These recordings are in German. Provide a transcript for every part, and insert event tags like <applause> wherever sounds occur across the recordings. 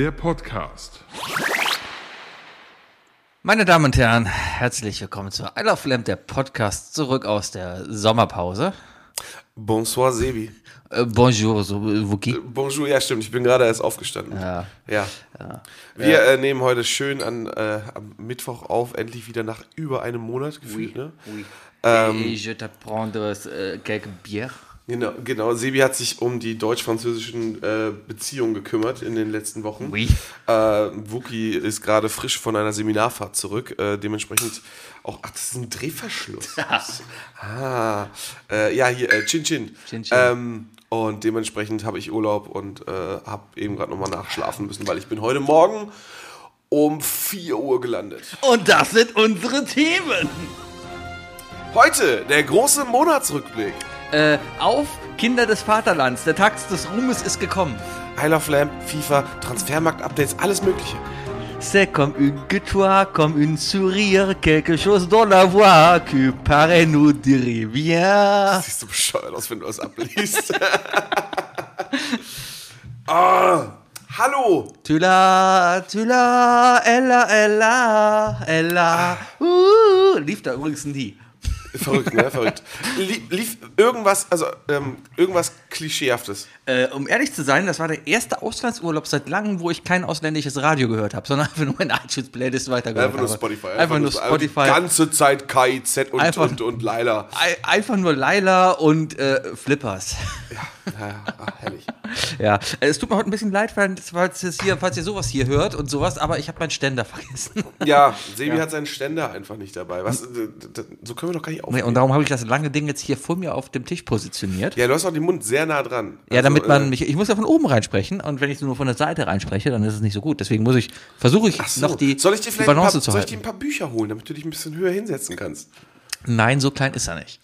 der Podcast. Meine Damen und Herren, herzlich willkommen zu I Love Lamp, der Podcast, zurück aus der Sommerpause. Bonsoir, Sebi. Äh, bonjour, so, wo geht? Bonjour, ja stimmt, ich bin gerade erst aufgestanden. Ja. Ja. Wir äh, nehmen heute schön an, äh, am Mittwoch auf, endlich wieder nach über einem Monat gefühlt, ne? Oui. Ähm, Et je t'apprends äh, quelques bières. Genau, genau. Sebi hat sich um die deutsch-französischen äh, Beziehungen gekümmert in den letzten Wochen. Oui. Äh, Wookie ist gerade frisch von einer Seminarfahrt zurück. Äh, dementsprechend auch. Ach, das ist ein Drehverschluss. <laughs> ah. Äh, ja, hier, äh, Chin Chin. Chin Chin. Ähm, und dementsprechend habe ich Urlaub und äh, habe eben gerade nochmal nachschlafen müssen, weil ich bin heute Morgen um 4 Uhr gelandet. Und das sind unsere Themen. Heute der große Monatsrückblick. Äh, auf Kinder des Vaterlands, der Tag des Ruhmes ist gekommen. I Love Lamp, FIFA, Transfermarkt-Updates, alles Mögliche. C'est comme une guitare, comme une sourire, quelque chose dans la voix que paraît nous dire bien. Siehst du bescheuert aus, wenn du das abliest. <laughs> ah, hallo! Tu l'as, tu l'as, Ella, Ella, Ella. Uh, lief da übrigens nie. Verrückt, ne? Verrückt. Lie- Lief irgendwas, also ähm, irgendwas Klischeehaftes. Äh, um ehrlich zu sein, das war der erste Auslandsurlaub seit langem, wo ich kein ausländisches Radio gehört habe, sondern einfach nur meine iTunes-Playlist weitergehört Einfach nur. Spotify. Einfach, nur Die Spotify. ganze Zeit KIZ und, Einfach- und, und Laila. Ei- Einfach nur Laila und äh, Flippers. Ja, ja, ach, herrlich. <laughs> Ja, äh, es tut mir heute ein bisschen leid, falls, hier, falls ihr sowas hier hört und sowas, aber ich habe meinen Ständer vergessen. <laughs> Ja, Sebi hat seinen Ständer einfach nicht dabei. Was, so können wir doch gar nicht Nee, aufnehmen. und darum habe ich das lange Ding jetzt hier vor mir auf dem Tisch positioniert. Ja, du hast auch den Mund sehr nah dran. Ja, Also, damit man äh, mich, ich muss ja von oben reinsprechen und wenn ich nur von der Seite reinspreche, dann ist es nicht so gut. Deswegen muss ich, versuche ich so. noch die, soll ich dir die vielleicht Balance paar, zu soll ich dir halten. ein paar Bücher holen, damit du dich ein bisschen höher hinsetzen kannst? Nein, so klein ist er nicht.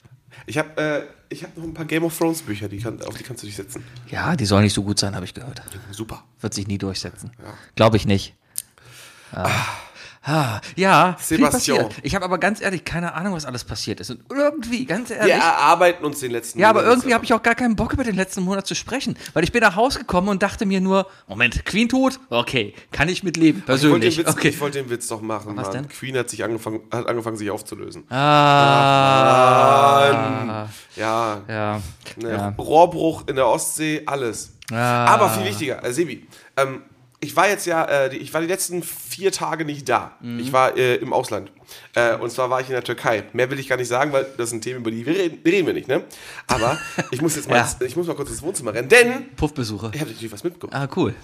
Ich habe äh, ich hab noch ein paar Game of Thrones Bücher, die kann, auf die kannst du dich setzen. Ja, die soll nicht so gut sein, habe ich gehört. Super. Wird sich nie durchsetzen. Glaube ich nicht. Ah. Ah, ja, Sebastian. Ich habe aber ganz ehrlich keine Ahnung, was alles passiert ist. Und irgendwie, ganz ehrlich. Wir erarbeiten uns den letzten Ja, aber Monat irgendwie habe ich auch gar keinen Bock über den letzten Monat zu sprechen, weil ich bin nach Hause gekommen und dachte mir nur, Moment, Queen tot? Okay, kann ich mit leben, Ich wollte, den persönlich. Witz, okay. ich wollte den Witz doch machen, Was Mann. denn? Queen hat sich angefangen, hat angefangen, sich aufzulösen. Ah, Ja, ja, ne, ja. Rohrbruch in der Ostsee, alles. Ah. Aber viel wichtiger, äh, Sebi, ähm, ich war jetzt ja, äh, ich war die letzten vier Tage nicht da. Mhm. Ich war äh, im Ausland. Äh, und zwar war ich in der Türkei. Mehr will ich gar nicht sagen, weil das sind Themen, über die wir reden, reden wir nicht, ne? Aber <laughs> ich muss jetzt mal, Ja. ich muss mal kurz ins Wohnzimmer rennen, denn Puffbesuche. ich habe natürlich was mitgebracht. Ah, cool.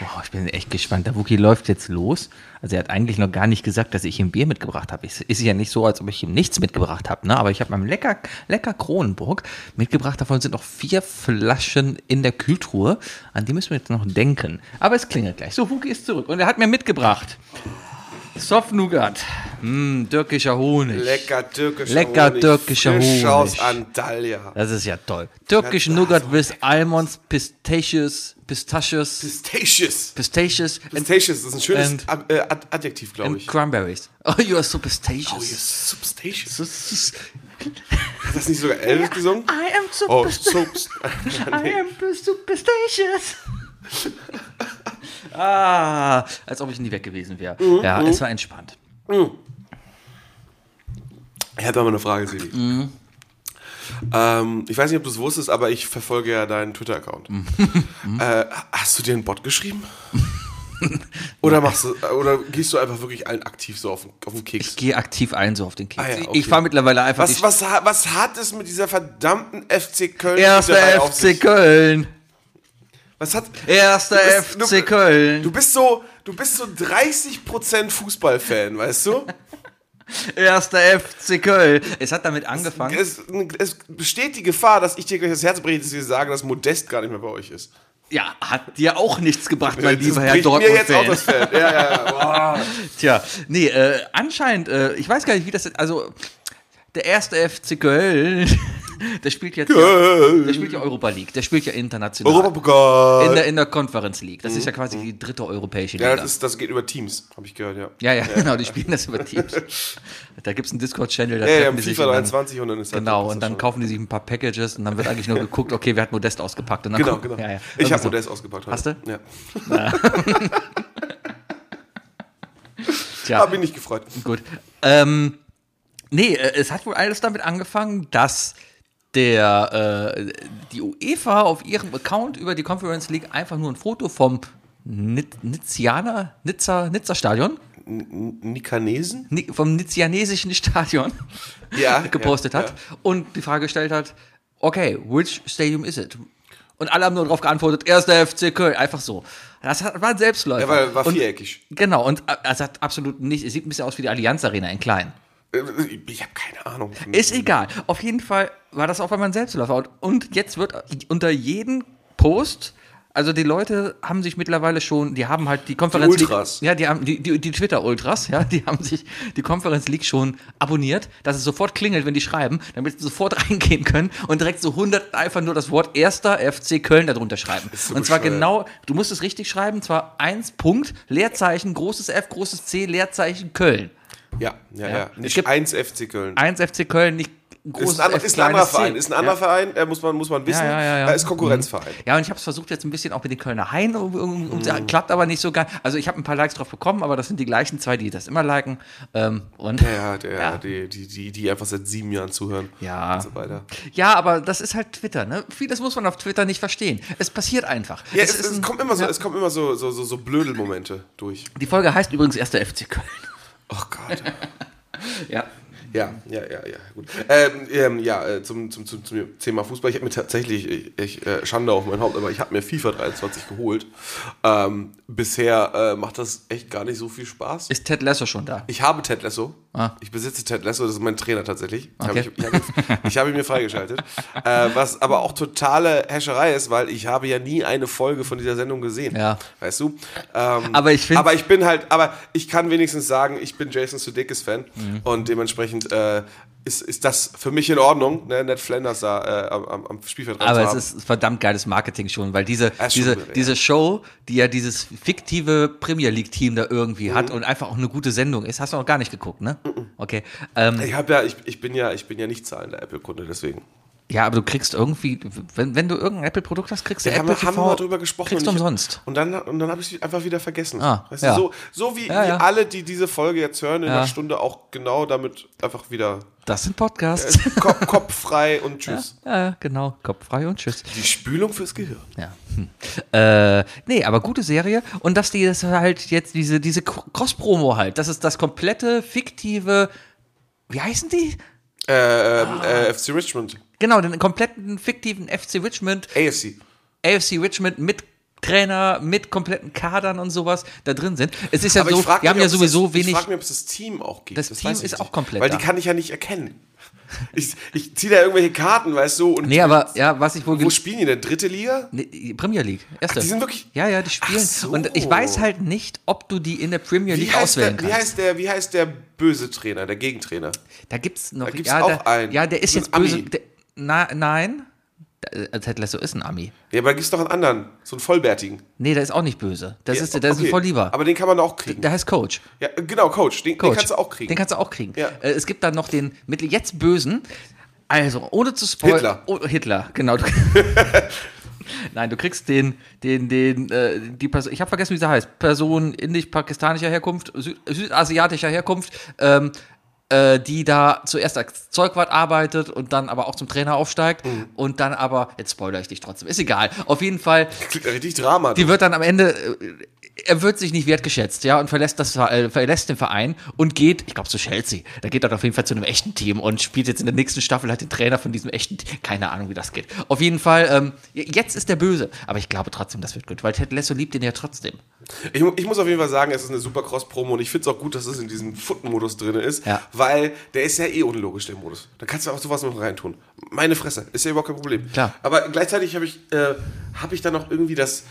Wow, ich bin echt gespannt. Der Wookie läuft jetzt los. Also er hat eigentlich noch gar nicht gesagt, dass ich ihm Bier mitgebracht habe. Es ist ja nicht so, als ob ich ihm nichts mitgebracht habe, ne? Aber ich habe meinem lecker, lecker Kronenburg mitgebracht. Davon sind noch vier Flaschen in der Kühltruhe. An die müssen wir jetzt noch denken. Aber es klingelt gleich. So, Wookie ist zurück. Und er hat mir mitgebracht. Soft Nougat. Mm, türkischer Honig. Lecker türkischer Lecker Honig. türkischer frisch Honig. aus Antalya. Das ist ja toll. Türkischen Ja, Nougat so with Almonds, Pistachios, Pistachios, Pistachious. Pistachios and, Pistachious, das ist ein schönes and- Ad äh, Ad Adjektiv, glaube ich. cranberries. <laughs> Oh, you are so pistachious. Oh, you're so pistachious. Das ist- Hat das nicht sogar Elvis <laughs> gesungen? I am so, Oh, so. <laughs> I am so pistachious. Ah, als ob ich nie weg gewesen wäre. Mhm, Ja, es war entspannt. Ich habe mal eine Frage, Sili. Mhm. Ähm, ich weiß nicht, ob du es wusstest, aber ich verfolge ja deinen Twitter-Account. Mhm. <laughs> äh, hast du dir einen Bot geschrieben? <laughs> oder machst du, oder gehst du einfach wirklich allen aktiv so auf, den- auf den Keks? Ich gehe aktiv ein so auf den Keks. Ah ja, okay. Ich fahre mittlerweile einfach Was, was, was hat es mit dieser verdammten FC Köln Erster FC? Köln. Was hat, Erster bist- FC du- Köln. du bist so, du bist so 30% Fußballfan, weißt du? <laughs> Erster FC Köln. Es hat damit angefangen. Es, es besteht die Gefahr, dass ich dir gleich das Herz breche, dass wir sagen, dass Modest gar nicht mehr bei euch ist. Ja, hat dir auch nichts gebracht, mein lieber Herr bricht mir jetzt auch das Feld. Ja, ja, ja. <laughs> Tja, nee, äh, anscheinend, äh, ich weiß gar nicht, wie das, also, der erste FC Köln <laughs> Der spielt jetzt ja, der spielt ja Europa League, der spielt ja international. Europapokal. in der, in der Conference League. Das ist ja quasi die dritte europäische Liga. ja, das, ist, das geht über Teams, habe ich gehört, ja. ja, ja, genau, die spielen das über Teams. <laughs> Da gibt es einen Discord-Channel, da Ja, ja, FIFA und dann- 23 und dann ist das- Genau, und dann kaufen die sich ein paar Packages und dann wird eigentlich nur geguckt, okay, wer hat Modest ausgepackt. Und dann Genau, guck- genau. Ja, ja. Ich habe so. Modest ausgepackt. Hast du? Ja. <laughs> Tja. Hab mich nicht gefreut. Gut. Ähm, nee, äh, es hat wohl alles damit angefangen, dass der, äh, die UEFA auf ihrem Account über die Conference League einfach nur ein Foto vom Nizianer, Nizza, Nizza Stadion, Nikanesen? Ni- vom Nizianesischen Stadion <laughs> Ja. <laughs> gepostet ja, hat und die Frage gestellt hat, okay, which stadium is it? Und alle haben nur darauf geantwortet, erster FC Köln, einfach so. Das hat, war ein Selbstläufer. Ja, weil war und, viereckig. Genau, und äh, es hat absolut nicht, es sieht ein bisschen aus wie die Allianz Arena in klein. Äh, Ich habe keine Ahnung. Ist egal. Auf jeden Fall war das auf einmal ein Selbstläufer. Und- Und jetzt wird unter jeden Post, also die Leute haben sich mittlerweile schon, die haben halt die Konferenz Die Ultras. Ja, die haben die, die, die Twitter-Ultras, ja, die haben sich die Konferenz League schon abonniert, dass es sofort klingelt, wenn die schreiben, damit sie sofort <laughs> reingehen können und direkt so 100 einfach nur das Wort erster FC Köln darunter schreiben. so und zwar genau, du musst es richtig schreiben, zwar 1 Punkt, Leerzeichen, großes F, großes C, Leerzeichen Köln. Ja, ja, Ja. ja. Es Nicht gibt- 1 FC Köln. 1 FC Köln, nicht Ist ein, ist ein anderer. Verein. Ist ein anderer ja. Verein, äh, muss, man, muss man wissen. Ja, ja. Da ist Konkurrenzverein. Ja, und ich habe es versucht jetzt ein bisschen auch mit den Kölner Haien, um, um, um, Mhm. klappt aber nicht so ganz. Also ich habe ein paar Likes drauf bekommen, aber das sind die gleichen zwei, die das immer liken. Ähm, und Ja, ja, der, Ja. Die, die, die, einfach seit sieben Jahren zuhören. Ja. Und so weiter. ja, aber das ist halt Twitter, ne? Vieles muss man auf Twitter nicht verstehen. Es passiert einfach. Ja, es, ist es, ein- kommt immer so, es kommen immer so, so, so, so Blödelmomente durch. Die Folge heißt übrigens erster FC Köln. Oh Gott. <laughs> Ja. Ja, ja, ja, ja, gut. Ähm, ähm, ja, äh, zum, zum, zum, zum Thema Fußball. Ich habe mir tatsächlich, ich, ich äh, Schande auf mein Haupt, aber ich habe mir FIFA 23 geholt. Ähm, bisher äh, macht das echt gar nicht so viel Spaß. Ist Ted Lasso schon da? Ich habe Ted Lasso. Ah. Ich besitze Ted Lasso, das ist mein Trainer tatsächlich. Okay. Hab ich, ich, habe, ich habe ihn mir freigeschaltet. äh, was aber auch totale Häscherei ist, weil ich habe ja nie eine Folge von dieser Sendung gesehen. Ja. Weißt du? Ähm, Aber ich find's- Aber ich bin halt, aber ich kann wenigstens sagen, ich bin Jason Sudeikis Fan Mhm. und dementsprechend äh, ist, ist das für mich in Ordnung, ne? Ned Flanders da äh, am, am- Spielfeld Aber es haben. ist verdammt geiles Marketing schon, weil diese, Ja, ist schon diese, ja. diese Show, die ja dieses fiktive Premier League-Team da irgendwie Mhm. hat und einfach auch eine gute Sendung ist, hast du noch gar nicht geguckt, ne? Okay. Ähm, ich habe ja, ich, ich bin ja, ich bin ja nicht zahlender Apple-Kunde, deswegen. Ja, aber du kriegst irgendwie, wenn, wenn du irgendein Apple-Produkt hast, kriegst du Ja, haben, Apple wir- haben wir TV, mal drüber gesprochen. kriegst du umsonst. Und dann, und dann habe ich es einfach wieder vergessen. Ah, weißt ja. du, so, so wie, Ja, wie ja. alle, die diese Folge jetzt hören, in einer Stunde auch genau damit einfach wieder Das sind Podcasts. Kopf, <laughs> Kopf frei und tschüss. ja, genau. Kopf frei und tschüss. Die Spülung fürs Gehirn. Ja. Hm. Äh, nee, aber gute Serie. Und dass die das halt jetzt, diese, diese Cross-Promo halt, das ist das komplette fiktive, wie heißen die? Äh, ähm, Ah. äh, FC Richmond. Genau, den kompletten fiktiven FC Richmond, AFC. AFC Richmond mit Trainer, mit kompletten Kadern und sowas da drin sind. Es ist ja Aber so, wir haben ja es sowieso das, wenig. Ich frage mich, ob es das Team auch gibt. Das Team weiß ich ist nicht. auch komplett Weil die kann ich ja nicht erkennen. <laughs> Ich, ich ziehe da irgendwelche Karten, weißt du, und nee, aber ja, was ich wohl wo spielen die denn? Dritte Liga? Nee, Premier League. Erste. Ach, die sind wirklich- Ja, ja, die spielen. So. Und ich weiß halt nicht, ob du die in der Premier Wie League auswählen der, wie, kannst. heißt der, wie heißt der böse Trainer, der Gegentrainer? Da gibt's noch. Da gibt's ja, auch der, einen. Ja, der ist So jetzt böse. Der, na, nein. Der- Ted Lasso ist ein Ami. Ja, aber da gibt es doch einen anderen, so einen vollbärtigen. Nee, der ist auch nicht böse. Das Ja, ist, der ist okay. ein Volllieber. Aber den kann man auch kriegen. Der heißt Coach. Ja, genau, Coach. Den, Coach. den kannst du auch kriegen. Den kannst du auch kriegen. Ja. Äh, es gibt dann noch den mit jetzt Bösen. Also, ohne zu spoilern. Hitler. Oh, Hitler, genau. <laughs> Nein, du kriegst den, den, den, äh, die Person, ich habe vergessen, wie sie heißt. Person indisch-pakistanischer Herkunft, Süd, südasiatischer Herkunft, ähm, äh, die da zuerst als Zeugwart arbeitet und dann aber auch zum Trainer aufsteigt Mhm. und dann aber, jetzt spoilere ich dich trotzdem, ist egal. Auf jeden Fall, Klingt richtig Drama. die wird dann am Ende, äh, er wird sich nicht wertgeschätzt, ja, und verlässt, das, äh, verlässt den Verein und geht, ich glaube zu Chelsea, da geht er auf jeden Fall zu einem echten Team und spielt jetzt in der nächsten Staffel halt den Trainer von diesem echten Team. Keine Ahnung, wie das geht. Auf jeden Fall, ähm, jetzt ist der Böse, aber ich glaube trotzdem, das wird gut, weil Ted Lasso liebt ihn ja trotzdem. Ich, ich muss auf jeden Fall sagen, es ist eine super Cross-Promo und ich finde es auch gut, dass es in diesem Foot-Modus drin ist, Ja. weil der ist ja eh unlogisch, der Modus. Da kannst du auch sowas noch reintun. Meine Fresse, ist ja überhaupt kein Problem. Klar. Aber gleichzeitig habe ich, äh, hab ich dann noch irgendwie das,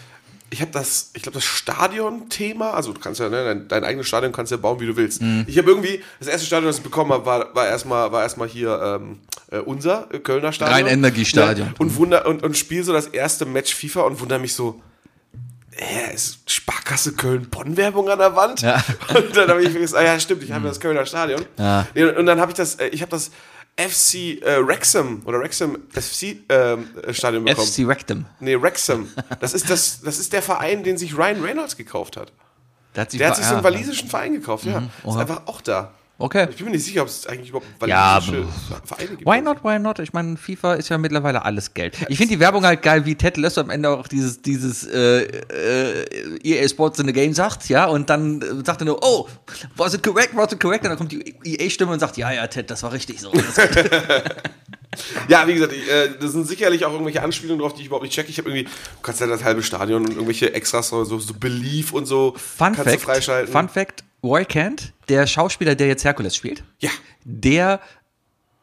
ich habe das, ich glaube, das Stadion-Thema, also du kannst ja, ne, dein, dein eigenes Stadion kannst ja bauen, wie du willst. Mhm. Ich habe irgendwie, das erste Stadion, das ich bekommen habe, war, war erstmal war erstmal hier ähm, äh, unser äh, Kölner Stadion. Rhein-Energiestadion. Ja, und, wunder, und, und spiele so das erste Match FIFA und wundere mich so, hä, ist Sparkasse Köln-Bonn-Werbung an der Wand? Ja. <laughs> Und dann habe ich gesagt, ah ja, stimmt, ich habe das Kölner Stadion. Ja. Und dann habe ich das, äh, ich habe das FC äh, Wrexham oder Wrexham FC ähm, äh, Stadion bekommen. FC Rectum. Nee, Wrexham. Das ist, das, das ist der Verein, den sich Ryan Reynolds gekauft hat. Der hat sich, Der hat sich so einen walisischen Verein gekauft, ja. Ist oha. einfach auch da. Okay. Ich bin mir nicht sicher, ob es eigentlich überhaupt Ja, walisische Vereine gibt. Why not, why not? Ich meine, FIFA ist ja mittlerweile alles Geld. Ich finde die Werbung halt geil, wie Ted Lasso am Ende auch dieses, dieses äh, äh, EA Sports in the Game sagt, ja, und dann äh, sagt er nur, oh, was it correct, was it correct? Und dann kommt die EA-Stimme und sagt, ja, ja, Ted, das war richtig so. <laughs> <laughs> Ja, wie gesagt, ich, äh, das sind sicherlich auch irgendwelche Anspielungen drauf, die ich überhaupt nicht checke. Ich habe irgendwie, du kannst ja das halbe Stadion und irgendwelche Extras, so, so Belief und so, Fun kannst Fact, du freischalten. Fun Fact, Roy Kent, der Schauspieler, der jetzt Herkules spielt, ja, der,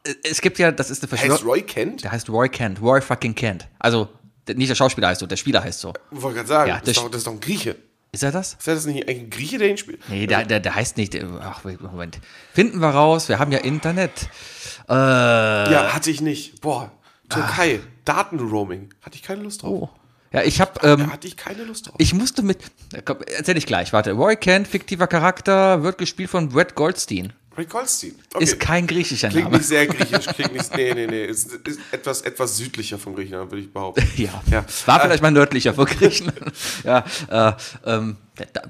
äh, es gibt ja, das ist eine heißt Verschwörung. Roy Kent? Der heißt Roy Kent, Roy fucking Kent. Also, nicht der Schauspieler heißt so, der Spieler heißt so. Ich wollte gerade sagen, Ja, das, ist doch, das ist doch ein Grieche. Ist er das? Ist das nicht ein Grieche, der ihn spielt? Nee, der, der, der heißt nicht. Ach, Moment. Finden wir raus. Wir haben ja Internet. Äh, Ja, hatte ich nicht. Boah, Türkei, Datenroaming. Hatte ich keine Lust drauf. oh. Ja, ich habe. Ähm, Da hatte ich keine Lust drauf. ich musste mit. Komm, erzähl ich gleich. Warte. Roy Kent, fiktiver Charakter, wird gespielt von Brett Goldstein. Goldstein. Okay. Ist kein griechischer Klingt Name. nicht sehr griechisch, klingt nicht, <laughs> nee, nee, nee, ist, ist etwas, etwas südlicher von Griechenland, würde ich behaupten. <laughs> Ja, Ja. war vielleicht mal nördlicher vor Griechenland. <laughs> ja, äh, ähm,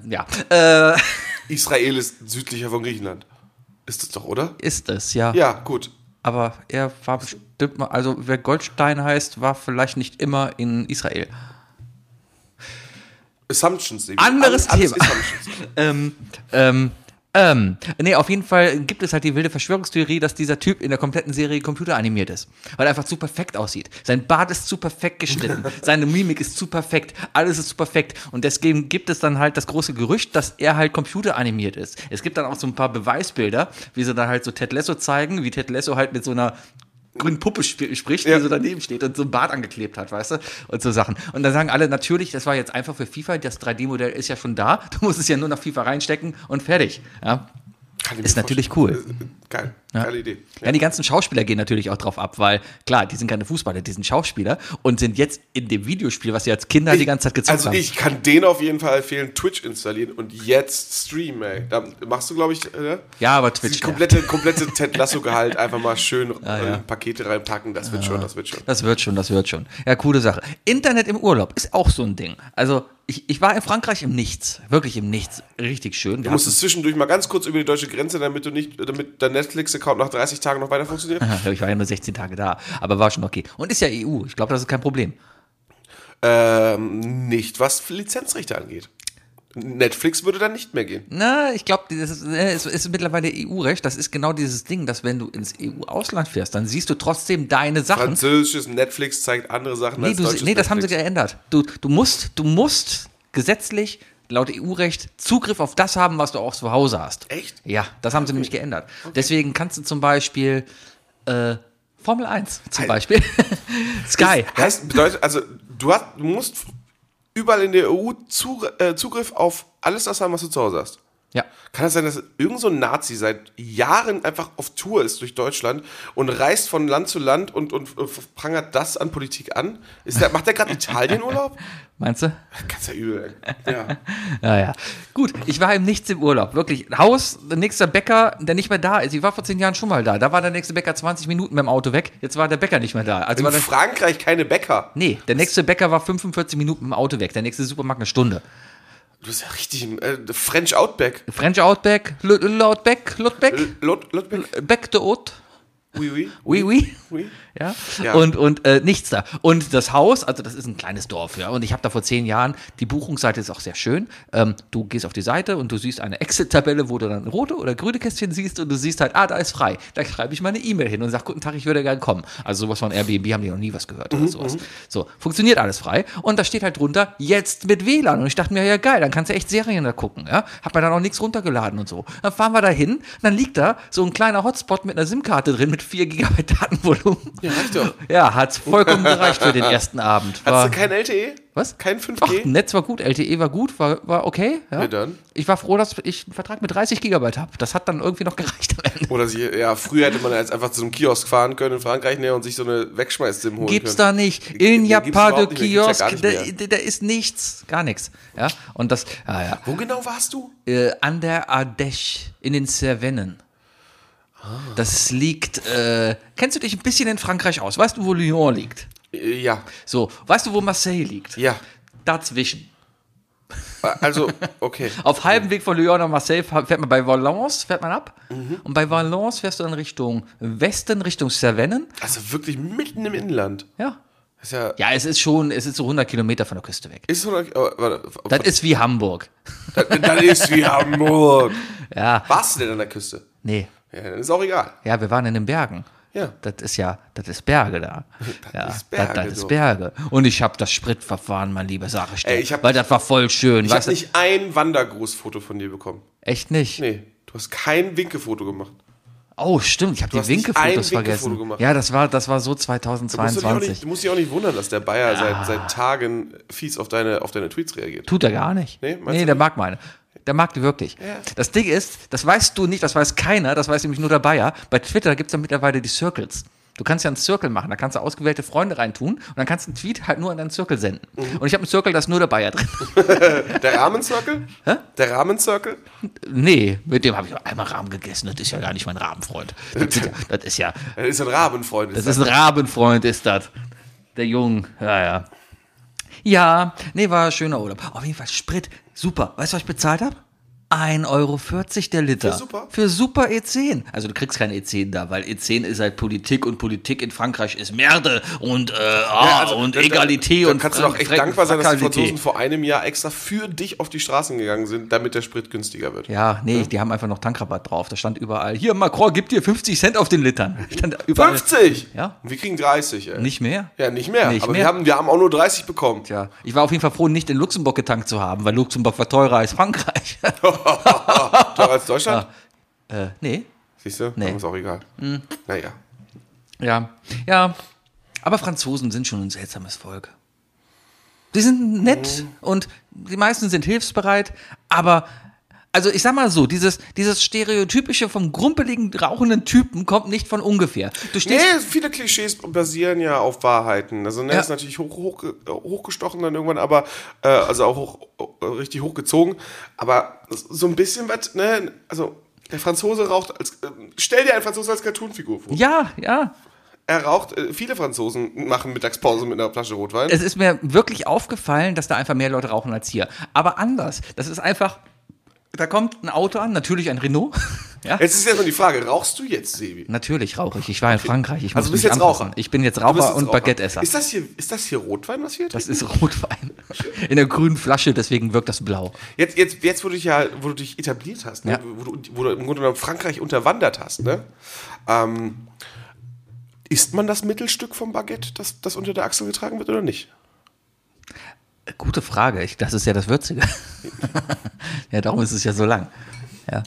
ja. Äh, Israel ist südlicher von Griechenland. Ist das doch, oder? ist es, ja. Ja, gut. Aber er war bestimmt mal, also wer Goldstein heißt, war vielleicht nicht immer in Israel. Assumptions. eben. Anderes alles Thema. Assumptions. ähm, ähm, ähm, nee, auf jeden Fall gibt es halt die wilde Verschwörungstheorie, dass dieser Typ in der kompletten Serie computeranimiert ist. Weil er einfach zu perfekt aussieht. Sein Bart ist zu perfekt geschnitten. <laughs> Seine Mimik ist zu perfekt. Alles ist zu perfekt. Und deswegen gibt es dann halt das große Gerücht, dass er halt computeranimiert ist. Es gibt dann auch so ein paar Beweisbilder, wie sie dann halt so Ted Lasso zeigen, wie Ted Lasso halt mit so einer grünen Puppe sp spricht, Ja. die so daneben steht und so ein Bart angeklebt hat, weißt du? Und so Sachen. Und dann sagen alle, natürlich, das war jetzt einfach für FIFA, das 3D-Modell ist ja schon da, <laughs> du musst es ja nur nach FIFA reinstecken und fertig. Ja, Ist natürlich cool. vorstellen. Äh, Geil, Ja. geile Idee. ja, die ganzen Schauspieler gehen natürlich auch drauf ab, weil klar, die sind keine Fußballer, die sind Schauspieler und sind jetzt in dem Videospiel, was sie als Kinder die ganze Zeit gezockt Also haben. ich kann den auf jeden Fall empfehlen, Twitch installieren und jetzt streamen, ey. Da machst du, glaube ich, äh, ja, aber die Twitch. Ja. komplette, komplette Ted Lasso-Gehalt einfach mal schön <laughs> ja. äh, Pakete reinpacken. Das wird schon, das wird schon. Das wird schon, das wird schon. Ja, coole Sache. Internet im Urlaub ist auch so ein Ding. Also, ich, ich war in Frankreich im Nichts. Wirklich im Nichts. Richtig schön. Wir Du musstest zwischendurch mal ganz kurz über die deutsche Grenze, damit du nicht, damit dein Netflix-Account nach 30 Tagen noch weiter funktioniert. <laughs> ich war ja nur 16 Tage da, aber war schon okay. Und ist ja EU. Ich glaube, das ist kein Problem. ähm, nicht, was Lizenzrechte angeht. Netflix würde dann nicht mehr gehen. Na, ich glaube, das ist, äh, es ist mittlerweile EU-Recht. Das ist genau dieses Ding, dass wenn du ins EU-Ausland fährst, dann siehst du trotzdem deine Sachen. Französisches Netflix zeigt andere Sachen Nee, als du, deutsches nee das haben sie Netflix. geändert. Du, du, musst, du musst gesetzlich laut EU-Recht Zugriff auf das haben, was du auch zu Hause hast. Echt? Ja, das haben sie nämlich geändert. Deswegen kannst du zum Beispiel äh, Formel 1 zum Ei. Beispiel. <laughs> Sky. Heißt, bedeutet, also du, hast, du musst überall in der EU äh, Zugriff auf alles das haben, was du zu Hause hast. Ja. Kann es sein, dass irgend so ein Nazi seit Jahren einfach auf Tour ist durch Deutschland und reist von Land zu Land und, und, und prangert das an Politik an? Ist der, macht der gerade Italienurlaub? <laughs> Meinst du? Ganz ja übel. Ja. <laughs> Ja, ja. Gut, ich war im Nichts im Urlaub. Wirklich. Haus, der nächste Bäcker, der nicht mehr da ist. Ich war vor zehn Jahren schon mal da. Da war der nächste Bäcker 20 Minuten mit dem Auto weg. Jetzt war der Bäcker nicht mehr da. Also In Frankreich keine Bäcker. nee, der nächste Bäcker war 45 Minuten mit dem Auto weg. Der nächste Supermarkt eine Stunde. Du bist ja richtig im äh, French Outback. French Outback, L- Lautbeck, Lotbeck, Lot, Lotbeck? Beck de Haute. Oui, oui. Oui, oui. oui. Ja. Ja. Und, und äh, nichts da. Und das Haus, also das ist ein kleines Dorf, ja. Und ich habe da vor zehn Jahren, die Buchungsseite ist auch sehr schön. Ähm, du gehst auf die Seite und du siehst eine Exit-Tabelle, wo du dann rote oder grüne Kästchen siehst und du siehst halt, ah, da ist frei. Da schreibe ich meine E-Mail hin und sage, guten Tag, ich würde gerne kommen. Also sowas von Airbnb haben die noch nie was gehört oder sowas. So, funktioniert alles frei. Und da steht halt drunter, jetzt mit WLAN. Und ich dachte mir, ja geil, dann kannst du echt Serien da gucken, ja. Hab mir dann auch nichts runtergeladen und so. Dann fahren wir da hin, dann liegt da so ein kleiner Hotspot mit einer SIM-Karte drin mit 4 GB Datenvolumen. Ja, reicht doch. Ja, hat's vollkommen gereicht für den ersten Abend. Hast War, du kein LTE? was? Kein Ach, 5G? Netz war gut, LTE war gut, war, war okay. Ja. Ja, dann. Ich war froh, dass ich einen Vertrag mit 30 Gigabyte habe. Das hat dann irgendwie noch gereicht am Ende. Oder sie, ja, früher hätte man jetzt einfach zu einem Kiosk fahren können in Frankreich näher und sich so eine Wegschmeiß-Sim holen Gibt's können. da nicht. G- Il n'y a gibt's pas de überhaupt nicht mehr, gibt's ja Kiosk. gar Da, ist nichts. Gar nichts. Ja. Und das, ah, ja. Wo genau warst du? Äh, an der Ardèche in den Cevennen. Ah. Das liegt, äh, kennst du dich ein bisschen in Frankreich aus? Weißt du, wo Lyon liegt? Äh, Ja, So, weißt du, wo Marseille liegt? ja. Dazwischen. Also, okay. <laughs> Auf halbem Weg von Lyon nach Marseille fährt man bei Valence, fährt man ab. Mhm. Und bei Valence fährst du dann Richtung Westen, Richtung Cevennen. Also wirklich mitten im Inland. Ja. Ist ja. Ja, es ist schon, es ist so 100 Kilometer von der Küste weg. Ist so, oh, warte, Das ist wie Hamburg. das, das ist wie Hamburg. <laughs> Ja. Warst du denn an der Küste? Nee. Ja, dann ist auch egal. Ja, wir waren in den Bergen. Ja. Das ist ja, das ist Berge da. <laughs> ja, ist Berge, das, das ist. Berge. Und ich habe das Spritverfahren, mein lieber, sag ich dir. Ey, ich hab- weil das war voll schön. Ich habe nicht ein Wandergrußfoto von dir bekommen. Echt nicht? Nee, du hast kein Winkefoto gemacht. Oh, stimmt, ich habe die Winkefotos Winkefoto vergessen. gemacht. Ja, das war, das war so Du musst, 2022. nicht, du musst dich auch nicht wundern, dass der Bayer seit, seit Tagen fies auf deine, auf deine Tweets reagiert. Tut er gar nicht. Nee, nee der mag meine. Der mag die wirklich. Ja. Das Ding ist, das weißt du nicht, das weiß keiner, das weiß nämlich nur der Bayer. Bei Twitter gibt es ja mittlerweile die Circles. Du kannst ja einen Circle machen, da kannst du ausgewählte Freunde reintun und dann kannst du einen Tweet halt nur an deinen Circle senden. Mhm. Und ich habe einen Circle, da ist nur der Bayer drin. <laughs> Der Rahmencircle? Hä? Der Rahmencircle? Nee, mit dem habe ich einmal Rahmen gegessen. Das ist ja gar nicht mein Rabenfreund. Das, sind ja, das ist ja, Das ist ein Rabenfreund. das ist ein Rabenfreund, ist das. Der Jung, ja, ja. Ja, nee, war ein schöner Urlaub. Auf jeden Fall Sprit, super. Weißt du, was ich bezahlt habe? 1,40 Euro der Liter. Für Super? Für Super E10. Also du kriegst kein E10 da, weil E10 ist halt Politik und Politik in Frankreich ist Merde und, äh, ah, also, und da- Egalité da und kannst du doch echt Frank- dankbar sein, dass die. Franzosen vor einem Jahr extra für dich auf die Straßen gegangen sind, damit der Sprit günstiger wird. Ja, nee, die haben einfach noch Tankrabatt drauf. Da stand überall, hier Macron gibt dir 50 Cent auf den Litern. <laughs> Stand überall. 50! Ja. Und wir kriegen 30, ey. Nicht mehr? Ja, nicht mehr. Nicht aber mehr. Wir, haben, wir haben auch nur 30 bekommen. Tja, ich war auf jeden Fall froh, nicht in Luxemburg getankt zu haben, weil Luxemburg war teurer als Frankreich. <laughs> <laughs> <laughs> Teurer als Deutschland? äh, nee. Siehst du? Nee. Ist auch egal. Naja. Ja, ja. Aber Franzosen sind schon ein seltsames Volk. Die sind nett und die meisten sind hilfsbereit, aber also ich sag mal so, dieses, dieses stereotypische vom grumpeligen, rauchenden Typen kommt nicht von ungefähr. Du Nee, viele Klischees basieren ja auf Wahrheiten. Also, ne, Ja. ist natürlich hoch, hoch, hochgestochen dann irgendwann, aber, äh, also auch hoch, richtig hochgezogen. Aber so ein bisschen was, ne, also, der Franzose raucht als, äh, stell dir einen Franzose als Cartoonfigur vor. Ja, ja. Er raucht, äh, viele Franzosen machen Mittagspause mit einer Flasche Rotwein. Es ist mir wirklich aufgefallen, dass da einfach mehr Leute rauchen als hier. Aber anders. Das ist einfach, da kommt ein Auto an, natürlich ein Renault. <laughs> ja. Jetzt ist erstmal die Frage, rauchst du jetzt, Sebi? Natürlich rauche ich. Ich war in Frankreich. Ich Also du bist jetzt anpassen. Raucher. Ich bin jetzt Raucher jetzt und. Baguetteesser. Ist das hier, ist das hier Rotwein, was wir hier Das trinken? ist Rotwein. In der grünen Flasche, deswegen wirkt das blau. Jetzt, jetzt, jetzt, wo du dich ja, wo du dich etabliert hast, ne? Ja. wo, du, wo du im Grunde genommen Frankreich unterwandert hast, ne? Ähm, isst man das Mittelstück vom Baguette, das, das unter der Achsel getragen wird, oder nicht? Gute Frage. Ich, das ist ja das Würzige. <laughs> ja, darum ist es ja so lang. Ja.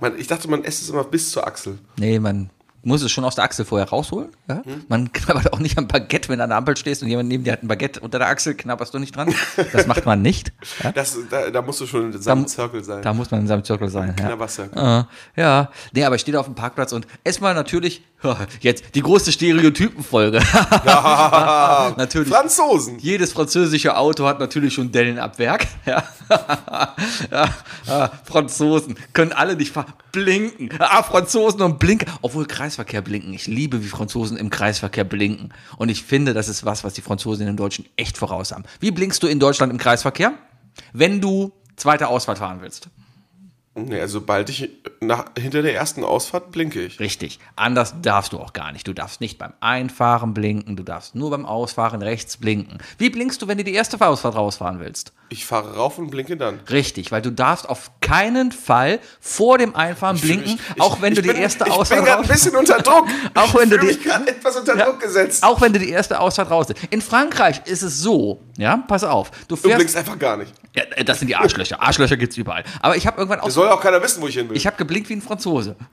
Man, ich dachte, man esst es immer bis zur Achsel. Nee, man muss es schon aus der Achsel vorher rausholen. Ja? Hm. Man knabbert auch nicht am Baguette, wenn du an der Ampel stehst und jemand neben dir hat ein Baguette unter der Achsel, knabberst du nicht dran. Das macht man nicht. Ja? Das, da, da musst du schon in seinem Circle sein. Da muss man in seinem Zirkel sein. Ja. Knabbercircle. Äh, ja, nee, aber ich stehe da auf dem Parkplatz und erstmal natürlich, <laughs> jetzt die große Stereotypenfolge. <laughs> <laughs> natürlich. Franzosen! Jedes französische Auto hat natürlich schon Dellenabwerk. Ja. ja. Ah, Franzosen können alle nicht. Blinken. Ah, Franzosen und Blinken. Obwohl Kreisverkehr blinken. Ich liebe, wie Franzosen im Kreisverkehr blinken. Und ich finde, das ist was, was die Franzosen in den Deutschen echt voraus haben. Wie blinkst du in Deutschland im Kreisverkehr? Wenn du zweite Ausfahrt fahren willst. Nee, also sobald ich nach, hinter der ersten Ausfahrt blinke ich. Richtig. Anders darfst du auch gar nicht. Du darfst nicht beim Einfahren blinken, du darfst nur beim Ausfahren rechts blinken. Wie blinkst du, wenn du die erste Ausfahrt rausfahren willst? Ich fahre rauf und blinke dann. Richtig, weil du darfst auf keinen Fall vor dem Einfahren blinken, Ich- auch wenn ich du die bin, erste Ich bin Ausfahrt gerade ein bisschen unter Druck. <laughs> Auch wenn ich du die- etwas unter Ja. Druck gesetzt. auch wenn du die erste Ausfahrt raus bist. In Frankreich ist es so, ja, pass auf, du Du fährst, blinkst einfach gar nicht. ja, das sind die Arschlöcher, Arschlöcher gibt's überall. Aber ich habe irgendwann Es aus, soll auch keiner wissen, wo ich hin will. ich habe geblinkt wie ein Franzose. <laughs>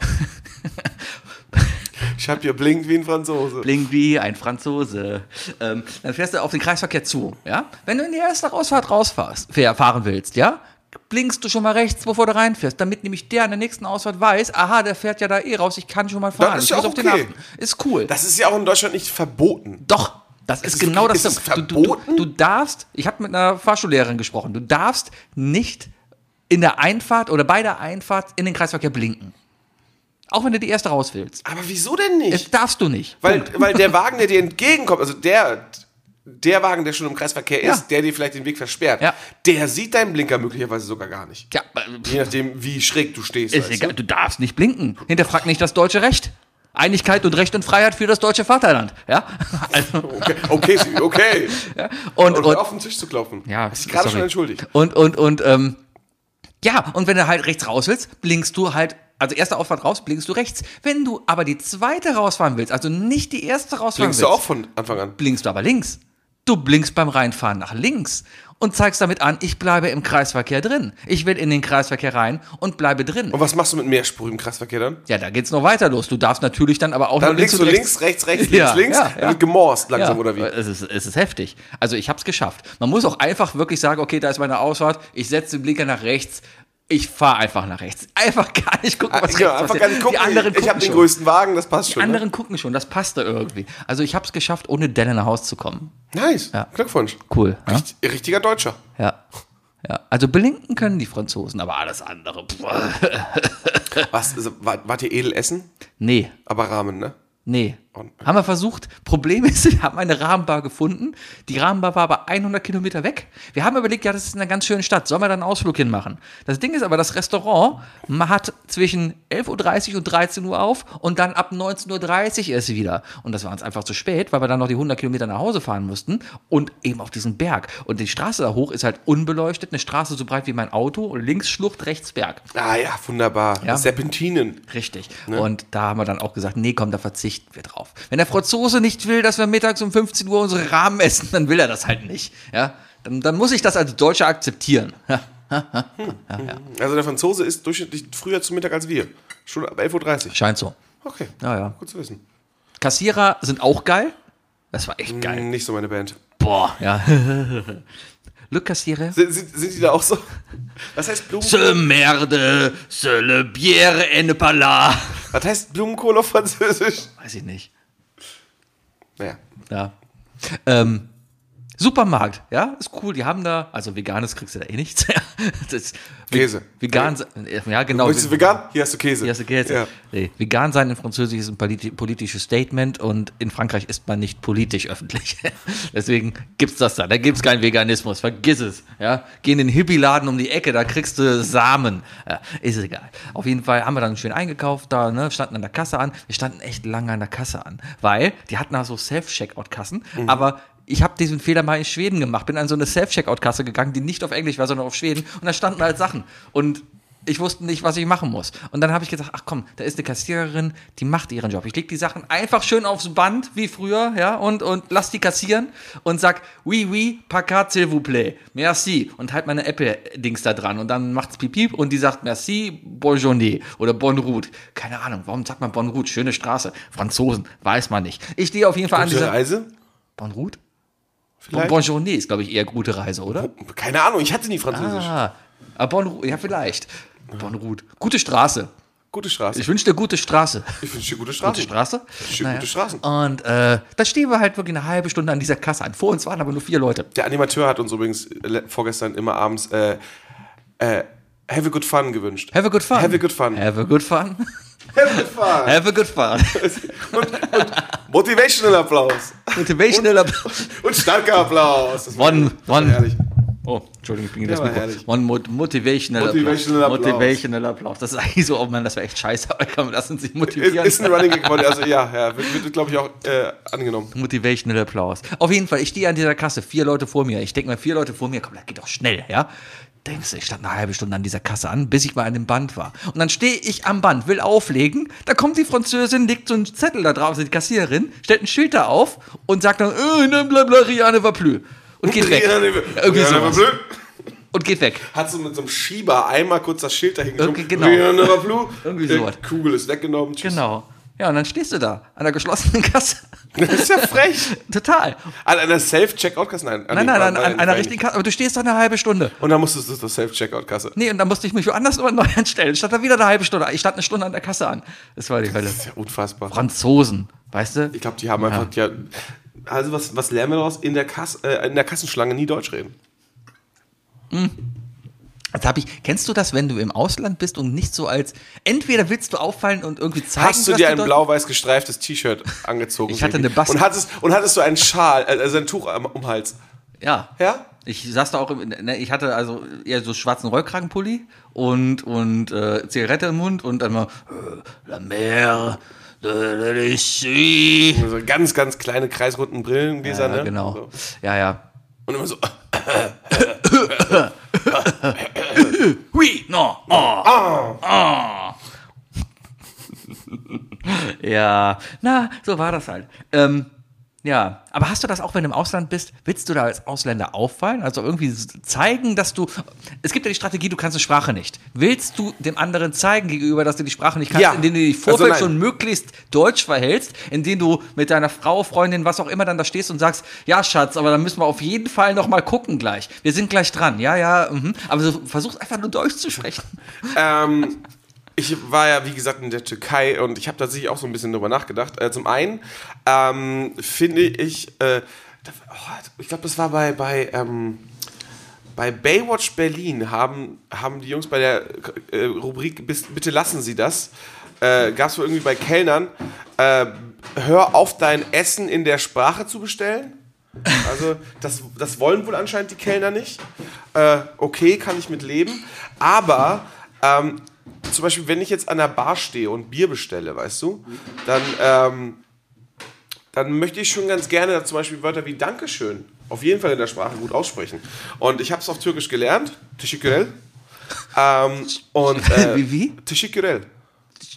Ich habe hier blinkt wie ein Franzose. Bling wie ein Franzose. Ähm, dann fährst du auf den Kreisverkehr zu, ja? Wenn du in die erste Ausfahrt rausfahrst, fahr- fahren willst, ja? Blinkst du schon mal rechts, bevor du reinfährst, damit nämlich der an der nächsten Ausfahrt weiß, aha, der fährt ja da eh raus, ich kann schon mal fahren. ist ich ja auch okay. Ist cool. Das ist ja auch in Deutschland nicht verboten. Doch, das ist, ist genau das. ist du, du, du darfst, ich habe mit einer Fahrschullehrerin gesprochen, du darfst nicht in der Einfahrt oder bei der Einfahrt in den Kreisverkehr blinken. Auch wenn du die erste raus willst. Aber wieso denn nicht? Das darfst du nicht. Weil, weil der <laughs> Wagen, der dir entgegenkommt, also der, der Wagen, der schon im Kreisverkehr Ja. ist, der dir vielleicht den Weg versperrt, Ja. der sieht deinen Blinker möglicherweise sogar gar nicht. Ja, Je nachdem, wie schräg du stehst. ist egal, du darfst nicht blinken. Hinterfrag nicht das deutsche Recht. Einigkeit und Recht und Freiheit für das deutsche Vaterland. Ja, <laughs> also? Okay, okay, okay. <laughs> und, Und, und, auf den Tisch zu klopfen. Ja, Hast dich gerade schon entschuldigt. Und, und, und, ähm, ja, und wenn du halt rechts raus willst, blinkst du halt, also erste Ausfahrt raus, blinkst du rechts. Wenn du aber die zweite rausfahren willst, also nicht die erste rausfahren Blinkst du willst, auch von Anfang an? blinkst du aber links. Du blinkst beim Reinfahren nach links und zeigst damit an, ich bleibe im Kreisverkehr drin. Ich will in den Kreisverkehr rein und bleibe drin. Und was machst du mit mehrspurigem Kreisverkehr dann? Ja, da geht's noch weiter los. Du darfst natürlich dann aber auch Dann links du links, rechts, rechts, links, Ja, links. ja, ja. wird gemorst langsam, ja, oder wie? Es ist, es ist heftig. Also ich habe es geschafft. Man muss auch einfach wirklich sagen, okay, da ist meine Ausfahrt, ich setze den Blinker nach rechts, ich fahre einfach nach rechts. <laughs> Einfach gar nicht gucken, was Ja, rechts einfach gar nicht gucken. Die anderen ich habe den größten Wagen, das passt Die schon. Ne? anderen gucken schon, das passte irgendwie. Also ich habe es geschafft, ohne Delle nach Hause zu kommen. Nice. Ja. Glückwunsch. Cool. Ja? Richt- Richtiger Deutscher. ja. Ja, also blinken können die Franzosen, aber alles andere. Was, also, wart, wart ihr edel essen? Nee, Aber Rahmen, ne? nee. Haben wir versucht. Problem ist, <laughs> wir haben eine Rahmenbar gefunden. Die Rahmenbar war aber 100 Kilometer weg. Wir haben überlegt, ja, das ist eine ganz schöne Stadt. Sollen wir da einen Ausflug hinmachen? Das Ding ist aber, das Restaurant hat zwischen 11.30 Uhr und 13 Uhr auf und dann ab 19.30 Uhr erst wieder. Und das war uns einfach zu spät, weil wir dann noch die 100 Kilometer nach Hause fahren mussten und eben auf diesen Berg. Und die Straße da hoch ist halt unbeleuchtet. Eine Straße so breit wie mein Auto und links Schlucht, rechts Berg. Ah ja, wunderbar. Ja. Serpentinen. Richtig. Und da haben wir dann auch gesagt, nee, komm, da verzichten wir drauf. Wenn der Franzose nicht will, dass wir mittags um 15 Uhr unsere Rahmen essen, dann will er das halt nicht. Ja? Dann, dann muss ich das als Deutscher akzeptieren. <laughs> Ja, Also der Franzose ist durchschnittlich früher zu Mittag als wir. Schon ab 11.30 Uhr. scheint so. Okay. Ja, ja. Gut zu wissen. Kassierer sind auch geil. Das war echt geil. Nicht so meine Band. Boah, ja. <laughs> Le Kassierer. Sind, sind, sind die da auch so? Was heißt Blumen? Se merde, se le bière et ne pas là. Was heißt Blumenkohl auf Französisch? Weiß ich nicht. Naja. Ja. Ähm, Supermarkt, ja, ist cool. Die haben da, also veganes kriegst du da eh nichts. <laughs> das, Käse. Vegan, ja genau. Möchtest du vegan? Hier hast du Käse. Hier hast du Käse. Ja. Nee, vegan sein in Französisch ist ein politi politisches Statement und in Frankreich ist man nicht politisch öffentlich. <laughs> Deswegen gibt's das da. Da gibt's keinen Veganismus. Vergiss es. Ja, geh in den Hippie-Laden um die Ecke, da kriegst du Samen. Ja, ist egal. Auf jeden Fall haben wir dann schön eingekauft, da ne, standen an der Kasse an. Wir standen echt lange an der Kasse an, weil die hatten da so Self-Checkout-Kassen, Mhm. aber ich habe diesen Fehler mal in Schweden gemacht, bin an so eine Self-Checkout-Kasse gegangen, die nicht auf Englisch war, sondern auf Schweden und da standen halt Sachen und ich wusste nicht, was ich machen muss. Und dann habe ich gedacht, ach komm, da ist eine Kassiererin, die macht ihren Job. Ich leg die Sachen einfach schön aufs Band, wie früher, ja, und, und lass die kassieren und sag, oui, oui, pacat, s'il vous plaît, merci. Und halt meine Apple-Dings da dran. Und dann macht's piep, piep und die sagt, merci, bonjourné oder bonne route. Keine Ahnung, warum sagt man bonne route? Schöne Straße. Franzosen, weiß man nicht. Ich stehe auf jeden Fall an Gute dieser... Reise? Bonne route? Vielleicht? Bonjourné ist, glaube ich, eher gute Reise, oder? Keine Ahnung, ich hatte nie Französisch. Ah, ah route, ja, vielleicht. Bonne route. Gute Straße. Gute Straße. Ich wünsche dir gute Straße. Ich wünsche dir gute Straßen. Gute Straße? wünsche dir gute Straßen. Und äh, da stehen wir halt wirklich eine halbe Stunde an dieser Kasse an. Vor uns waren aber nur vier Leute. Der Animateur hat uns übrigens le- vorgestern immer abends äh, äh, Have a good fun gewünscht. Have a good fun. Have a good fun. Have a good fun. Have a good fun. Have a good fun. <laughs> Motivational Applaus. Motivational Applaus. Und starker Applaus. Das One, one. herrlich. Oh, Entschuldigung, ich bin das Mikro. herrlich. One mo motivational, Motivational Applaus. Applaus. Motivational Applaus. Das ist eigentlich so, oh Mann, das wäre echt scheiße, aber man lassen sich Ist, motivieren. ist ein Running Gag Also ja, ja wird, wird glaube ich, auch äh, angenommen. Motivational Applaus. Auf jeden Fall, ich stehe an dieser Kasse, vier Leute vor mir. Ich denke mal, vier Leute vor mir, komm, das geht doch schnell, ja? Denkst du, ich stand eine halbe Stunde an dieser Kasse an, bis ich mal an dem Band war. Und dann stehe ich am Band, will auflegen, da kommt die Französin, legt so einen Zettel da drauf, also die Kassiererin, stellt ein Schild da auf und sagt dann, äh, ne, bla, bla, Riane va plus. Und geht weg. Irgendwie sowas. Und geht weg. Hat so mit so einem Schieber einmal kurz das Schild dahin Irgendwie, geschoben. genau. Rihanna Plu. Irgendwie Äh, sowas. Kugel ist weggenommen. Tschüss. Genau. Ja, und dann stehst du da an der geschlossenen Kasse. Das ist ja frech. <laughs> Total. An einer Self-Checkout-Kasse? Nein, Nein, nein, an, an einer richtigen Kasse. Aber du stehst da eine halbe Stunde. Und dann musstest du zur Self-Checkout-Kasse. Nee, und dann musste ich mich woanders immer neu anstellen. Ich stand da wieder eine halbe Stunde. Ich stand eine Stunde an der Kasse an. Das war die Hölle. Das ist ja unfassbar. Franzosen, weißt du? Ich glaube, die haben einfach, ja. also was, was lernen wir daraus? In der, Kass, äh, in der Kassenschlange nie Deutsch reden. Jetzt hab ich, kennst du das, wenn du im Ausland bist und nicht so als, entweder willst du auffallen und irgendwie zeigen, Hast du dir ein blau-weiß gestreiftes T-Shirt angezogen? Ich hatte eine Bast- und hattest, und hattest du einen Schal, äh, also ein Tuch am, um Hals? Ja. Ja? Ich saß da auch, im, ne, ich hatte also eher so schwarzen Rollkragenpulli und, und äh, Zigarette im Mund und dann mal, äh, la mer. So ganz, ganz kleine kreisrunden Brillengläser, Ja, ne? genau. So. Ja, ja. Und immer so, Oui, no, oh, oh. <laughs> ja, na, so war das halt. Ähm, ja, aber hast du das auch, wenn du im Ausland bist? Willst du da als Ausländer auffallen? Also irgendwie zeigen, dass du. Es gibt ja die Strategie, du kannst eine Sprache nicht. Willst du dem anderen zeigen gegenüber, dass du die Sprache nicht kannst, Ja. indem du dich Also Vorfeld nein. schon möglichst deutsch verhältst, indem du mit deiner Frau, Freundin, was auch immer dann da stehst und sagst, ja, Schatz, aber dann müssen wir auf jeden Fall noch mal gucken gleich. Wir sind gleich dran. Ja, ja, mhm. aber so, versuch einfach nur Deutsch zu sprechen. ähm, ich war ja, wie gesagt, in der Türkei und ich habe tatsächlich auch so ein bisschen drüber nachgedacht. Äh, zum einen ähm, finde ich, äh, oh, ich glaube, das war bei, bei, ähm, bei Baywatch Berlin haben, haben die Jungs bei der äh, Rubrik Bitte lassen Sie das, äh, gab es wohl irgendwie bei Kellnern, äh, hör auf dein Essen in der Sprache zu bestellen. Also das, das wollen wohl anscheinend die Kellner nicht. Äh, okay, kann ich mit leben. Aber ähm, zum Beispiel, wenn ich jetzt an der Bar stehe und Bier bestelle, weißt du, dann, ähm, dann möchte ich schon ganz gerne zum Beispiel Wörter wie Dankeschön auf jeden Fall in der Sprache gut aussprechen. Und ich habe es auf Türkisch gelernt, Teşekkürel. Ähm, und, <laughs> äh, Wie, wie? Teşekkürel.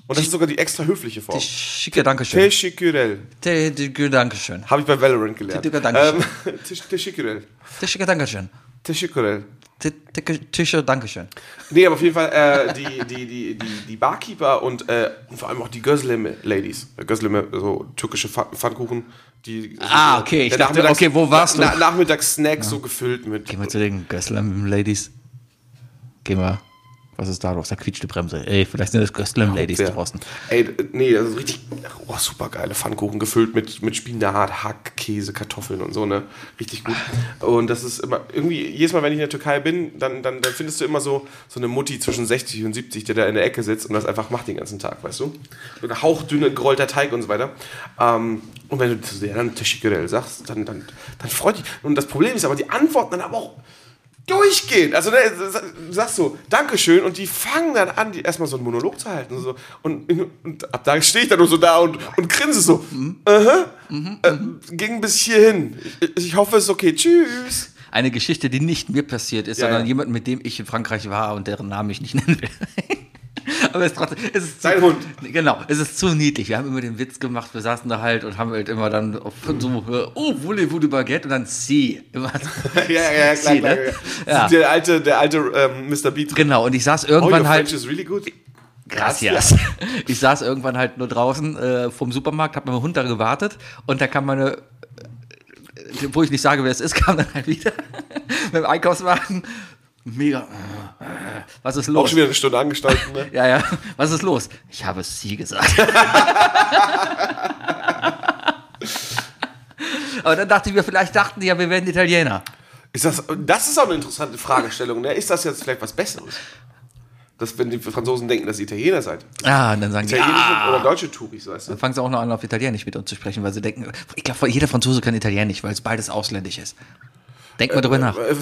Und das ist sogar die extra höfliche Form. Schicke Dankeschön. Teşekkürel. Te- te- Dankeschön. Habe ich bei Valorant gelernt. Teşekkür, Dankeschön. Ähm, Teş- <laughs> Teşekkürel. Schicke Dankeschön. Teşekkürel. Te- te- Tische Dankeschön. Nee, aber auf jeden Fall äh, die, die, die, die, die Barkeeper und, äh, und vor allem auch die Gözleme-Ladies. Gözleme, so türkische Pfann- Pfannkuchen. Die, Ah, okay, ich dachte, okay, wo warst du? Na, Nachmittagssnack so gefüllt mit. Gehen wir zu den Gösslem-Ladies. Gehen wir. Was ist da los? Da quietscht die Bremse. Ey, vielleicht sind das Gösslem-Ladies Ja. draußen. Ey, nee, das ist richtig oh, super geile Pfannkuchen gefüllt mit, mit Spinat, Hack, Käse, Kartoffeln und so, ne? Richtig gut. Und das ist immer, irgendwie, jedes Mal, wenn ich in der Türkei bin, dann, dann, dann findest du immer so, so eine Mutti zwischen 60 und 70, der da in der Ecke sitzt und das einfach macht den ganzen Tag, weißt du? So ein hauchdünne, gerollter Teig und so weiter. Ähm, und wenn du zu der dann Teşekkürel sagst, dann, dann, dann freut dich. Und das Problem ist aber, die antworten dann aber auch durchgehend. Also ne, du sagst so, Dankeschön, und die fangen dann an, die erstmal so einen Monolog zu halten. So. Und, und ab da stehe ich dann nur so da und, und grinse so. Aha, äh, ging bis hierhin. Ich, ich hoffe, es ist okay. Tschüss. Eine Geschichte, die nicht mir passiert ist, Ja, sondern ja. jemand, mit dem ich in Frankreich war und deren Namen ich nicht nennen will. <laughs> Aber es ist trotzdem, es ist zu, Sein Hund. Genau, es ist zu niedlich. Wir haben immer den Witz gemacht, wir saßen da halt und haben halt immer dann auf so, oh, voulez-vous du Baguette? Und dann sie. Immer so. <laughs> Ja, ja, ja, klar, klar, ne? Ja. Der alte, der alte ähm, Mr. Beat. Genau, und ich saß Oh, your irgendwann French halt. is really good. Gracias. <laughs> Ich saß irgendwann halt nur draußen äh, vom Supermarkt, hab mit meinem Hund da gewartet und da kam meine, äh, wo ich nicht sage, wer es ist, kam dann halt wieder mit dem Einkaufswagen. Mega. Was ist Auch los? schon wieder eine Stunde angestanden. Ne? <laughs> Ja, ja. Was ist los? Ich habe es sie gesagt. <laughs> Aber dann dachte ich mir, vielleicht dachten die ja, wir werden Italiener. Ist das, das ist auch eine interessante Fragestellung. Ne? Ist das jetzt vielleicht was Besseres? Dass, wenn die Franzosen denken, dass ihr Italiener seid. Ah, und dann sagen die, Italienische ah, oder deutsche Touris, weißt du? Dann fangen sie auch noch an, auf Italienisch mit uns zu sprechen, weil sie denken, ich glaube, jeder Franzose kann Italienisch, weil es beides ausländisch ist. Denk mal drüber nach. Äh,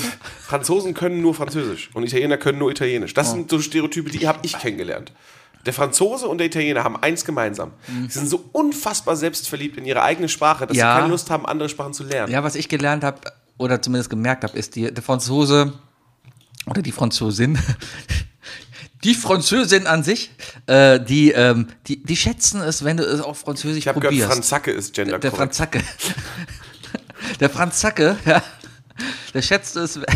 Franzosen können nur Französisch und Italiener können nur Italienisch. Das sind so Stereotype, die habe ich kennengelernt. Der Franzose und der Italiener haben eins gemeinsam. Sie sind so unfassbar selbstverliebt in ihre eigene Sprache, dass Ja. sie keine Lust haben, andere Sprachen zu lernen. Ja, was ich gelernt habe, oder zumindest gemerkt habe, ist, die, der Franzose oder die Franzosin, <laughs> die Französin an sich, äh, die, ähm, die, die schätzen es, wenn du es auf Französisch ich habe gehört, probierst. Franzacke ist gender der Franzacke. <laughs> Der Franzacke, ja, der schätzt es. <laughs>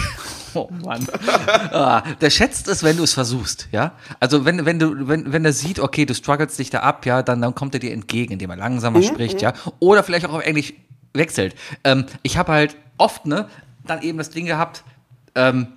Oh Mann. <laughs> ah, der schätzt es, wenn du es versuchst, ja. Also wenn, wenn du, wenn, wenn er sieht, okay, du struggles dich da ab, ja, dann, dann kommt er dir entgegen, indem er langsamer spricht, ja. Oder vielleicht auch auf Englisch wechselt. Ähm, ich habe halt oft, ne, dann eben das Ding gehabt, ähm,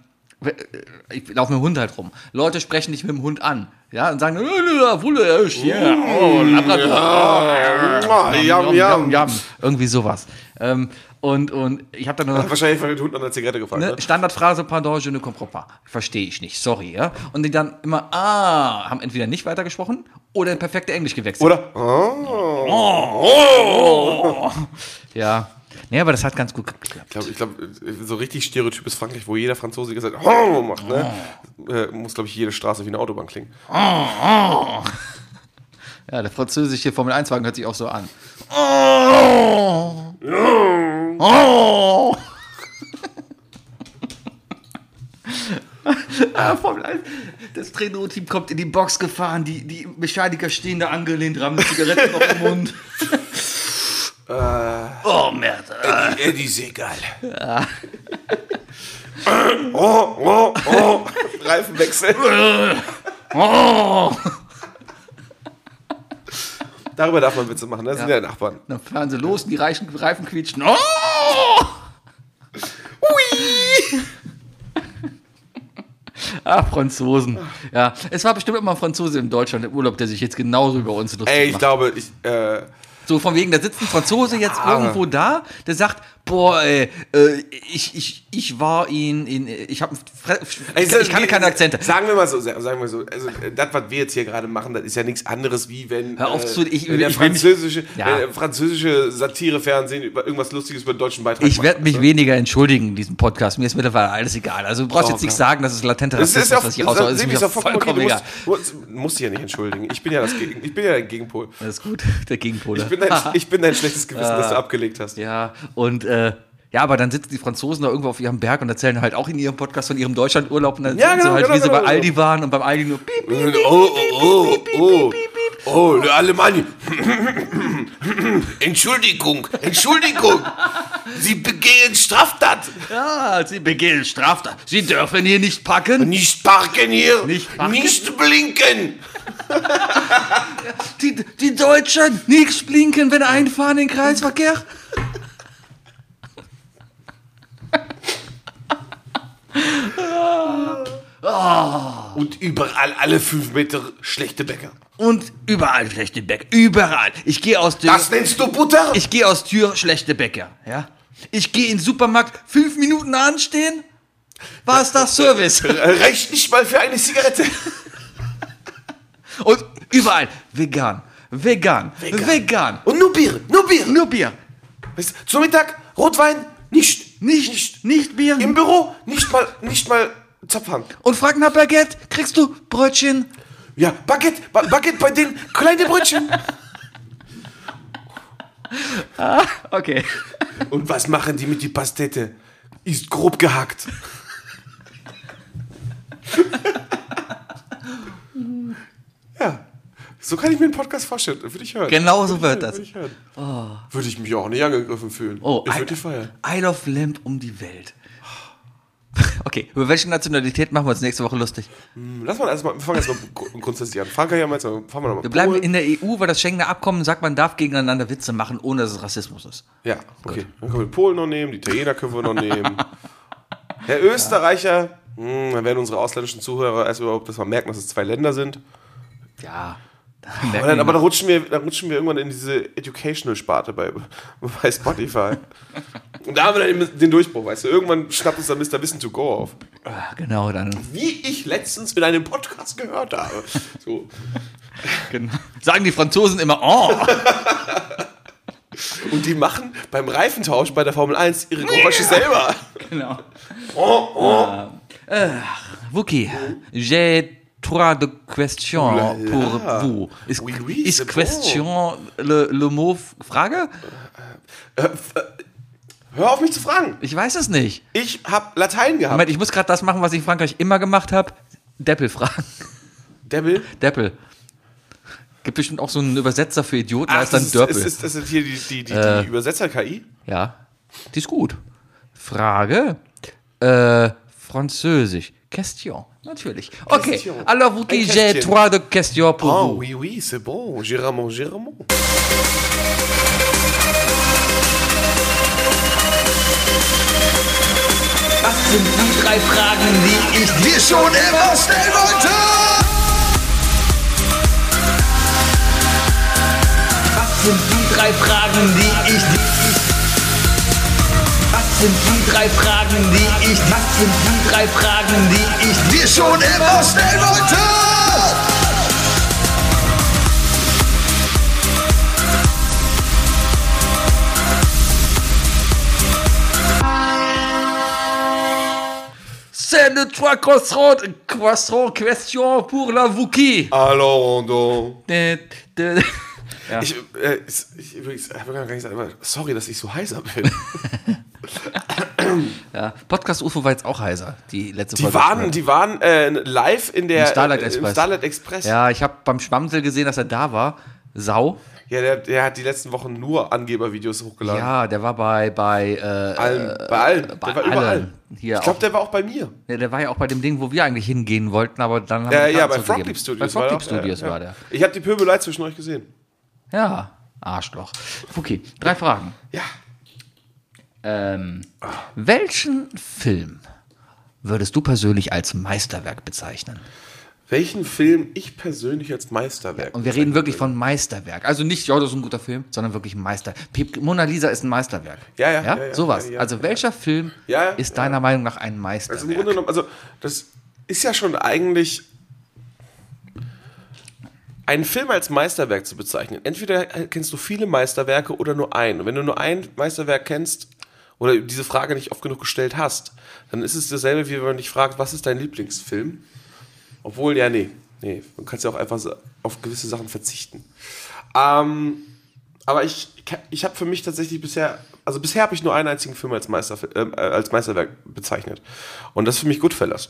ich laufe mit dem Hund halt rum. Leute sprechen dich mit dem Hund an. Ja, und sagen, "Äh, Wulle, äh, ja, oh, Labrador. Jam, Jam, jam. Irgendwie sowas. Ähm, und, und ich habe dann noch Wahrscheinlich von den Hund an der Zigarette gefallen. ne, Ne? Standardphrase, pardon, je ne comprends pas. Verstehe ich nicht, sorry, ja. Und die dann immer, ah, haben entweder nicht weitergesprochen oder in perfekte Englisch gewechselt. Oder? Oh. Ja. Nee, aber das hat ganz gut geklappt. Ich glaube, glaub, so richtig stereotypes Frankreich, wo jeder Franzose gesagt oh, macht, ne? Äh, muss, glaube ich, jede Straße wie eine Autobahn klingen. Ja, der französische Formel-1-Wagen hört sich auch so an. Oh! Oh! <laughs> ah, Formel 1. Das Trainer-Team kommt in die Box gefahren, die, die Mechaniker stehen da angelehnt, haben eine Zigarette noch im <laughs> Mund. oh, Merde. Eddie Segal. oh, oh, oh. Reifenwechsel. Oh! Darüber darf man Witze machen, das sind ja Nachbarn. Dann fahren sie los und die Reichen, Reifen quietschen. Oh! Ui! Ah, Franzosen. Ja, es war bestimmt immer ein Franzose in Deutschland im Urlaub, der sich jetzt genauso über uns lustig Ey, ich macht. glaube, ich, äh, So von wegen, da sitzt ein Franzose jetzt irgendwo da, der sagt, boah, ey, äh, ich, ich, ich war in, in ich habe, Also, ich kann keine Akzente. Sagen wir mal so, sagen wir so, also das, was wir jetzt hier gerade machen, das ist ja nichts anderes wie wenn, Hör auf äh, zu- ich- wenn der ich will mich- französische, Ja. wenn französische Satirefernsehen über irgendwas Lustiges über den deutschen Beitrag Ich werde mich weniger entschuldigen in diesem Podcast. Mir ist mittlerweile alles egal. Also du brauchst Oh, jetzt nicht sagen, dass es latenter Das Rassismus ist ja was ich raushaue. das Ist mir ja vollkommen okay. egal. du musst dich ja nicht entschuldigen. Ich bin ja das Gegen, ich bin ja der Gegenpol. Das ist gut, der Gegenpol. Ich bin dein, <laughs> ich bin dein schlechtes Gewissen, das du abgelegt hast. Ja, und äh, ja, aber dann sitzen die Franzosen da irgendwo auf ihrem Berg und erzählen halt auch in ihrem Podcast von ihrem Deutschlandurlaub und dann Ja, sind sie genau, halt, genau, wie sie bei genau. Aldi waren und beim Aldi nur piep, piep, Oh, oh, oh, oh, oh, der Alemanni. <coughs> Entschuldigung, Entschuldigung. Sie begehen Straftat. Ja, sie begehen Straftat. Sie dürfen hier nicht packen. Nicht parken hier. Nicht parken? Nicht blinken. Die, die Deutschen nicht blinken, wenn einfahren in den Kreisverkehr. Und überall alle fünf Meter schlechte Bäcker. Und überall schlechte Bäcker. Überall. Ich gehe aus der. Das nennst du Butter? Ich gehe aus Tür, schlechte Bäcker. Ja? Ich gehe in den Supermarkt, fünf Minuten anstehen. War es das Service? <laughs> Reicht nicht mal für eine Zigarette. Und überall vegan. Vegan. Vegan. Und nur Bier, nur Bier. Nur Bier. Weißt zum Mittag Rotwein nicht. Nicht, nicht, nicht Bier. Im Büro nicht mal, nicht mal Zapfhahn. Und frag nach Baguette. Kriegst du Brötchen? Ja, Baguette, ba Baguette bei den kleinen Brötchen. Okay. Und was machen die mit die Pastete? Ist grob gehackt. ja, so kann ich mir einen Podcast vorstellen. Würde ich hören. Genau so wird das. Würde ich hören. Würde ich mich auch nicht angegriffen fühlen. Oh, ich würde die feiern. Isle of Lamp um die Welt. <laughs> Okay, über welche Nationalität machen wir uns nächste Woche lustig? Lass mal erstmal, wir fangen erstmal gru- <laughs> grundsätzlich an. Frankreich haben wir jetzt, mal- fangen wir nochmal Wir bleiben in der EU, weil das Schengener Abkommen sagt, man darf gegeneinander Witze machen, ohne dass es Rassismus ist. Ja, okay. Dann können wir Polen noch nehmen, die Italiener können wir noch nehmen. <laughs> Der Österreicher, mh, dann werden unsere ausländischen Zuhörer erst überhaupt, dass man merken, dass es zwei Länder sind. Ja. Aber dann, aber dann, rutschen wir, dann rutschen wir irgendwann in diese Educational-Sparte bei, <laughs> bei Spotify. Und da haben wir dann eben den Durchbruch, weißt du. Irgendwann schnappt uns dann Mr. Wissen to go auf. Ah, genau, dann. Wie ich letztens in einem Podcast gehört habe. So. <laughs> Genau. Sagen die Franzosen immer, oh. <laughs> Und die machen beim Reifentausch bei der Formel 1 ihre Geräusche selber. genau. Oh, oh. Wookie, j'ai trois de questions Oula la. pour vous. Ist, Oui, oui, bon. question le, le mot Frage? Hör auf mich zu fragen. Ich weiß es nicht. Ich habe Latein gehabt. Moment, ich muss gerade das machen, was ich in Frankreich immer gemacht habe. Deppel fragen. Deppel. Deppel. Gibt bestimmt auch so einen Übersetzer für Idioten, Ach, ist dann Dörpel. ist, ist, das ist hier die, die, die, Äh. die Übersetzer-KI? Ja, die ist gut. Frage. Äh, Französisch. Question, natürlich. Okay, Question. alors vous qui Ein j'ai trois de questions pour Oh, vous. oui, oui, c'est bon. Géramont, Géramont. Was sind die drei Fragen, die ich dir schon immer stellen wollte. Was sind die drei Fragen, die ich Was sind die drei Fragen, die ich Was sind die drei Fragen, die ich dir schon immer stellen wollte. C'est le trois croissants, croissants question pour la Wookie. Dä, dä. Ja. Ich, äh, ich, übrigens, ich will gar nicht sagen, aber sorry, dass ich so heiser bin. <coughs> Ja, Podcast UFO war jetzt auch heiser, die letzte Die Folge. waren, die waren äh, live in der Im Starlight äh, Express. Im Starlight Express. Ja, ich habe beim Schwammsel gesehen, dass er da war. Sau. Ja, der, der hat die letzten Wochen nur Angebervideos hochgeladen. Ja, der war bei bei äh, Allen, bei allen. bei der war überall. allen. Hier ich glaube, auch. der war auch bei mir. Ja, der war ja auch bei dem Ding, wo wir eigentlich hingehen wollten, aber dann haben Ja, wir ja, bei Karten Frog zurückgegeben. Leap Studios. Bei Frog war Leap der auch, Studios ja, ja. war der. Ich habe die Pöbelei zwischen euch gesehen. Ja, Arschloch. Okay, drei Fragen. Ja. Ähm, welchen Film würdest du persönlich als Meisterwerk bezeichnen? Welchen Film ich persönlich als Meisterwerk Und wir reden wirklich von Meisterwerk. Also nicht, ja, das ist ein guter Film, sondern wirklich ein Meister. Mona Lisa ist ein Meisterwerk. Ja, ja, ja, ja, sowas. ja, ja, also ja. welcher Film Ja, ja, ist ja. deiner Meinung nach ein Also im Meisterwerk? Grunde genommen, also das ist ja schon eigentlich einen Film als Meisterwerk zu bezeichnen. Entweder kennst du viele Meisterwerke oder nur einen. Und wenn du nur ein Meisterwerk kennst oder diese Frage nicht oft genug gestellt hast, dann ist es dasselbe, wie wenn man dich fragt, was ist dein Lieblingsfilm? Obwohl, ja, nee, nee, man kann ja auch einfach auf gewisse Sachen verzichten. Ähm, aber ich, ich habe für mich tatsächlich bisher, also bisher habe ich nur einen einzigen Film als, Meister, äh, als Meisterwerk bezeichnet. Und das ist für mich Goodfellas.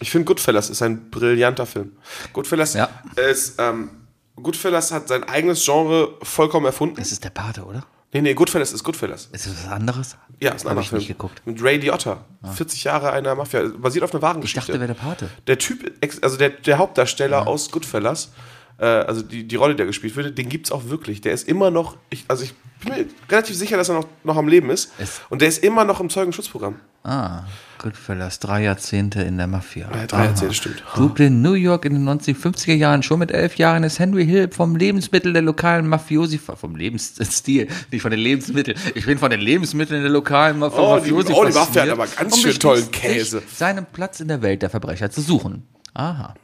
Ich finde Goodfellas ist ein brillanter Film. Goodfellas Ja. ist, ähm, Goodfellas hat sein eigenes Genre vollkommen erfunden. Das ist der Pate, oder? Nee, nee, Goodfellas ist Goodfellas. Ist das was anderes? Ja, ist ein anderer ich Film. nicht geguckt. Mit Ray Liotta. 40 Jahre einer Mafia. Basiert auf einer wahren Ich Geschichte. dachte, wäre der Pate. Der Typ, also der, der Hauptdarsteller aus Goodfellas, äh, also die, die Rolle, die er gespielt wird, den gibt's auch wirklich. Der ist immer noch, ich, also ich bin mir relativ sicher, dass er noch, noch am Leben ist. Ist- Und der ist immer noch im Zeugenschutzprogramm. Ah, Goodfellas, drei Jahrzehnte in der Mafia. Ja, drei Jahrzehnte, stimmt. Brooklyn, New York in den 1950er Jahren. Schon mit elf Jahren ist Henry Hill vom Lebensmittel der lokalen Mafiosi, vom Lebensstil, nicht von den Lebensmitteln. Ich bin von den Lebensmitteln der lokalen Ma- Oh, die- Mafiosi oh, die Mafia hat aber ganz schön tollen Käse. Seinen Platz in der Welt der Verbrecher zu suchen. Aha.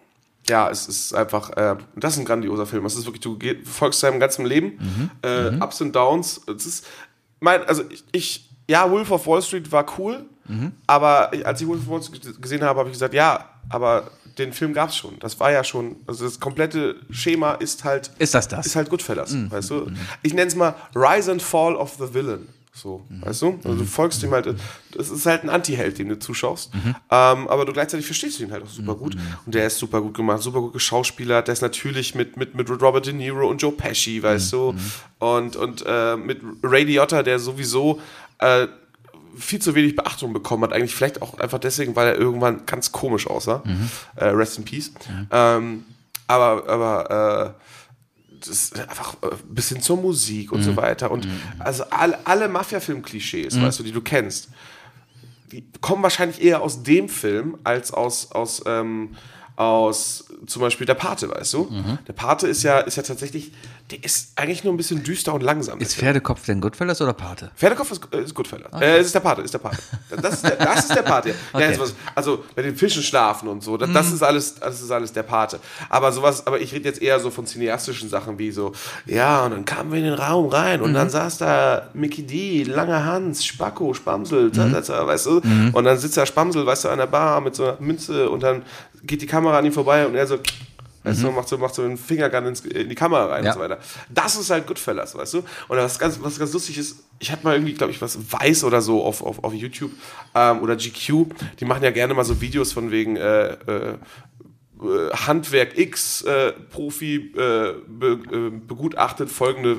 Ja, es ist einfach, äh, das ist ein grandioser Film. Es ist wirklich, du geh- folgst seinem ganzen Leben, äh, Ups und Downs. Es ist, mein, also ich, ich, ja, Wolf of Wall Street war cool, aber ich, als ich Wolf gesehen habe, habe ich gesagt, ja, aber den Film gab es schon. Das war ja schon, also das komplette Schema ist halt, Ist das das? ist halt Goodfellas, weißt du? Ich nenne es mal Rise and Fall of the Villain. So, weißt du? Also du folgst ihm halt, das ist halt ein Anti-Held, den du zuschaust. Ähm, aber du gleichzeitig verstehst du ihn halt auch super gut. Und der ist super gut gemacht, super gut geschauspielert. Der ist natürlich mit, mit, mit Robert De Niro und Joe Pesci, weißt du? Und, und äh, mit Ray Liotta, der sowieso äh, viel zu wenig Beachtung bekommen hat. Eigentlich vielleicht auch einfach deswegen, weil er irgendwann ganz komisch aussah. Äh, rest in Peace. Ähm, aber, aber äh, das ist einfach äh, bis hin zur Musik und so weiter. Und also alle, alle Mafia-Film-Klischees, weißt du, die du kennst, die kommen wahrscheinlich eher aus dem Film als aus, aus, ähm, aus zum Beispiel der Pate, weißt du? Der Pate ist ja, ist ja tatsächlich, der ist eigentlich nur ein bisschen düster und langsam. Ist Pferdekopf denn Goodfellas oder Pate? Pferdekopf ist, äh, ist Goodfellas. Äh, es ist der Pate, ist der Pate. Das ist der, das ist der Pate. Ja, <laughs> Okay. was, also bei den Fischen schlafen und so, das, das ist alles, das ist alles der Pate. Aber sowas, aber ich rede jetzt eher so von cineastischen Sachen wie so, ja, und dann kamen wir in den Raum rein und dann saß da Mickey D, Langer Hans, Spacko, Spamsel, da, da, da, weißt du? Und dann sitzt da Spamsel, weißt du, an der Bar mit so einer Münze und dann geht die Kamera an ihm vorbei und er so, Weißt du, macht so, macht so einen Fingergun ins, in die Kamera rein Ja. und so weiter. Das ist halt Goodfellas, weißt du? Und was ganz, was ganz lustig ist, ich hatte mal irgendwie, glaube ich, was Weiß oder so auf, auf, auf YouTube ähm, oder GQ, die machen ja gerne mal so Videos von wegen, äh, äh, äh, Handwerk X äh, Profi äh, be, äh, begutachtet folgende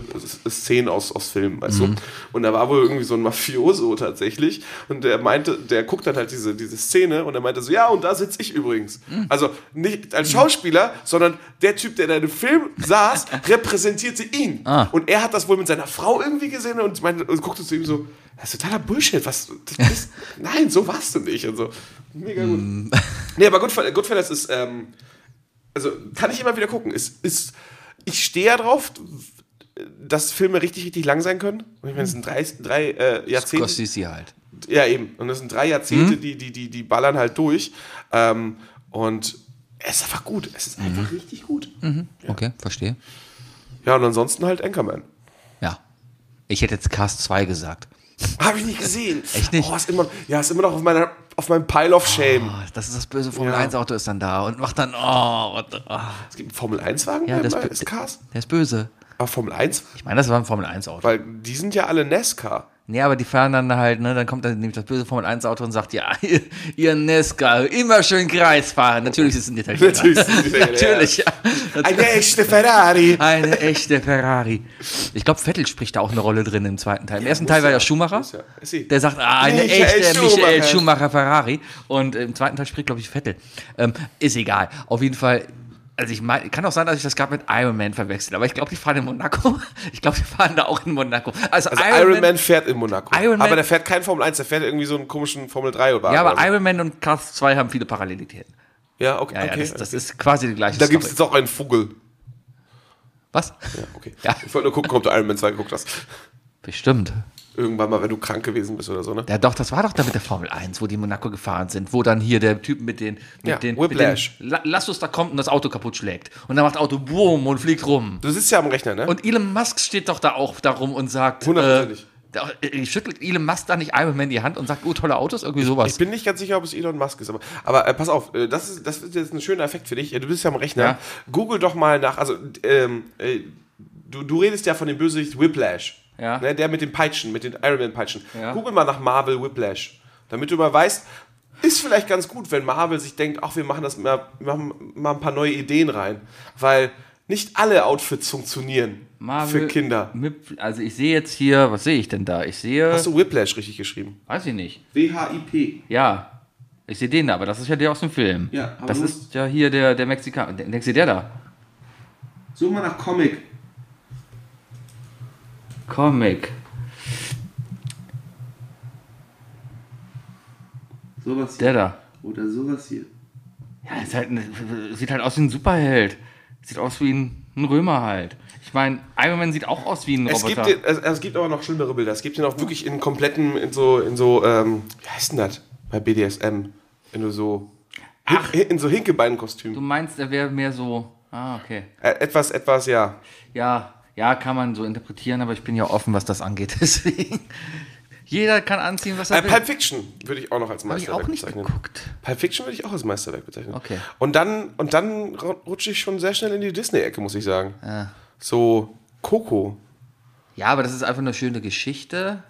Szenen aus, aus Filmen, weißt du? Und da war wohl irgendwie so ein Mafioso tatsächlich und der meinte, der guckt dann halt diese, diese Szene und er meinte so, ja, und da sitze ich übrigens. Also nicht als Schauspieler, sondern der Typ, der da in dem Film saß, <laughs> repräsentierte ihn. Und er hat das wohl mit seiner Frau irgendwie gesehen und, meinte, und guckte zu ihm so, das ist totaler Bullshit, was, das <laughs> ist, nein, so warst du nicht und so. Mega gut. <laughs> Nee, aber Goodfellas, Goodfellas ist, ähm, also kann ich immer wieder gucken. Ist, ist, ich stehe ja drauf, dass Filme richtig, richtig lang sein können. Und ich meine, es sind drei, drei äh, Jahrzehnte. Scorsese halt. Ja, eben. Und das sind drei Jahrzehnte, die, die, die, die ballern halt durch. Ähm, und es ist einfach gut. Es ist einfach richtig gut. Okay, verstehe. Ja, und ansonsten halt Anchorman. Ja. Ich hätte jetzt Cast 2 gesagt. Habe ich nicht gesehen. Echt nicht? Oh, ist immer, ja, ist immer noch auf, meiner, auf meinem Pile of Shame. Oh, das ist das böse Formel Ja. 1 Auto ist dann da und macht dann oh, und, oh. Es gibt einen Formel-1-Wagen ja, bei das bei bö- Cars. der ist böse. Aber Formel 1? Ich meine, das war ein Formel 1 Auto. Weil die sind ja alle NASCAR. Nee, aber die fahren dann halt, ne, dann kommt dann nämlich das böse Formel 1 Auto und sagt, ja, ihr, <laughs> ihr Nesca, immer schön Kreis fahren. Natürlich ist es ein Italiener. Natürlich <laughs> Natürlich, ja. Eine echte Ferrari. Eine echte Ferrari. Ich glaube, Vettel spricht da auch eine Rolle drin im zweiten Teil. Im ersten Teil war ja Schumacher. ja. Der sagt, ah, eine Michael echte Schumacher. Michael Schumacher Ferrari. Und im zweiten Teil spricht, glaube ich, Vettel. Ähm, ist egal. Auf jeden Fall. Also ich mein, kann auch sein, dass ich das gerade mit Iron Man verwechsel, aber ich glaube, die fahren in Monaco. <laughs> Ich glaube, die fahren da auch in Monaco. Also, Also Iron, Man, fährt in Monaco. Iron Man- aber der fährt kein Formel 1, der fährt irgendwie so einen komischen Formel 3 oder Ja, aber oder so. Iron Man und Cars 2 haben viele Parallelitäten. Ja, okay. Ja, ja, okay. das, das ist quasi die gleiche da gibt es jetzt auch einen Vogel. Was? Ja, okay. Ja. Ich wollte nur gucken, ob du Iron Man 2 geguckt hast. Bestimmt. Irgendwann mal, wenn du krank gewesen bist oder so, ne? Ja, doch, das war doch da mit der Formel 1, wo die in Monaco gefahren sind, wo dann hier der Typ mit den, mit Ja, den, Whiplash. mit den La- Lass uns da kommt und das Auto kaputt schlägt. Und dann macht das Auto boom und fliegt rum. Du sitzt ja am Rechner, ne? Und Elon Musk steht doch da auch darum und sagt, Hundertprozentig. äh, da- äh, schüttelt Elon Musk da nicht Iron Man die Hand und sagt, oh, tolle Autos, irgendwie sowas. ich bin nicht ganz sicher, ob es Elon Musk ist, aber, aber äh, pass auf, äh, das ist, das ist jetzt ein schöner Effekt für dich. Du bist ja am Rechner. Ja. Google doch mal nach, also ähm, äh, du, du redest ja von dem Bösewicht Whiplash. Ja. Ne, der mit den Peitschen, mit den Iron Man Peitschen. Ja. Google mal nach Marvel Whiplash. Damit du mal weißt, ist vielleicht ganz gut, wenn Marvel sich denkt, ach, wir machen das mal, wir machen mal ein paar neue Ideen rein. Weil nicht alle Outfits funktionieren für Kinder. Mit, also ich sehe jetzt hier, was sehe ich denn da? Ich sehe, Hast du Whiplash richtig geschrieben? weiß ich nicht. W-H-I-P. Ja, ich sehe den da, aber das ist ja der aus dem Film. Ja, aber das ist ja hier der, der Mexikaner. Denkst du, der da? Such mal nach Comic. Comic. Sowas Der da. Oder sowas hier. Ja, ist halt ein, sieht halt aus wie ein Superheld. Sieht aus wie ein, ein Römer halt. Ich meine, Iron Man sieht auch aus wie ein Es gibt, Roboter. es, es gibt aber noch schlimmere Bilder. Es gibt den auch wirklich in kompletten, in so, in so, ähm, wie heißt denn das? Bei BDSM. Du so, Ach. in so du Hinkebeinkostüm. meinst, er wäre mehr so. Ah, okay. Äh, etwas, etwas, ja. Ja, ja, kann man so interpretieren, aber ich bin ja offen, was das angeht. <laughs> Deswegen. Jeder kann anziehen, was er Äh, will. Pulp Fiction würde ich auch noch als Habe ich Meisterwerk auch nicht bezeichnen. geguckt. Pulp Fiction würde ich auch als Meisterwerk bezeichnen. Okay. Und dann, und dann ru- rutsche ich schon sehr schnell in die Disney-Ecke, muss ich sagen. Ja. So Coco. Ja, aber das ist einfach eine schöne Geschichte.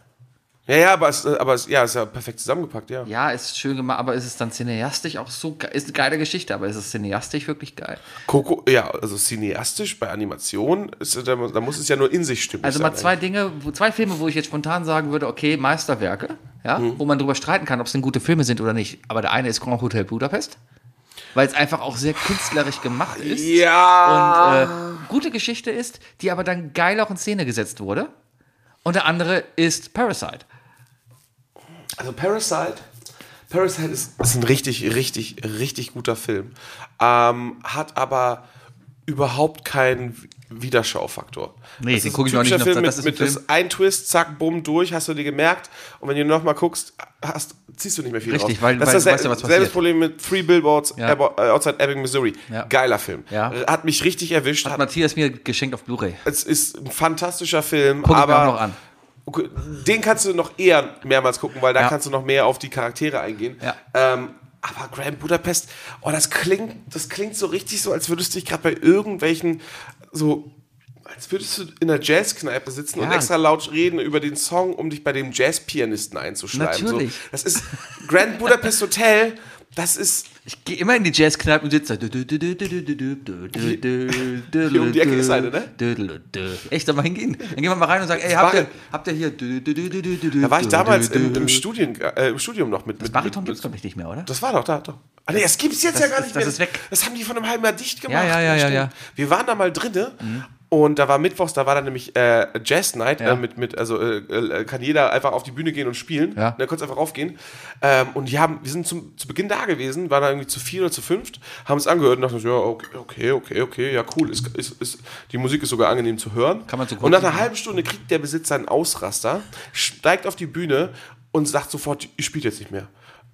Ja, ja, aber es, aber es, ja, ist ja perfekt zusammengepackt, ja. Ja, ist schön gemacht, aber ist es dann cineastisch auch so ge- Ist eine geile Geschichte, aber ist es cineastisch wirklich geil? Coco, ja, also cineastisch bei Animation, ist, da, da muss es ja nur in sich stimmen. Also mal zwei Dinge, zwei Filme, wo ich jetzt spontan sagen würde, okay, Meisterwerke, ja, Mhm. wo man drüber streiten kann, ob es denn gute Filme sind oder nicht. Aber der eine ist Grand Hotel Budapest, weil es einfach auch sehr künstlerisch gemacht ist. Ja. Und äh, gute Geschichte ist, die aber dann geil auch in Szene gesetzt wurde. Und der andere ist Parasite. Also Parasite. Parasite ist, ist ein richtig, richtig, richtig guter Film. Ähm, hat aber überhaupt keinen Wiederschaufaktor. Nee, das den ist guck ein ich auch nicht noch- Film das mit, ist ein mit das Film- ein Twist, zack, bumm, durch, hast du dir gemerkt. Und wenn du nochmal guckst, hast, ziehst du nicht mehr viel Richtig, raus. weil- das weil ist du das weißt ja, was selbe passiert. Problem mit Three Billboards Ja. Äh, Outside Ebbing, Missouri. Ja. Geiler Film. Ja. Hat mich richtig erwischt. Hat Hat, Matthias mir geschenkt auf Blu-ray. es ist ein fantastischer Film, Guck ich mir aber auch noch an. Okay, den kannst du noch eher mehrmals gucken, weil da Ja. kannst du noch mehr auf die Charaktere eingehen. Ja. Ähm, aber Grand Budapest, oh, das klingt, das klingt so richtig so, als würdest du dich gerade bei irgendwelchen so, als würdest du in einer Jazzkneipe sitzen und Ja. extra laut reden über den Song, um dich bei dem Jazzpianisten einzuschreiben. Natürlich. So, das ist Grand Budapest Hotel. Das ist, Ich gehe immer in die Jazzkneipe und sitze da. Hier um die Ecke ist eine, ne? Echt, soll mal hingehen? Dann gehen wir mal rein und sagen, ey, habt ihr, habt ihr hier. Da war ich damals im, im, Studien, äh, im Studium noch mit. mit Bariton mit, gibt's glaube ich nicht mehr, oder? Das war doch da, doch. Ah, nee, das gibt's jetzt Das ja gar nicht das mehr. ist weg. Das haben die von einem halben Jahr dicht gemacht. Ja, ja, ja, ja, ja. Wir waren da mal drinne und da war Mittwochs, da war dann nämlich äh, Jazz Night Ja. äh, mit, mit, also äh, äh, kann jeder einfach auf die Bühne gehen und spielen. Ja. Da konntest einfach raufgehen. Ähm, und die haben, wir sind zum, zu Beginn da gewesen, waren da irgendwie zu vier oder zu fünft, haben es angehört und dachten, so, ja, okay, okay, okay, okay, ja, cool. Ist, ist, ist, die Musik ist sogar angenehm zu hören. Kann man so Und nach einer halben Stunde kriegt der Besitzer einen Ausraster, steigt auf die Bühne und sagt sofort, ich spiele jetzt nicht mehr.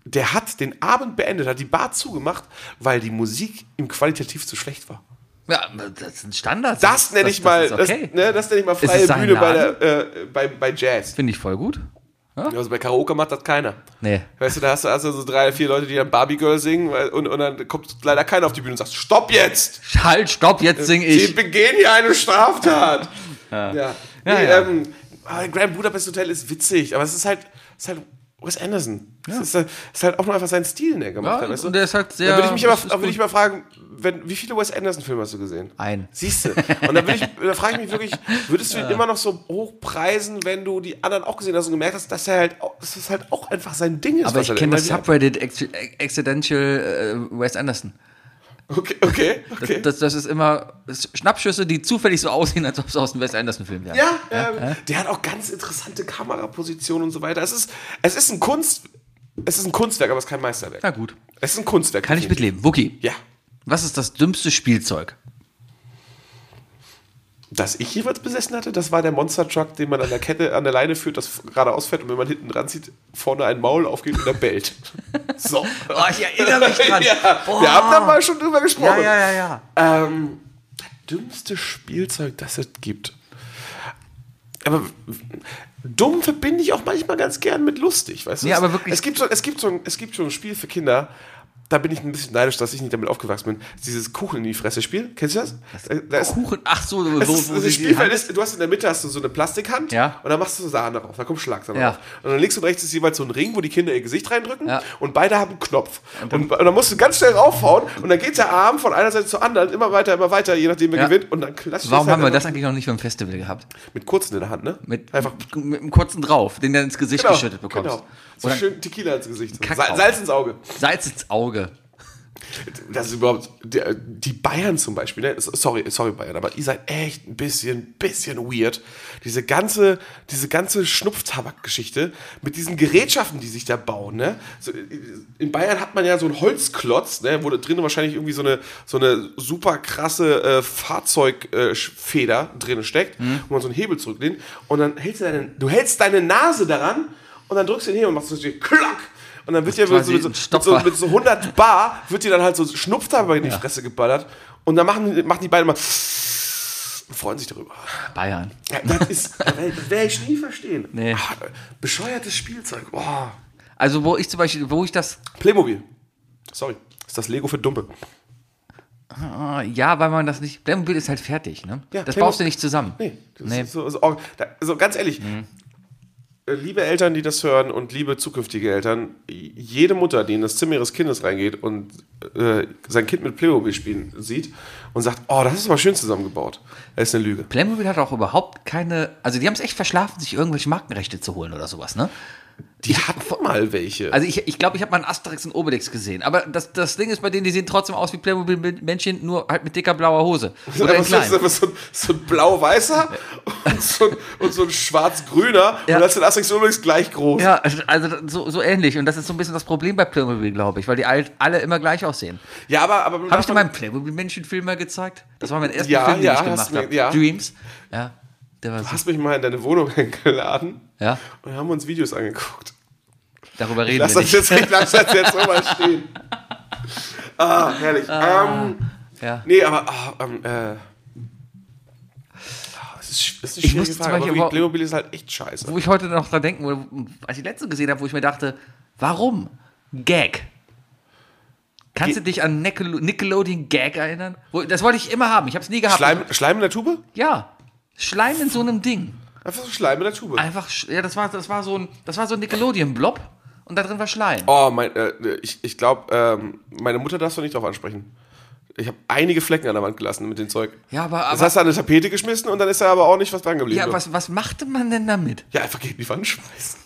Der hat den Abend beendet, hat die Bar zugemacht, weil die Musik ihm qualitativ zu schlecht war. Ja, das sind Standards. Das nenne ich mal, ist das, okay. ne, das nenne ich mal freie Bühne bei, der, äh, bei, bei Jazz. Finde ich voll gut. Also bei Karaoke macht das keiner. Nee. Weißt du, da hast du, du so drei, vier Leute, die dann Barbie Girl singen und, und dann kommt leider keiner auf die Bühne und sagt, stopp jetzt! Halt, stopp, jetzt sing Sie ich. begehen hier eine Straftat. Ja. Ja. Nee, Ja, ja. Ähm, Grand Budapest Hotel ist witzig, aber es ist halt, es ist halt Wes Anderson. Es ist, halt- es ist halt auch nur einfach sein Stil, den er gemacht Ja, hat. Weißt du? und der ist halt sehr- Da würde ich mich aber, das ist würde ich mal fragen, wenn, wie viele Wes Anderson-Filme hast du gesehen? Ein. Siehst du? Und da, will ich, da frage ich mich wirklich, würdest du ihn immer noch so hochpreisen, wenn du die anderen auch gesehen hast und gemerkt hast, dass er halt, dass das halt auch einfach sein Ding ist? Aber ich er kenne das Subreddit Acc- Accidental äh, Wes Anderson. Okay, okay, okay. Das, das ist immer Schnappschüsse, die zufällig so aussehen, als ob es aus einem Wes Anderson-Film wäre. Ja, ähm, der hat auch ganz interessante Kamerapositionen und so weiter. Es ist, es ist ein Kunst, es ist ein Kunstwerk, aber es ist kein Meisterwerk. Na gut. Es ist ein Kunstwerk. Kann ich mitleben. Wookie, Ja. was ist das dümmste Spielzeug? Das ich jeweils besessen hatte, das war der Monster Truck, den man an der Kette, an der Leine führt, das geradeaus fährt und wenn man hinten dran zieht, vorne ein Maul aufgeht und er bellt. <laughs> So. Oh, ich erinnere mich dran. Ja, Boah. wir haben da mal schon drüber gesprochen. Ja, ja, ja, ja. Ähm, dümmste Spielzeug, das es gibt. Aber dumm verbinde ich auch manchmal ganz gern mit lustig, weißt du? Ja, aber wirklich- Es gibt, so, es, gibt so ein, es gibt so ein Spiel für Kinder, da bin ich ein bisschen neidisch, dass ich nicht damit aufgewachsen bin. Dieses Kuchen in die Fresse Spiel. Kennst du das? Da- ist, Kuchen, ach so, wo, ist, die Spielfeld ist, du hast in der Mitte hast du so eine Plastikhand Ja. und dann machst du so Sahne drauf, da kommt Schlag drauf. Ja. Und dann links und rechts ist jeweils so ein Ring, wo die Kinder ihr Gesicht reindrücken Ja. und beide haben einen Knopf. Und, und dann musst du ganz schnell raufhauen und dann geht der Arm von einer Seite zur anderen immer weiter, immer weiter, je nachdem wer Ja. gewinnt und dann klatscht Warum es halt haben wir das eigentlich noch nicht beim Festival gehabt? mit kurzen in der Hand, ne? Mit, einfach mit einem kurzen drauf, den du ins Gesicht geschüttet bekommst. Genau. So Oder schön Tequila ins Gesicht. Kack Sa auf. Salz ins Auge. Salz ins Auge. Das ist überhaupt, die Bayern zum Beispiel, ne? sorry, sorry Bayern, aber ihr seid echt ein bisschen, bisschen weird. Diese ganze, diese ganze Schnupftabak-Geschichte mit diesen Gerätschaften, die sich da bauen, ne? In Bayern hat man ja so einen Holzklotz, ne? Wo da drin wahrscheinlich irgendwie so eine, so eine super krasse äh, Fahrzeugfeder drin steckt, wo man so einen Hebel zurücklehnt und dann hältst du deine, du hältst deine Nase daran und dann drückst du den hier und machst so klack und dann wird ja mit so, mit, so, mit, so, Stopper. mit so 100 <laughs> Bar wird dir dann halt so Schnupftabak in die Fresse geballert und dann machen, die- machen die beiden mal und freuen sich darüber. Bayern. Ja, das ist, das werde ich nie verstehen. Nee. Ah, bescheuertes Spielzeug. Boah. Also, wo ich zum Beispiel, wo ich das, Playmobil. Sorry. Ist das Lego für Dumpe. ah, ja, weil man das nicht, Playmobil ist halt fertig, ne? Ja, das Playmobil- baust du nicht zusammen. Nee. Das Nee. Ist so, so, oh, also ganz ehrlich. äh, Liebe Eltern, die das hören und liebe zukünftige Eltern, jede Mutter, die in das Zimmer ihres Kindes reingeht und äh, sein Kind mit Playmobil spielen sieht und sagt, oh, das ist aber schön zusammengebaut, das ist eine Lüge. Playmobil hat auch überhaupt keine, also die haben es echt verschlafen, sich irgendwelche Markenrechte zu holen oder sowas, ne? Die hatten mal welche. Also ich glaube, ich, glaub, ich habe mal einen Asterix und Obelix gesehen, aber das, das Ding ist bei denen, die sehen trotzdem aus wie Playmobil-Männchen, nur halt mit dicker blauer Hose. Oder Aber so, klein. so, so, ein blau-weißer und, so, ein- und so ein schwarz-grüner Ja. und das sind Asterix und Obelix gleich groß. Ja, also so, so ähnlich. Und das ist so ein bisschen das Problem bei Playmobil, glaube ich, weil die alt, alle immer gleich aussehen. Ja, aber, aber Habe ich dir meinen Playmobil-Männchen-Film mal gezeigt? Das war mein erster Ja, Film, den ja, ich gemacht habe. ja. Dreams. Ja, der war Du so. hast mich mal in deine Wohnung <laughs> eingeladen Ja, und haben uns Videos angeguckt. darüber reden Lass wir das nicht. jetzt, ich lass das jetzt so mal stehen. <laughs> Ah, herrlich. ähm, Ja. nee, aber ah, ähm, äh, ah, es ist, ist eine Ich schwierige muss zum Frage, aber Beispiel ist halt echt scheiße. Wo ich heute noch dran denken, oder als ich die letzte gesehen habe, wo ich mir dachte, warum? Gag. Kannst Ge- du dich an Nickel Nickelodeon Gag erinnern? Das wollte ich immer haben. Ich habe es nie gehabt. Schleim, Schleim in der Tube? Ja. Schleim in so einem Ding. Einfach so Schleim in der Tube. Einfach, ja, das war, das war so ein, das war so ein Nickelodeon-Blob. und da drin war Schleim. Oh, mein, äh, ich, ich glaube, ähm, meine Mutter darfst du nicht drauf ansprechen. Ich habe einige Flecken an der Wand gelassen mit dem Zeug. Ja, aber, Das aber hast du an eine Tapete geschmissen und dann ist da aber auch nicht was dran geblieben. ja, was, was machte man denn damit? Ja, einfach gegen die Wand schmeißen.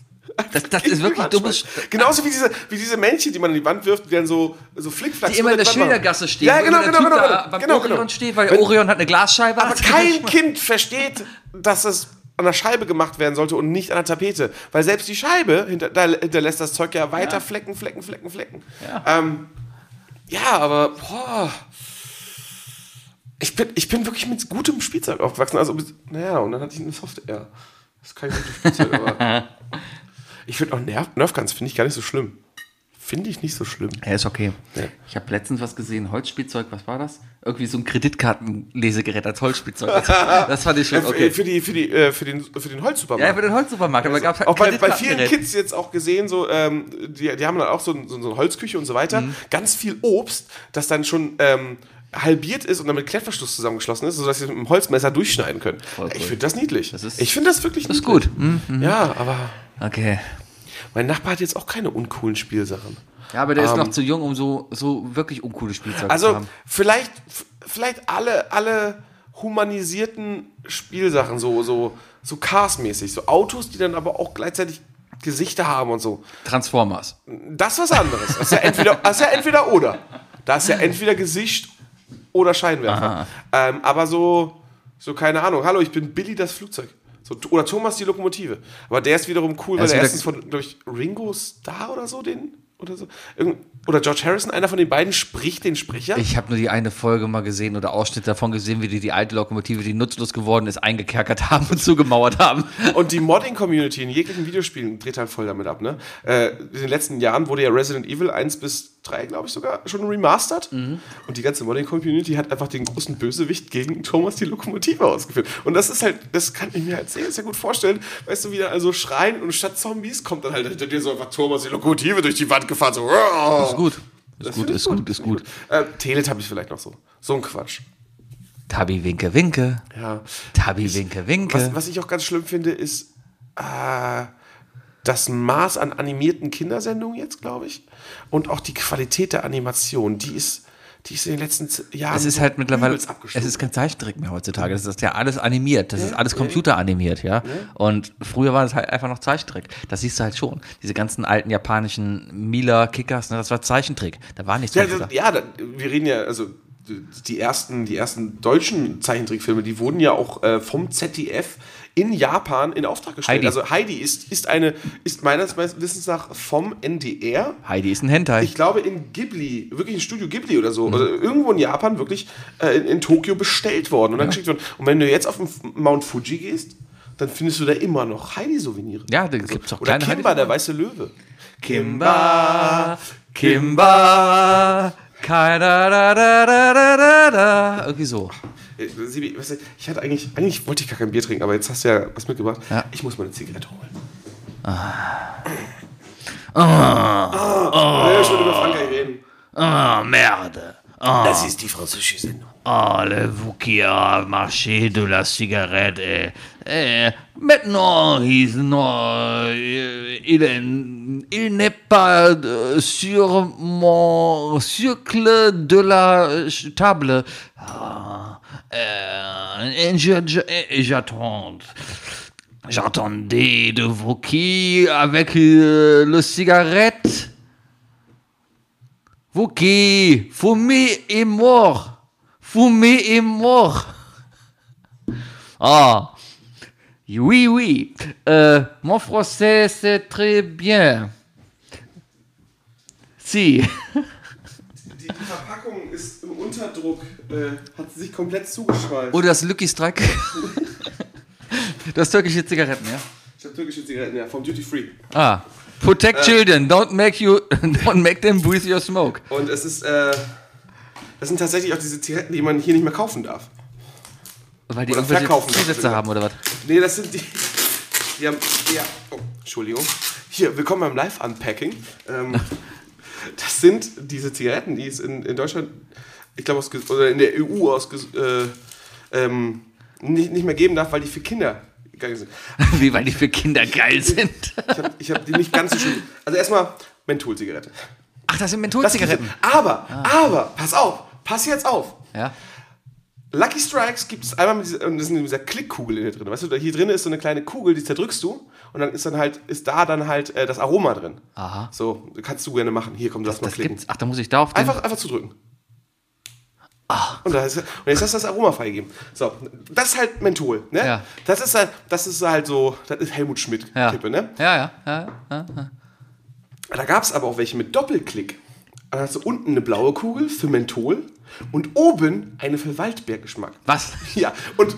Das, das ist wirklich dummes. Genauso wie diese, wie diese Männchen, die man an die Wand wirft, die dann so, so Flickflacks Die immer in der. Schildergasse stehen. Ja, genau, genau, genau. genau, beim genau, Orion genau. steht, weil Wenn- Orion hat eine Glasscheibe. Aber kein Kind versteht, dass es an der Scheibe gemacht werden sollte und nicht an der Tapete. Weil selbst die Scheibe hinter, da hinterlässt das Zeug ja weiter Flecken, Flecken, Flecken, Flecken. Ja. Ähm, ja, aber boah. Ich bin, ich bin wirklich mit gutem Spielzeug aufgewachsen. Also, naja, und dann hatte ich eine Software. Das ist kein gutes Spielzeug, aber. <laughs> Ich finde auch Nerv, Nerfguns finde ich gar nicht so schlimm. Finde ich nicht so schlimm. Ja, ist okay. Ja. Ich habe letztens was gesehen, Holzspielzeug, was war das? Irgendwie so ein Kreditkartenlesegerät als Holzspielzeug. <laughs> Das fand ich schon Äh, okay. Für, die, für, die, äh, für, den, für den Holzsupermarkt. Ja, für den Holzsupermarkt, aber gab halt auch bei, bei vielen. Kids jetzt auch gesehen, so, ähm, die, die haben dann auch so, so, so eine Holzküche und so weiter. Mhm. Ganz viel Obst, das dann schon ähm, halbiert ist und dann mit Klettverschluss zusammengeschlossen ist, sodass sie mit dem Holzmesser durchschneiden können. cool. Ich finde das niedlich. Das ist- ich finde das wirklich das ist niedlich. gut. Mhm. Ja, aber Okay. mein Nachbar hat jetzt auch keine uncoolen Spielsachen. Ja, aber der ist Ähm, noch zu jung, um so, so wirklich uncoole zu Also haben. vielleicht, f- vielleicht alle, alle humanisierten Spielsachen, so, so, so Cars-mäßig, so Autos, die dann aber auch gleichzeitig Gesichter haben und so. Transformers. Das ist was anderes. Das ist ja entweder, das ist ja entweder oder. Da ist ja entweder Gesicht oder Scheinwerfer. Ähm, aber so, so, keine Ahnung. Hallo, ich bin Billy das Flugzeug. So, oder Thomas die Lokomotive. Aber der ist wiederum cool, Er weil wieder- erstens von durch Ringo Starr oder so den oder so Irgend, oder George Harrison, einer von den beiden spricht den Sprecher. Ich habe nur die eine Folge mal gesehen oder Ausschnitt davon gesehen, wie die die alte Lokomotive, die nutzlos geworden ist, eingekerkert haben und zugemauert haben. Und die Modding-Community in jeglichen Videospielen dreht halt voll damit ab, ne? Äh, in den letzten Jahren wurde ja Resident Evil 1 bis 3, glaube ich, sogar schon remastert. Und die ganze Modding-Community hat einfach den großen Bösewicht gegen Thomas die Lokomotive ausgeführt. Und das ist halt, das kann ich mir halt sehr, sehr gut vorstellen. Weißt du, wie da also schreien und statt Zombies kommt dann halt hinter dir so einfach Thomas die Lokomotive durch die Wand gefahren, so. Ist gut. Ist gut, ist ich gut, ist gut. Äh, Teletubbies vielleicht noch so. So ein Quatsch. Tabi winke winke. Ja. Tabi winke winke. Was, was ich auch ganz schlimm finde, ist äh, das Maß an animierten Kindersendungen jetzt, glaube ich. Und auch die Qualität der Animation, die ist, die ist in den letzten Jahren. es ist halt mittlerweile, es ist kein Zeichentrick mehr heutzutage. Das ist ja alles animiert. Das ist alles computeranimiert, ja. Und früher war das halt einfach noch Zeichentrick. Das siehst du halt schon. Diese ganzen alten japanischen Mila-Kickers, ne, das war Zeichentrick. Da war nichts ja, das, ja, da, wir reden ja, also die ersten, die ersten deutschen Zeichentrickfilme, die wurden ja auch äh, vom ZDF in Japan in Auftrag gestellt. Heidi. Also Heidi ist, ist eine, ist meines Wissens nach vom NDR Heidi ist ein Hentai. ich glaube in Ghibli, wirklich in Studio Ghibli oder Mhm. so, oder irgendwo in Japan wirklich äh, in, in Tokio bestellt worden und dann geschickt worden. Und wenn du jetzt auf den Mount Fuji gehst, dann findest du da immer noch Heidi-Souvenire. Ja, da gibt's auch Oder kleine Kimba, der weiße Löwe. Kimba, Kimba, keiner, da, da, da, da, da, da. Irgendwie so. Äh, Sibi, weißt du, ich hatte eigentlich, eigentlich wollte ich gar kein Bier trinken, aber jetzt hast du ja was mitgebracht. Ja. Ich muss mal eine Zigarette holen. Ah. Ah. Oh. Ja, schon über Frankreich reden. Ah, merde. Ah, Das ist die französische Sendung. Ah, le vous qui a marché de la cigarette. Eh, maintenant, il, euh, il, est- il n'est pas euh, sur mon cercle de la table. Ah, euh, et et j'attends. J'entendais de vous qui avec euh, le cigarette. Vous qui fumez est mort. Fumez est mort. Ah. Oui, oui. Euh, mon français, c'est très bien. Si. Die, <laughs> die Verpackung ist im Unterdruck, äh, hat sie sich komplett zugeschweißt. Oder das Lucky Strike. Das türkische Zigaretten, ja. Ich habe türkische Zigaretten, ja, vom Duty Free. Ah. Protect children, don't make you, <laughs> don't make them breathe your smoke. Und es ist, äh, das sind tatsächlich auch diese Zigaretten, die man hier nicht mehr kaufen darf. Weil die Oder verkaufen. Zusätze haben, oder was? Nee, das sind die. Die haben. Ja. Oh, Entschuldigung. Hier, willkommen beim Live-Unpacking. Ähm, <laughs> das sind diese Zigaretten, die es in, in Deutschland, ich glaube, oder in der EU aus, äh, ähm, nicht, nicht mehr geben darf, weil die für Kinder nicht so. <laughs> Wie, weil die für Kinder geil sind. Ich habe hab die nicht ganz so schön. Also erstmal Mentholzigarette. Ach, das sind Mentholzigaretten. Aber, aber, pass auf, pass jetzt auf. Ja. Lucky Strikes gibt es einmal mit dieser, und das ist dieser Klickkugel in der drin. Weißt du, hier drin ist so eine kleine Kugel, die zerdrückst du und dann ist dann halt, ist da dann halt äh, das Aroma drin. Aha. So, kannst du gerne machen. Hier, komm, lass mal Das klicken. gibt's. Ach, da muss ich da auf den. Einfach, einfach zudrücken. Und, da ist, und jetzt hast du das Aroma freigegeben. So, das ist halt Menthol, ne? Ja. Das ist halt, das ist halt so, das ist Helmut Schmidt ja. Ne? Ja, ja, ja, ja. Da gab es aber auch welche mit Doppelklick. Da hast du unten eine blaue Kugel für Menthol und oben eine für Waldbeergeschmack. Was? Ja, und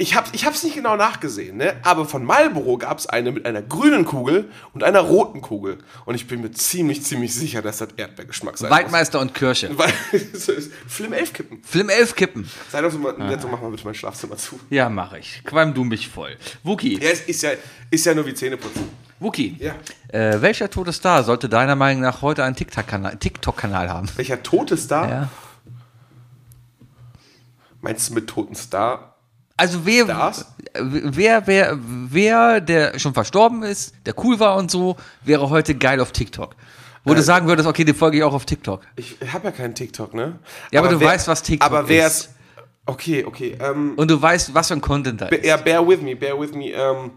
ich habe ich hab's nicht genau nachgesehen, ne? aber von Marlboro gab es eine mit einer grünen Kugel und einer roten Kugel. Und ich bin mir ziemlich, ziemlich sicher, dass das Erdbeergeschmack sein Waldmeister und Kirche. muss. Film 11 kippen. Film 11 Kippen. Sei doch so mal, so mach mal bitte mein Schlafzimmer zu. Ja, mache ich. Qualm du mich voll. Wookie. Ja, es ist ja, ist ja nur wie Zähneputzen. Wookie. Ja. Äh, welcher tote Star sollte deiner Meinung nach heute einen TikTok-Kanal TikTok haben? Welcher tote Star? Ja. Meinst du mit toten Star? Also wer, Stars? wer, wer, wer, der schon verstorben ist, der cool war und so, wäre heute geil auf TikTok. Wo Äh, du sagen würdest, okay, den folge ich auch auf TikTok. Ich habe ja keinen TikTok, ne? Ja, aber du weißt, was TikTok aber wer ist. ist. Okay, okay. Ähm, Und du weißt, was für ein Content da ist. ja, bear with me, bear with me. Ähm,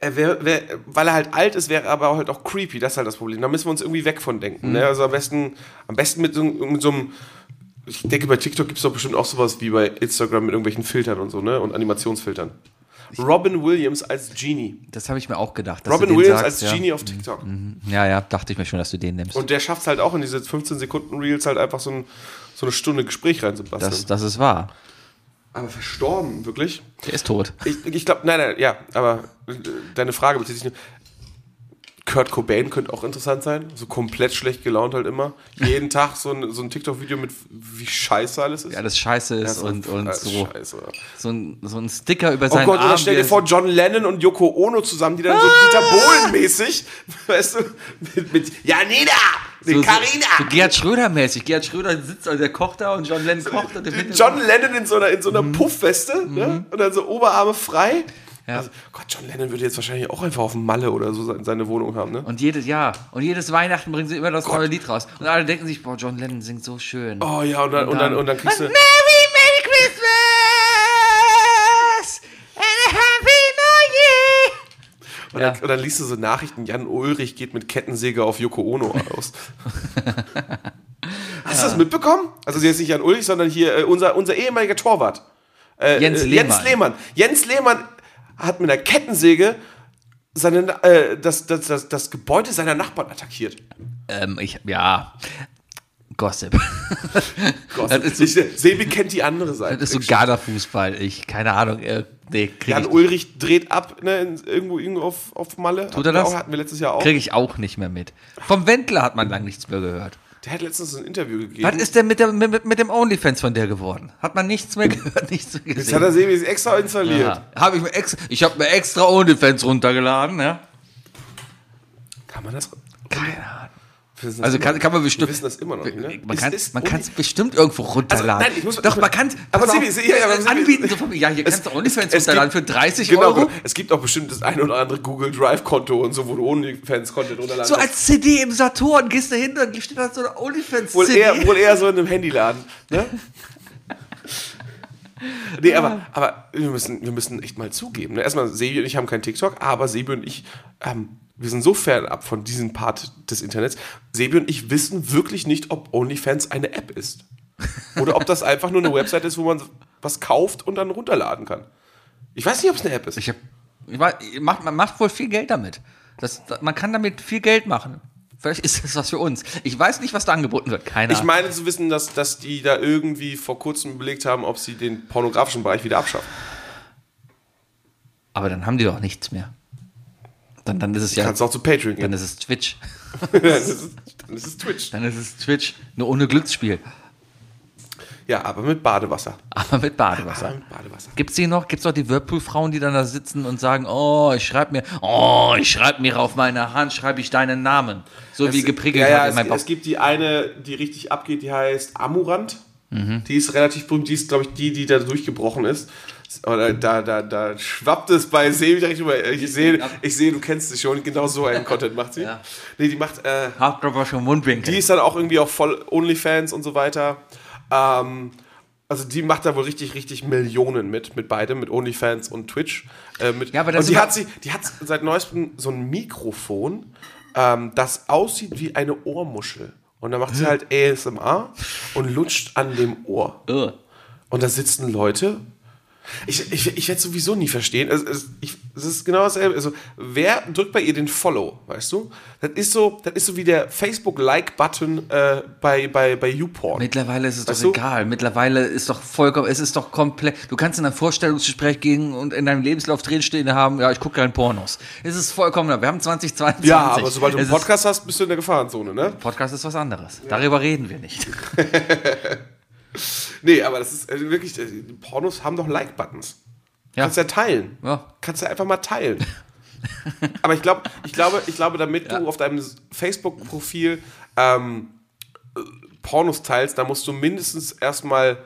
er wär, wär, weil er halt alt ist, wäre er aber halt auch creepy. Das ist halt das Problem. Da müssen wir uns irgendwie weg von denken. Mhm. Ne? Also am besten, am besten mit so, mit so einem. Ich denke, bei TikTok gibt es doch bestimmt auch sowas wie bei Instagram mit irgendwelchen Filtern und so, ne? Und Animationsfiltern. Robin Williams als Genie. Das habe ich mir auch gedacht. Robin Williams sagst, als ja. Genie auf TikTok. Ja, ja, dachte ich mir schon, dass du den nimmst. Und der schafft es halt auch in diese 15 Sekunden Reels halt einfach so, ein, so eine Stunde Gespräch reinzubasteln. das, das ist wahr. Aber verstorben, wirklich? Der ist tot. Ich, ich glaube, nein, nein, ja, aber äh, deine Frage bezieht sich nur. Kurt Cobain könnte auch interessant sein. So komplett schlecht gelaunt halt immer. Jeden Tag so ein, so ein TikTok-Video mit wie scheiße alles ist. Ja, alles scheiße ist Das und, und so, Scheiße. so, ein, so ein Sticker über Oh seinen Gott, Arm. oder stell wie dir vor, John Lennon und Yoko Ono zusammen, die dann so Dieter Bohlen-mäßig, <laughs> weißt du, mit, mit Janina, so, mit so, Carina. so Gerhard Schröder-mäßig. Gerhard Schröder sitzt, also der kocht da und John Lennon kocht und John Lennon in so einer, in so einer Puffweste ne? und dann so Oberarme frei. Ja. Also, Gott, John Lennon würde jetzt wahrscheinlich auch einfach auf dem Malle oder so se- seine Wohnung haben. Ne? Und jedes Jahr. Und jedes Weihnachten bringen sie immer das neue Lied raus. Und alle denken sich, boah, John Lennon singt so schön. Oh ja, und dann, und dann, und dann kriegst du. Merry, Und, Ja. dann, und dann liest du so Nachrichten, Jan Ulrich geht mit Kettensäge auf Yoko Ono aus. <laughs> Hast du das mitbekommen? Also jetzt nicht Jan Ulrich, sondern hier äh, unser, unser ehemaliger Torwart. Äh, Jens äh, Lehmann. Jens Lehmann. Jens Lehmann hat mit einer Kettensäge seine, äh, das, das, das, das Gebäude seiner Nachbarn attackiert. Ähm, ich, ja. Gossip. <laughs> Ist so- ich, Sebi kennt die andere Seite. Das ist so Gala-Fußball. Ich, keine Ahnung. Nee, Jan ich, Ulrich dreht ab, ne, irgendwo, irgendwo auf, auf Malle. Tut er das? Auch, hatten wir letztes Jahr auch. krieg ich auch nicht mehr mit. Vom Wendler hat man lang nichts mehr gehört. Der hat letztens ein Interview gegeben. Was ist denn mit, der, mit, mit dem Onlyfans von der geworden? Hat man nichts mehr <laughs> gehört, nichts mehr Jetzt hat gesehen. er Sebi extra installiert. Ja, hab ich mir extra, ich habe mir extra Onlyfans runtergeladen, ja. Kann man das? Keine Ahnung. Also kann, kann man bestimmt. Wir wissen das immer noch nicht, ne? Man Es kann es bestimmt irgendwo runterladen. nein, ich muss- Doch, man kann. Aber Sie- ja, aber Sebi- anbieten. So ja, hier Es- kannst du Onlyfans es- es runterladen gibt- für 30 Genau, Euro. genau. Es gibt auch bestimmt das eine oder andere Google Drive-Konto und so, wo du OnlyFans-Content runterladen So als CD im Saturn gehst du hin, dann steht da so eine Wohl Onlyfans-CD. eher, wohl eher so in einem Handyladen. Ne? <laughs> Nee, aber, aber wir, müssen, wir müssen echt mal zugeben. Ne? Erstmal, Sebi und ich haben kein TikTok, aber Sebi und ich, ähm, wir sind so fernab von diesem Part des Internets. Sebi und ich wissen wirklich nicht, ob OnlyFans eine App ist. Oder ob das einfach nur eine Website ist, wo man was kauft und dann runterladen kann. Ich weiß nicht, ob es eine App ist. Ich hab, ich macht, man macht wohl viel Geld damit. Das, man kann damit viel Geld machen. Vielleicht ist das was für uns. Ich weiß nicht, was da angeboten wird. Keine Ich Ahnung. meine zu wissen, dass, dass die da irgendwie vor kurzem überlegt haben, ob sie den pornografischen Bereich wieder abschaffen. Aber dann haben die doch nichts mehr. Dann, dann ist es ja. Kannst auch zu Patreon Dann gehen. ist es Twitch. <laughs> dann, ist es, dann ist es Twitch. Dann ist es Twitch. Nur ohne Glücksspiel. Ja, aber mit Badewasser. Aber mit Badewasser. Aber mit Badewasser. Gibt's die noch? Gibt's noch die Whirlpool-Frauen, die dann da sitzen und sagen, oh, ich schreib mir, oh, ich schreib mir auf meine Hand, schreibe ich deinen Namen. So wie geprickelt ja, ja, hat in es, meinem Bauch. es gibt die eine, die richtig abgeht, die heißt Amurant. Mhm. Die ist relativ berühmt. Die ist, glaube ich, die, die da durchgebrochen ist. Oder da, da, da schwappt es bei Sebi direkt rüber. Ich sehe, ich sehe, du kennst sie schon. Genau so einen Content macht sie. Ja. Nee, die macht, äh, schon Mundwinkel. die ist dann auch irgendwie auch voll OnlyFans und so weiter. Ähm, also die macht da wohl richtig, richtig Millionen mit, mit beidem, mit OnlyFans und Twitch. Äh, mit, Ja, aber das und die hat, sie, die hat seit neuestem so ein Mikrofon, ähm, das aussieht wie eine Ohrmuschel. Und dann macht sie halt ASMR und lutscht an dem Ohr. Und da sitzen Leute. Ich, ich, ich werde sowieso nie verstehen. Es, es, ich, es ist genau dasselbe. Also, wer drückt bei ihr den Follow, weißt du? Das ist so, das ist so wie der Facebook-Like-Button äh, bei, bei, bei YouPorn. Mittlerweile ist es Weißt doch du? egal. Mittlerweile ist doch vollkommen, es ist doch komplett. Du kannst in ein Vorstellungsgespräch gehen und in deinem Lebenslauf drinstehen haben, ja, ich gucke gerne Pornos. Es ist vollkommen, wir haben 2022. ja, aber sobald du einen Podcast hast, bist du in der Gefahrenzone, ne? Podcast ist was anderes. Darüber reden wir nicht. <laughs> <laughs> Nee, aber das ist äh, wirklich, äh, die Pornos haben doch Like-Buttons. Ja. Kannst ja teilen. Ja. Kannst ja einfach mal teilen. Aber ich glaube, ich glaube, ich glaube, damit Ja. du auf deinem Facebook-Profil ähm, äh, Pornos teilst, da musst du mindestens erstmal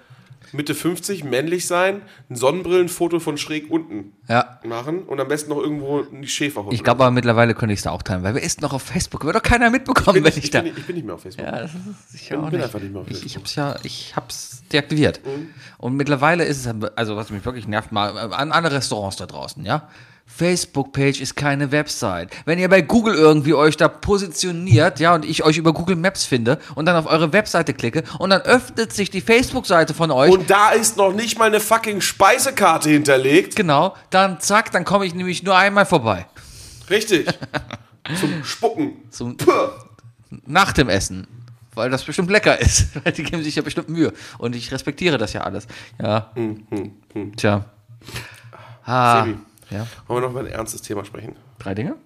Mitte 50 männlich sein, ein Sonnenbrillenfoto von schräg unten Ja. machen und am besten noch irgendwo die Schäferhunde. Ich glaube aber mittlerweile könnte ich es da auch teilen, weil wer ist noch auf Facebook? Wird doch keiner mitbekommen, ich bin, wenn ich ich, da. bin, ich bin nicht mehr auf Facebook. Ja, das ist ich bin- auch bin nicht. einfach nicht mehr auf ich, ich Facebook. hab's ja, ich hab's deaktiviert. Und mittlerweile ist es, also was mich wirklich nervt, mal an alle Restaurants da draußen, ja. Facebook-Page ist keine Website. Wenn ihr bei Google irgendwie euch da positioniert, ja, und ich euch über Google Maps finde und dann auf eure Webseite klicke und dann öffnet sich die Facebook-Seite von euch, Und da ist noch nicht mal eine fucking Speisekarte hinterlegt. genau, dann zack, dann komme ich nämlich nur einmal vorbei. Richtig. <laughs> Zum Spucken. Zum, Puh. nach dem Essen. Weil das bestimmt lecker ist. <laughs> Weil die geben sich ja bestimmt Mühe. Und ich respektiere das ja alles. Ja. Tja. Ah. Sebi. Ja. Wollen wir noch über ein ernstes Thema sprechen? Drei Dinge?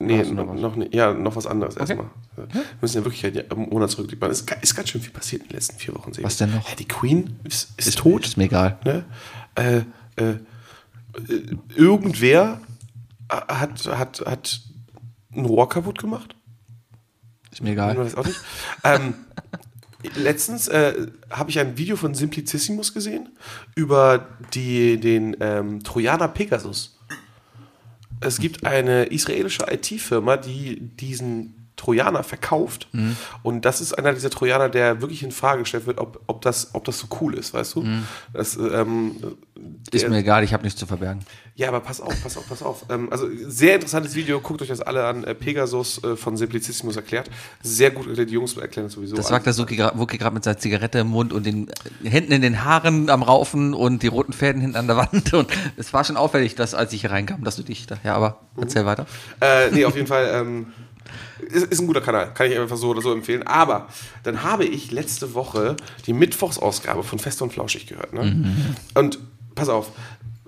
Nee, noch noch, ne- ja, noch was anderes erstmal. Wir müssen ja wirklich einen Monat zurückblicken. Es ist, ist ganz schön viel passiert in den letzten vier Wochen. Was denn noch? Ja, die Queen ist, ist, tot. Ist mir egal. Ne? Äh, äh, äh, irgendwer hat, hat, hat ein Rohr kaputt gemacht. Ist mir Ich egal. weiß auch nicht. ähm, <laughs> letztens äh, habe ich ein Video von Simplicissimus gesehen über die, den ähm, Trojaner Pegasus. Es gibt eine israelische IT-Firma, die diesen Trojaner verkauft. Und das ist einer dieser Trojaner, der wirklich in Frage gestellt wird, ob, ob, das, ob das so cool ist, weißt du? Das, ähm, Ist der- mir egal, ich habe nichts zu verbergen. ja, aber pass auf, pass auf, pass auf. Ähm, also sehr interessantes Video, guckt euch das alle an. Äh, Pegasus äh, von Simplicissimus erklärt. Sehr gut die Jungs erklären das sowieso. Das sagt der Suki gerade mit seiner Zigarette im Mund und den Händen in den Haaren am Raufen und die roten Fäden hinten an der Wand. <laughs> Und es war schon auffällig, dass als ich hier reinkam, dass du dich da. Ja, aber erzähl weiter. Äh, nee, auf jeden Fall. Ähm, ist, ist ein guter Kanal, kann ich einfach so oder so empfehlen. Aber dann habe ich letzte Woche die Mittwochsausgabe von Fest und Flauschig gehört. Ne? Und pass auf,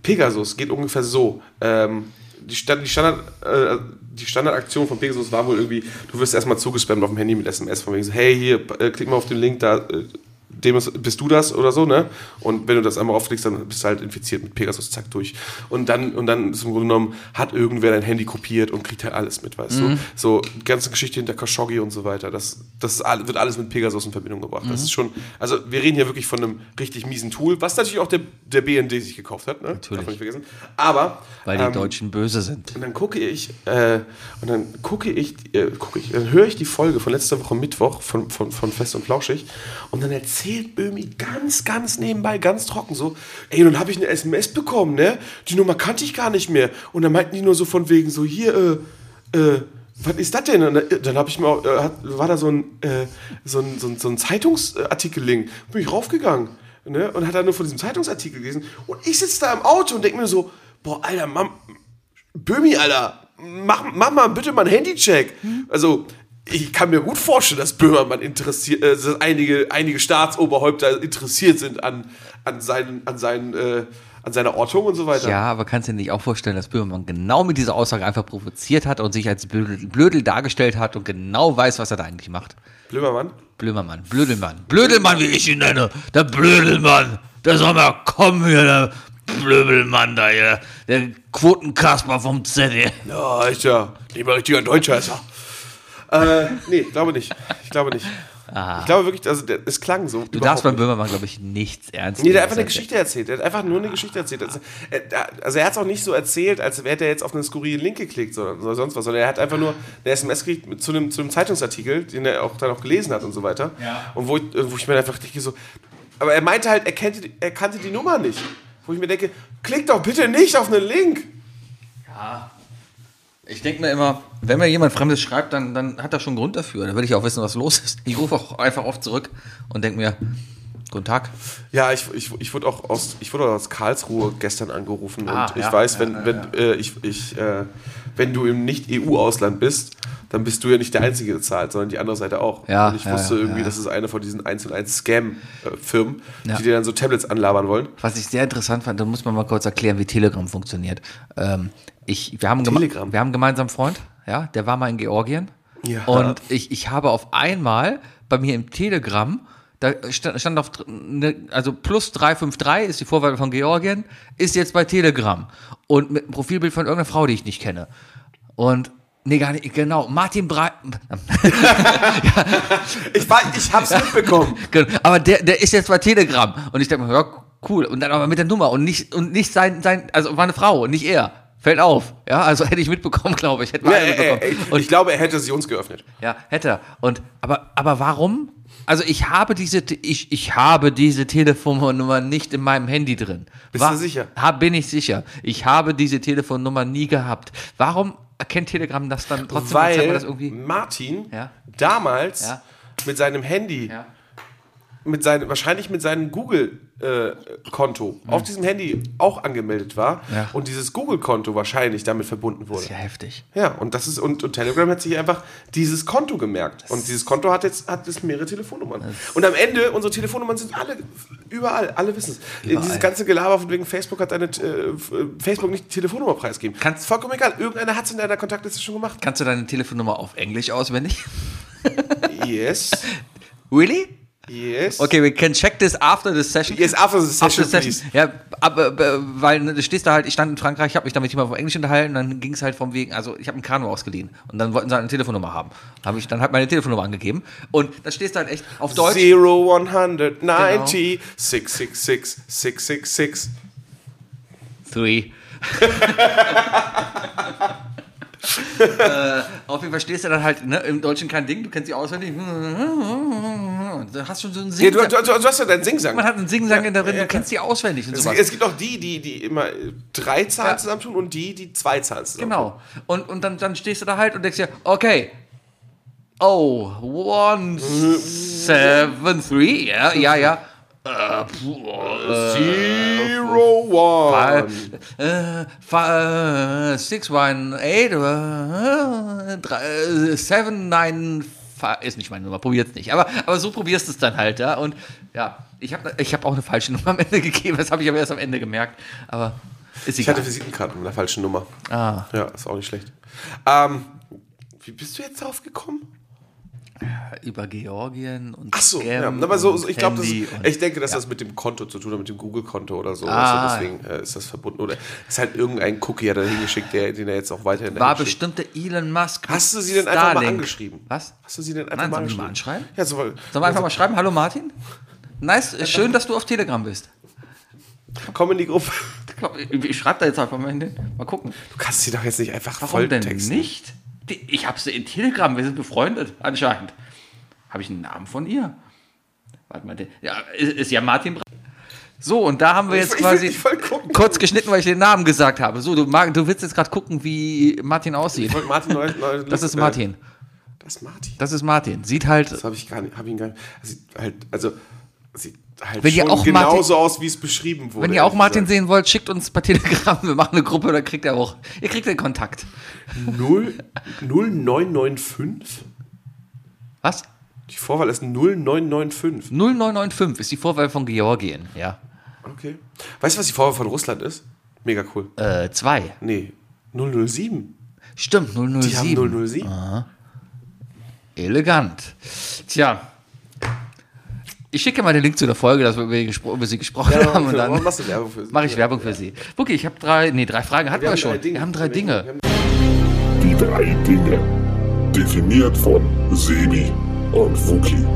Pegasus geht ungefähr so. Ähm, die, Stand, die, Standard, äh, die Standardaktion von Pegasus war wohl irgendwie, du wirst erstmal zugespammt auf dem Handy mit SMS von wegen so, hey, hier, äh, klick mal auf den Link, da äh, dem ist, bist du das oder so, ne? Und wenn du das einmal aufklickst, dann bist du halt infiziert mit Pegasus, zack, durch. Und dann, und dann ist im Grunde genommen, hat irgendwer dein Handy kopiert und kriegt halt alles mit, weißt du? So, die ganze Geschichte hinter Khashoggi und so weiter, das, das ist, wird alles mit Pegasus in Verbindung gebracht. Das ist schon, also wir reden hier wirklich von einem richtig miesen Tool, was natürlich auch der, der BND sich gekauft hat, ne? Natürlich. Darf man nicht vergessen. Aber, Weil die ähm, Deutschen böse sind. und dann gucke ich, äh, und dann gucke ich, äh, gucke ich, dann höre ich die Folge von letzter Woche Mittwoch von, von, von Fest und Flauschig und dann erzählt Böhmi ganz, ganz nebenbei, ganz trocken so, ey, dann habe ich eine SMS bekommen, ne? Die Nummer kannte ich gar nicht mehr. Und dann meinten die nur so von wegen so, hier, äh, äh, was ist das denn? Und dann, habe ich mir auch, äh, war da so ein, äh, so ein, so ein, so ein Zeitungsartikel-Link. Bin ich raufgegangen. Ne? Und hat dann nur von diesem Zeitungsartikel gelesen. Und ich sitze da im Auto und denke mir so, boah, Alter, Mam, Böhmi, Alter, mach, mach mal bitte mal einen Handycheck. Also, ich kann mir gut vorstellen, dass Böhmermann interessiert, äh, dass einige, einige Staatsoberhäupter interessiert sind an, an, seinen, an, seinen, äh, an seiner Ortung und so weiter. Ja, aber kannst du dir nicht auch vorstellen, dass Böhmermann genau mit dieser Aussage einfach provoziert hat und sich als Blödel, Blödel dargestellt hat und genau weiß, was er da eigentlich macht? Blömermann? Blömermann, Blödelmann, Blödelmann, wie ich ihn nenne, der Blödelmann, der soll mal kommen hier, der Blödelmann da hier, der Quotenkasper vom ZDF. Ja, ist ja mal richtiger Deutscher ist er. Äh, nee, glaube nicht. Ich glaube nicht. Ich glaube wirklich, also der, es klang so. Du darfst beim Böhmermann, glaube ich, nichts ernst Nee, der nehmen, hat einfach eine er Geschichte erzählt. Der hat einfach nur eine Geschichte erzählt. Also er, also er hat es auch nicht so erzählt, als wäre der jetzt auf einen skurrilen Link geklickt oder, sonst was, sondern er hat einfach nur eine SMS gekriegt zu einem, zu einem Zeitungsartikel, den er auch dann auch gelesen hat und so weiter. Und wo ich, wo ich mir einfach denke, so. Aber er meinte halt, er, kannte, die- er kannte die Nummer nicht. Wo ich mir denke, klick doch bitte nicht auf einen Link. Ich denke mir immer, wenn mir jemand Fremdes schreibt, dann, dann hat er schon einen Grund dafür. Dann will ich auch wissen, was los ist. Ich rufe auch einfach oft zurück und denke mir, guten Tag. Ja, ich, ich, ich wurde auch aus, ich wurde aus Karlsruhe gestern angerufen Ah, und ich ja, weiß, wenn, wenn, Äh, ich, ich, äh, wenn du im Nicht-EU-Ausland bist, dann bist du ja nicht der Einzige, der zahlt, sondern die andere Seite auch. Ja, und ich ja, wusste ja, irgendwie, ja. das ist eine von diesen 1 und 1 Scam-Firmen, die dir dann so Tablets anlabern wollen. Was ich sehr interessant fand, da muss man mal kurz erklären, wie Telegram funktioniert. Ähm, ich, wir, haben Telegram? wir haben einen gemeinsamen Freund, ja, der war mal in Georgien. Ja. Und ich, ich habe auf einmal bei mir im Telegram, da stand, auf, ne, also plus 353 ist die Vorwahl von Georgien, ist jetzt bei Telegram. Und mit einem Profilbild von irgendeiner Frau, die ich nicht kenne. Und, nee, gar nicht, genau, Martin Breit. <laughs> Ich, war, ich hab's mitbekommen. <laughs> Genau. Aber der, der ist jetzt bei Telegram. Und ich denke mir, ja, cool. Und dann aber mit der Nummer und nicht, und nicht sein, sein, also war eine Frau und nicht er. Fällt auf. Ja, also <laughs> hätte ich mitbekommen, glaube ich. Hätte Ja, man mitbekommen. äh, und ich glaube, er hätte sie uns geöffnet. ja, hätte er. Und, aber, aber warum? Also ich habe diese, ich, ich habe diese Telefonnummer nicht in meinem Handy drin. Bist du sicher? Hab, bin ich sicher. Ich habe diese Telefonnummer nie gehabt. Warum erkennt Telegram das dann trotzdem? Weil das irgendwie, Martin Ja. damals Ja. mit seinem Handy ja. Mit seinem, wahrscheinlich mit seinem Google-Konto auf diesem Handy auch angemeldet war Ja. und dieses Google-Konto wahrscheinlich damit verbunden wurde. ist ja heftig. Ja, und das ist, und, und Telegram hat sich einfach dieses Konto gemerkt. Und dieses Konto hat jetzt, hat jetzt mehrere Telefonnummern. Und am Ende, unsere Telefonnummern sind alle überall, alle wissen es. Dieses ganze Gelaber von wegen Facebook hat deine, äh, Facebook nicht die Telefonnummer preisgeben. Kannst- Vollkommen egal. Irgendeiner hat es in deiner Kontaktliste schon gemacht. Kannst du deine Telefonnummer auf Englisch auswendig? Yes. <laughs> Really? Yes. Okay, we can check this after the session. Yes, after the session, After the please. Ja, aber, äh, weil ne, du stehst da halt, ich stand in Frankreich, ich habe mich da mit jemandem auf Englisch unterhalten, dann ging es halt vom Wegen, also ich habe ein Kanu ausgeliehen und dann wollten sie halt eine Telefonnummer haben. Habe ich dann halt meine Telefonnummer angegeben und da stehst du halt echt auf Deutsch. Zero, 190, Genau. 666, 666. Three. <laughs> äh, auf jeden Fall stehst du dann halt, ne, im Deutschen kein Ding, du kennst sie auswendig. Du hast schon so einen Ja, Sing du, du, du, hast ja deinen Singsang. Man hat einen Singsang Ja, darin, ja, du kennst die auswendig und Es, sowas. es gibt auch die, die, die immer äh, drei Zahlen Ja. zusammentun und die, die zwei Zahlen zusammentun. Genau. Und, und dann, dann stehst du da halt und denkst dir, okay. Oh, one, seven, three, ja, ja, ja. Äh, Zero, one. äh, fi- äh, six, one, eight, drei, äh, seven, nine, ist nicht meine Nummer, probier's nicht. Aber, aber so probierst du es dann halt, ja. Und ja, ich habe ich hab auch eine falsche <laughs> Nummer am Ende gegeben, das habe ich aber erst am Ende gemerkt. Aber ist Ich egal. hatte Visitenkarten mit einer falschen Nummer. Ah. Ja, ist auch nicht schlecht. Ähm, wie bist du jetzt drauf gekommen? Über Georgien und Ach so, Scam ja. Aber so, so ich glaube, ich denke, dass das mit dem Konto zu tun hat, mit dem Google-Konto oder so. Ah. Also deswegen äh, ist das verbunden. Oder ist halt irgendein Cookie hat er hingeschickt, der, den er jetzt auch weiterhin war dahin schickt. bestimmt der Elon Musk. Hast du sie denn einfach mal angeschrieben? Was? Hast du sie denn einfach Nein, mal sollen wir mal angeschrieben? anschreiben? Ja, so, Sollen wir einfach mal schreiben? Hallo Martin? Nice, schön, dass du auf Telegram bist. komm in die Gruppe. Ich, ich, schreibe da jetzt einfach mal hin. Mal gucken. Du kannst sie doch jetzt nicht einfach Warum denn volltexten. nicht? Ich habe sie in Telegram, wir sind befreundet, anscheinend. Habe ich einen Namen von ihr? Warte mal, ja, ist, ist ja Martin Bra So, und da haben wir jetzt Ich quasi ich will gucken. kurz geschnitten, weil ich den Namen gesagt habe. So, du, mag, du willst jetzt gerade gucken, wie Martin aussieht. Ich Martin neu, neu, Das ist Martin. Das ist Martin. Das ist Martin. Sieht halt Das habe ich gar nicht, habe ihn gar nicht. Sieht halt, also sieht halt Wenn ihr schon auch genauso Martin- aus, wie es beschrieben wurde. Wenn ihr auch Martin gesagt. sehen wollt, schickt uns bei Telegram. <laughs> Wir machen eine Gruppe, dann kriegt er auch. Ihr kriegt den Kontakt. Null- 0995? Was? Die Vorwahl ist 0995. 0995 ist die Vorwahl von Georgien. Ja. Okay. Weißt du, was die Vorwahl von Russland ist? Mega cool. Äh, zwei. Nee, 007. Stimmt, 007. Die haben 007. Elegant. Tja. Ich schicke mal den Link zu der Folge, dass wir über, gespro über sie gesprochen haben. Und warum dann machst du Werbung für sie? mache ich Werbung für sie. Buki, ich habe drei, nee, drei Fragen hatten wir, haben schon. Wir haben drei Dinge. Die drei Dinge. Definiert von Sebi und Wookie.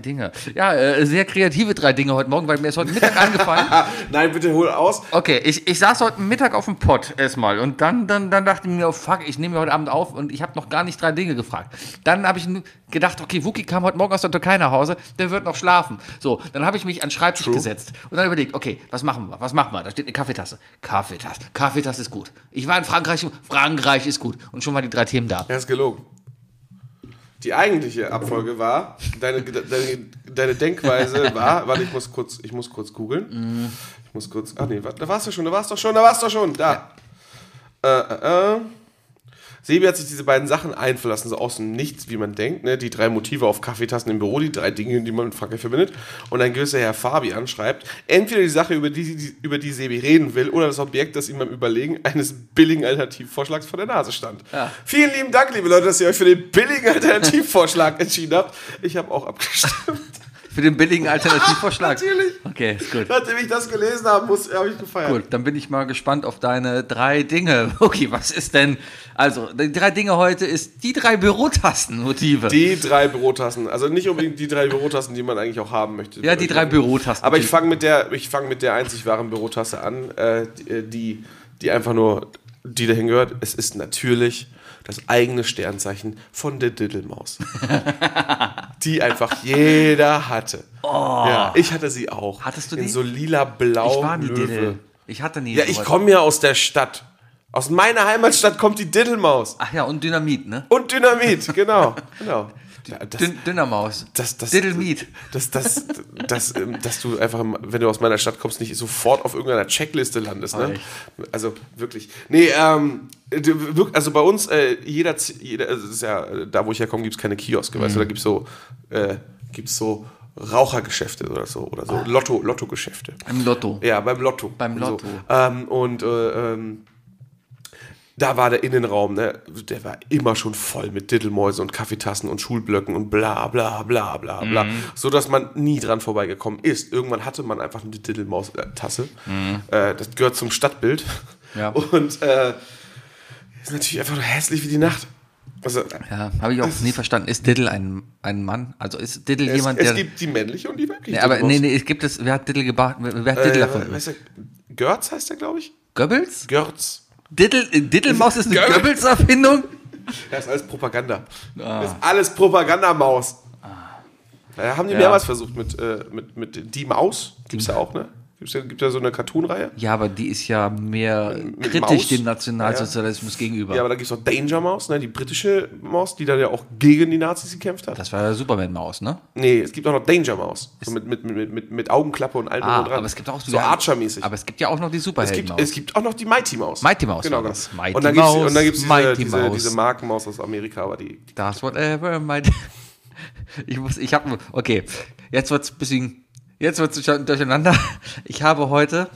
Drei Dinge. Ja, äh, sehr kreative drei Dinge heute Morgen, weil mir ist heute Mittag eingefallen. <laughs> Nein, bitte hol aus. Okay, ich, ich saß heute Mittag auf dem Pott erstmal und dann, dann, dann dachte ich mir, oh fuck, ich nehme heute Abend auf und ich habe noch gar nicht drei Dinge gefragt. Dann habe ich gedacht, okay, Wookie kam heute Morgen aus der Türkei nach Hause, der wird noch schlafen. So, dann habe ich mich an den Schreibtisch gesetzt und dann überlegt, okay, was machen wir, was machen wir? Da steht eine Kaffeetasse. Kaffeetasse, Kaffeetasse ist gut. Ich war in Frankreich, Frankreich ist gut. Und schon waren die drei Themen da. Er ist gelogen. Die eigentliche Abfolge war, deine, deine, deine Denkweise war, warte, ich muss kurz, ich muss kurz googeln. Ich muss kurz, ach nee, da warst du schon, da warst du schon, da warst du schon, da. Äh, äh, äh. Sebi hat sich diese beiden Sachen einverlassen, so aus dem Nichts, wie man denkt. Ne? Die drei Motive auf Kaffeetassen im Büro, die drei Dinge, die man mit Frankreich verbindet. Und ein gewisser Herr Fabian schreibt, entweder die Sache, über die, die, über die Sebi reden will, oder das Objekt, das ihm beim Überlegen eines billigen Alternativvorschlags vor der Nase stand. Vielen lieben Dank, liebe Leute, dass ihr euch für den billigen Alternativvorschlag entschieden habt. Ich habe auch abgestimmt. Für den billigen Alternativvorschlag. <laughs> Natürlich. Okay, ist gut. Nachdem ich das gelesen habe, muss- habe ich gefeiert. Gut, dann bin ich mal gespannt auf deine drei Dinge. <laughs> Okay, was ist denn? Also, die drei Dinge heute ist die drei Bürotastenmotive. Die drei Bürotassen. Also nicht unbedingt die drei Bürotassen, die man eigentlich auch haben möchte. ja, die drei Bürotasten. Aber ich fange mit der, ich fange mit der einzig wahren Bürotasse an, äh, die, die, die einfach nur, die dahin gehört. Es ist natürlich das eigene Sternzeichen von der Diddelmaus. <laughs> die einfach jeder hatte. Ja, ich hatte sie auch. Oh. Hattest du In die? so lila blau ich war nie Löwe. Diddle. Ich hatte nie Ja, ich komme ja aus der Stadt. Aus meiner Heimatstadt kommt die Diddelmaus. Ach ja, und Dynamit, ne? Und Dynamit, genau. genau. Ja, das, Dün Dünnermaus. das, das, Diddlemit. Das, das, das, ähm, dass du einfach, wenn du aus meiner Stadt kommst, nicht sofort auf irgendeiner Checkliste landest. Ne? Also wirklich. Nee, ähm, also bei uns, äh, jeder, jeder also ja, äh, da wo ich herkomme, gibt es keine Kioske, weißt du, da gibt es so, äh, gibt's so Rauchergeschäfte oder so, oder so Lotto, Lottogeschäfte. Im Lotto. Ja, beim Lotto. Beim Und so. Lotto. Ähm, und äh, ähm, da war der Innenraum, ne, der war immer schon voll mit Diddelmäusen und Kaffeetassen und Schulblöcken und bla bla bla bla bla. Mhm. So dass man nie dran vorbeigekommen ist. Irgendwann hatte man einfach eine Diddelmaus-Tasse. Äh, das gehört zum Stadtbild. Mhm. Ja. <laughs> Und äh, ist natürlich einfach nur hässlich wie die Nacht. Also, Ja, habe ich auch nie verstanden. Ist Diddle ein, ein Mann? Also ist Diddle es, jemand, es der. gibt die männliche und die weibliche nee, aber nee, nee, es gibt es. Wer hat Diddle gebaut? Wer hat Diddle Äh, erfunden? weißt du, Görz heißt der, glaube ich? Goebbels? Görz. Diddle, äh, Diddlemaus ist eine Goebbels? Goebbels-Erfindung? <laughs> Das ist alles Propaganda. Ah. Das ist alles Propagandamaus. Da haben die mehrmals versucht mit, äh, mit, mit Die Maus. Gibt's ja auch, ne? Gibt's ja, gibt ja so eine Cartoon-Reihe. Ja, aber die ist ja mehr Mit kritisch Maus? dem Nationalsozialismus gegenüber. Ja, aber da gibt es auch Danger Maus, ne? die britische Maus, die dann ja auch gegen die Nazis gekämpft hat. das war ja Superman-Maus, ne? nee, es gibt auch noch Danger Maus. So mit, mit, mit, mit, mit Augenklappe und allem Ah, dran. aber es gibt auch so Archer-mäßig. Aber es gibt ja auch noch die Es gibt, Superhelden-Maus. es gibt auch noch die Mighty Maus. Mighty Maus Genau, genau. Mighty und dann gibt's, Maus, dann gibt's diese, Mighty diese, diese Markenmaus aus Amerika, aber die, Das whatever my <laughs> Ich muss, ich habe, okay, jetzt wird's ein bisschen, jetzt wird's schon durcheinander. Ich habe heute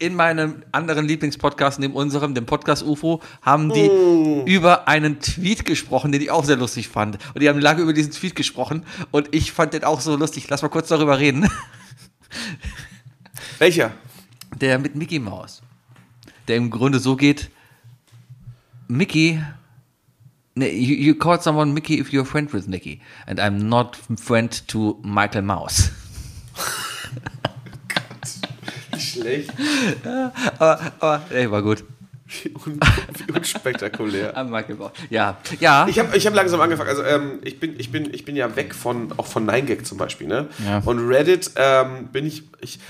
in meinem anderen Lieblingspodcast, neben unserem, dem Podcast UFO, haben die Mm. über einen Tweet gesprochen, den ich auch sehr lustig fand. Und die haben lange über diesen Tweet gesprochen und ich fand den auch so lustig. Lass mal kurz darüber reden. <laughs> Welcher? Der mit Mickey Mouse. Der im Grunde so geht, Mickey, you, you called someone Mickey if you're a friend with Mickey. And I'm not friend to Michael Mouse. <laughs> <laughs> Schlecht. aber, aber, ey, war gut. Wie, un wie unspektakulär. <laughs> Ja, ja. Ich habe ich hab langsam angefangen. Also ähm, ich, bin, ich, bin, ich bin ja weg von auch von 9gag zum Beispiel. Ne? Ja. Und Reddit ähm, bin ich, ich.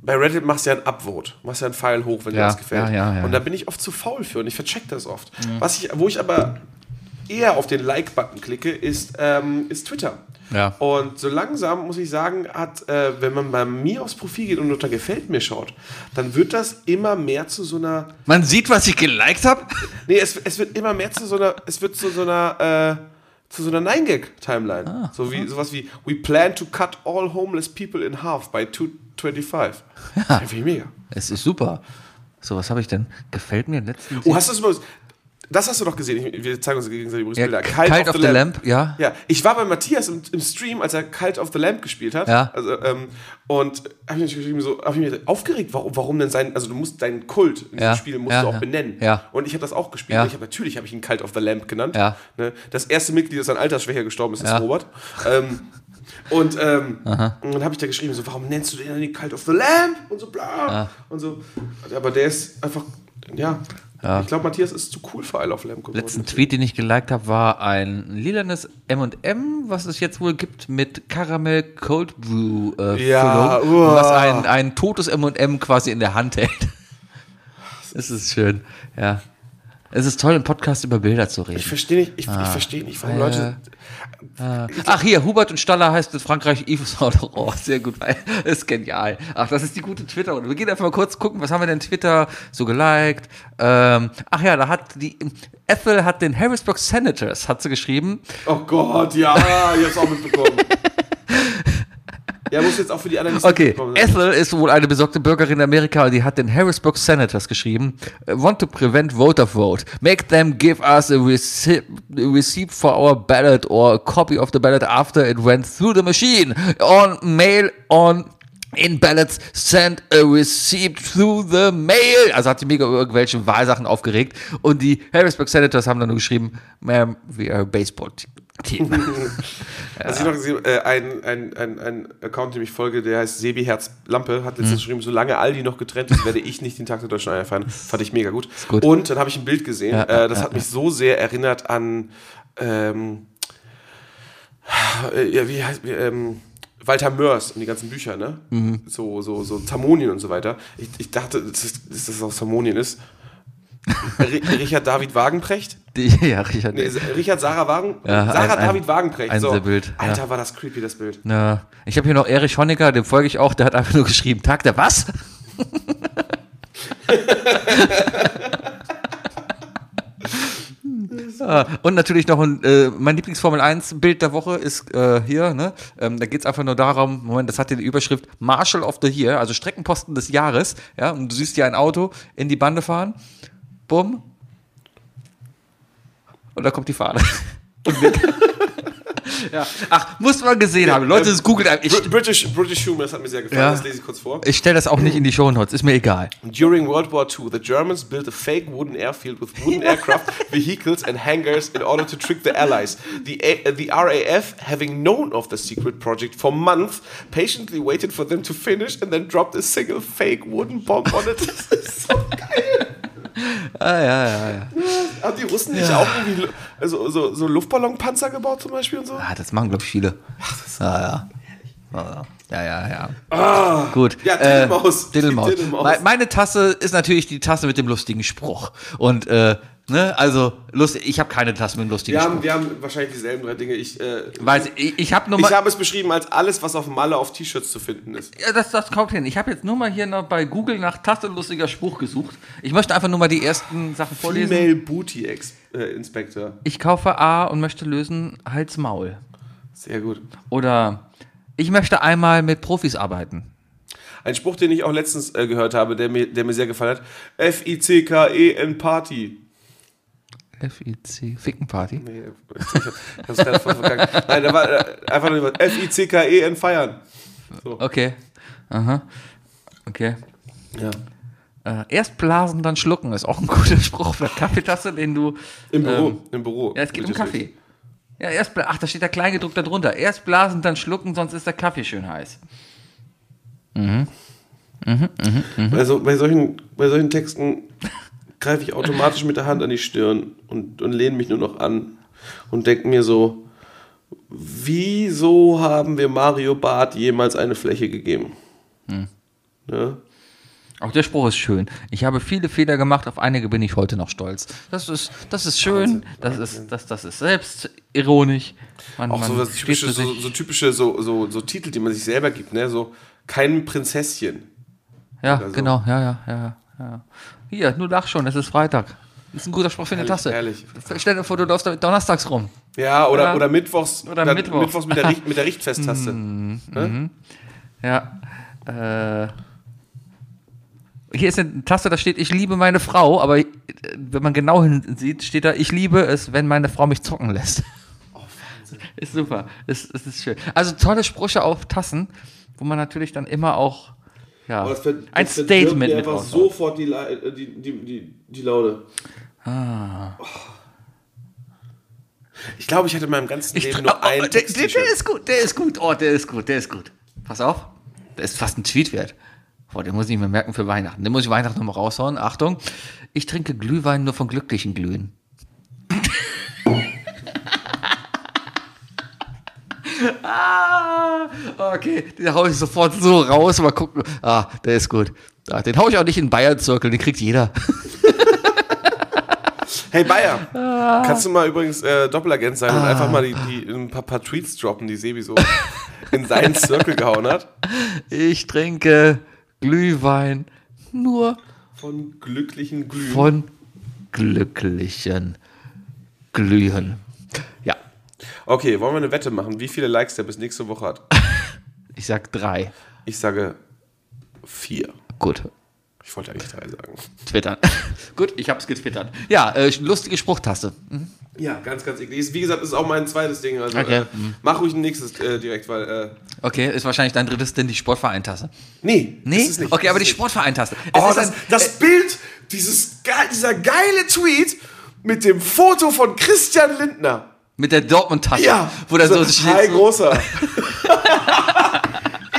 Bei Reddit machst du ja ein Upvote, machst ja einen Pfeil hoch, wenn Ja, dir das gefällt. ja, ja, ja. Und da bin ich oft zu faul für und ich vercheck das oft. Was ich, wo ich aber eher auf den Like-Button klicke, ist, ähm, ist Twitter. Ja. Und so langsam, muss ich sagen, hat, äh, wenn man bei mir aufs Profil geht und unter Gefällt mir schaut, dann wird das immer mehr zu so einer Man sieht, was ich geliked habe. Nee, es, es wird immer mehr zu so einer, es wird zu so einer, äh, zu so einer 9-Gag-Timeline. Ah, so wie, sowas wie, we plan to cut all homeless people in half by 225. Ja. Finde ich mega. Es ist super. So, was habe ich denn? Gefällt mir letztens. Oh, hast du das übrigens, das hast du doch gesehen, ich, wir zeigen uns gegenseitig übrigens ja, Bilder. Cult, of, the, Lamp. ja. Ja, ich war bei Matthias im, im Stream, als er Cult of the Lamp gespielt hat. Ja. Also, ähm, und habe ich mich geschrieben, so, hab ich mich aufgeregt, warum, warum denn sein, also du musst deinen Kult in Ja, diesem Spiel musst ja, du auch benennen. Ja. Und ich habe das auch gespielt. Ich hab, natürlich habe ich ihn Cult of the Lamp genannt. Ja. Ne? Das erste Mitglied, das an Altersschwäche gestorben ist, ist. Robert. Ähm, Und, ähm, und dann habe ich da geschrieben, so, warum nennst du den Cult of the Lamb? Und so, bla. Und so. Aber der ist einfach, ja. Ich glaube, Matthias ist zu cool für Isle of Lamb geworden. Letzten Tweet, den ich geliked habe, war ein lilanes M&M, was es jetzt wohl gibt mit Caramel Cold Brew äh, Ja, Füllung, uah. was ein, ein totes M&M quasi in der Hand hält. <laughs> Es ist schön, ja. Es ist toll, im Podcast über Bilder zu reden. Ich verstehe nicht, ich, ich verstehe nicht, warum Leute. Ach hier, Hubert und Staller heißt in Frankreich Yves Saint Laurent. Sehr gut, weil <laughs> ist genial. Ach, das ist die gute Twitter. Und wir gehen einfach mal kurz gucken, was haben wir denn Twitter so geliked. Ähm, ach ja, da hat die Ethel hat den Harrisburg Senators hat sie geschrieben. Oh Gott, ja, ich hab's auch mitbekommen. <laughs> ja, muss jetzt auch für die anderen Okay, sein. Ethel ist wohl eine besorgte Bürgerin in Amerika und die hat den Harrisburg Senators geschrieben. äh, Want to prevent voter vote. Make them give us a receipt, a receipt for our ballot or a copy of the ballot after it went through the machine. On mail, on in ballots, send a receipt through the mail. Also hat sie mega über irgendwelche Wahlsachen aufgeregt. Und die Harrisburg Senators haben dann nur geschrieben, Ma'am, we are a baseball team. Was <laughs> ich noch gesehen äh, ein, ein, ein, ein Account, dem ich folge, der heißt Sebi Herz Lampe, hat letztens geschrieben, solange Aldi noch getrennt ist, werde ich nicht den Tag der Deutschen Einheit feiern. Fand ich mega gut. gut. Und dann habe ich ein Bild gesehen, Ja, äh, das hat mich so sehr erinnert an ähm, äh, ja, wie heißt wie, ähm, Walter Mörs und die ganzen Bücher, ne? So, so, so Zamonien und so weiter. Ich, ich dachte, dass dass das aus Zamonien ist. Ri- Richard David Wagenprecht? <laughs> Ja, Richard. Nee, Richard Sarah Wagen, Ja, Sarah ein- ein- David Wagenprecht. ein so. Bild, ja. Alter, war das creepy, das Bild. Ja. Ich habe hier noch Erich Honecker, dem folge ich auch, der hat einfach nur geschrieben, Tag der was? <laughs> Ah, Und natürlich noch ein, äh, mein Lieblingsformel 1 Bild der Woche ist äh, hier, ne? Ähm, da geht es einfach nur darum, Moment, das hat hier die Überschrift Marshal of the Year, also Streckenposten des Jahres, ja, und du siehst hier ein Auto in die Bande fahren, bumm, und da kommt die Fahne. <laughs> Und weg. ja. Ach, muss man gesehen haben. Leute, das googelt einfach. Ich, Br- British, British Humor, das hat mir sehr gefallen, Ja. das lese ich kurz vor. ich stelle das auch nicht in die Shownotes, ist mir egal. During World War II, the Germans built a fake wooden airfield with wooden aircraft vehicles and hangars in order to trick the Allies. The, A uh, the RAF, having known of the secret project for months, patiently waited for them to finish and then dropped a single fake wooden bomb on it. <laughs> Das ist so geil. Ah, ja, ja, ja. Haben die Russen nicht auch irgendwie also, so, so Luftballonpanzer gebaut zum Beispiel und so? Ah, das machen, glaube ich, viele. Ja, ja. Ja, ja, ja. ja. Gut. Ja, äh. Diddelmaus. Die Diddelmaus. Me- Meine Tasse ist natürlich die Tasse mit dem lustigen Spruch. Und, äh, ne, also, lustig, ich habe keine Tasse mit lustigen Wir Spruch. haben, wir haben wahrscheinlich dieselben drei Dinge. Ich, äh, Weiß, ich, ich habe habe es beschrieben als alles, was auf Malle auf T-Shirts zu finden ist. Ja, das, das kommt hin. Ich habe jetzt nur mal hier noch bei Google nach Tasse lustiger Spruch gesucht. Ich möchte einfach nur mal die ersten Sachen vorlesen. Female Booty Ex äh, Inspector. Ich kaufe A und möchte lösen Hals Maul. Sehr gut. Oder ich möchte einmal mit Profis arbeiten. Ein Spruch, den ich auch letztens äh, gehört habe, der mir, der mir sehr gefallen hat. F-I-C-K-E-N Party. FIC, Fickenparty. Nee, ich, ich hab's gerade voll verkackt. Nein, da war äh, einfach nur F-I-C-K-E-N Feiern. Okay. Aha. Okay. Ja. Äh, erst blasen, dann schlucken ist auch ein guter Spruch auf der Kaffeetasse, den du. Im Büro. Ähm, Im Büro. ja, es geht um das Kaffee. Ja, erst Ach, da steht der Kleingedruckte drunter. Erst blasen, dann schlucken, sonst ist der Kaffee schön heiß. Bei, so, bei, solchen, bei solchen Texten greife ich automatisch mit der Hand an die Stirn und, und lehne mich nur noch an und denke mir so, wieso haben wir Mario Barth jemals eine Fläche gegeben? Ne? Auch der Spruch ist schön. Ich habe viele Fehler gemacht, auf einige bin ich heute noch stolz. Das ist, das ist schön, das ist, das, das ist selbstironisch. Man, Auch so, typische, so, so typische so, so, so Titel, die man sich selber gibt, ne? So kein Prinzesschen. Ja, so. genau, ja, ja, ja, ja. Hier, nur lach schon, es ist Freitag. Ist ein guter Spruch für eine Tasse. herrlich. Stell dir vor, du läufst damit donnerstags rum. Ja, oder, Ja. oder Mittwochs, Oder dann Mittwoch. Mittwochs mit der, Richt, <laughs> mit der Richtfesttaste. Ne? Ja. Äh, hier ist eine Taste, da steht, ich liebe meine Frau, aber äh, wenn man genau hinsieht, steht da, ich liebe es, wenn meine Frau mich zocken lässt. Oh, Wahnsinn. <laughs> Ist super. Ist, ist, ist schön. Also tolle Sprüche auf Tassen, wo man natürlich dann immer auch ja, Aber das ver- ein das verdirbt Statement mir mit einfach sofort die, äh, die, die, die, die Laune. Ah. Ich glaube, ich hatte in meinem ganzen Ich Leben tra- nur oh, ein der, der, der ist gut, der ist gut. Oh, der ist gut, der ist gut. Pass auf. Der ist fast ein Tweet wert. Boah, den muss ich mir merken für Weihnachten. Den muss ich Weihnachten nochmal raushauen. Achtung. Ich trinke Glühwein nur von glücklichen Glühen. <laughs> ah, okay, den hau ich sofort so raus. Mal gucken. Ah, der ist gut. Ah, den hau ich auch nicht in Bayern-Zirkel, den kriegt jeder. <laughs> Hey Bayer, kannst du mal übrigens äh, Doppelagent sein und einfach mal die, die, ein paar, paar Tweets droppen, die Sebi so in seinen Circle gehauen hat? Ich trinke Glühwein nur Von glücklichen Glühen. von glücklichen Glühen. Ja, Okay, wollen wir eine Wette machen, wie viele Likes der bis nächste Woche hat? <laughs> ich sag drei. Ich sage vier. Gut, Ich wollte eigentlich drei sagen. twittern. <laughs> Gut, ich hab's getwittert. Ja, äh, lustige Spruchtaste. Ja, ganz, ganz eklig. Wie gesagt, ist auch mein zweites Ding. Also Okay. äh, mach ruhig ein nächstes äh, direkt, weil. Äh, Okay, ist wahrscheinlich dein drittes denn die Sportvereintasse. nee, Nee? nicht. okay, aber die. Sportvereintasse. Oh, das, ein- das Bild, dieses, dieser geile Tweet mit dem Foto von Christian Lindner. Mit der Dortmund-Tasse. Ja, Wo da so so, steht. Hi, großer. <laughs>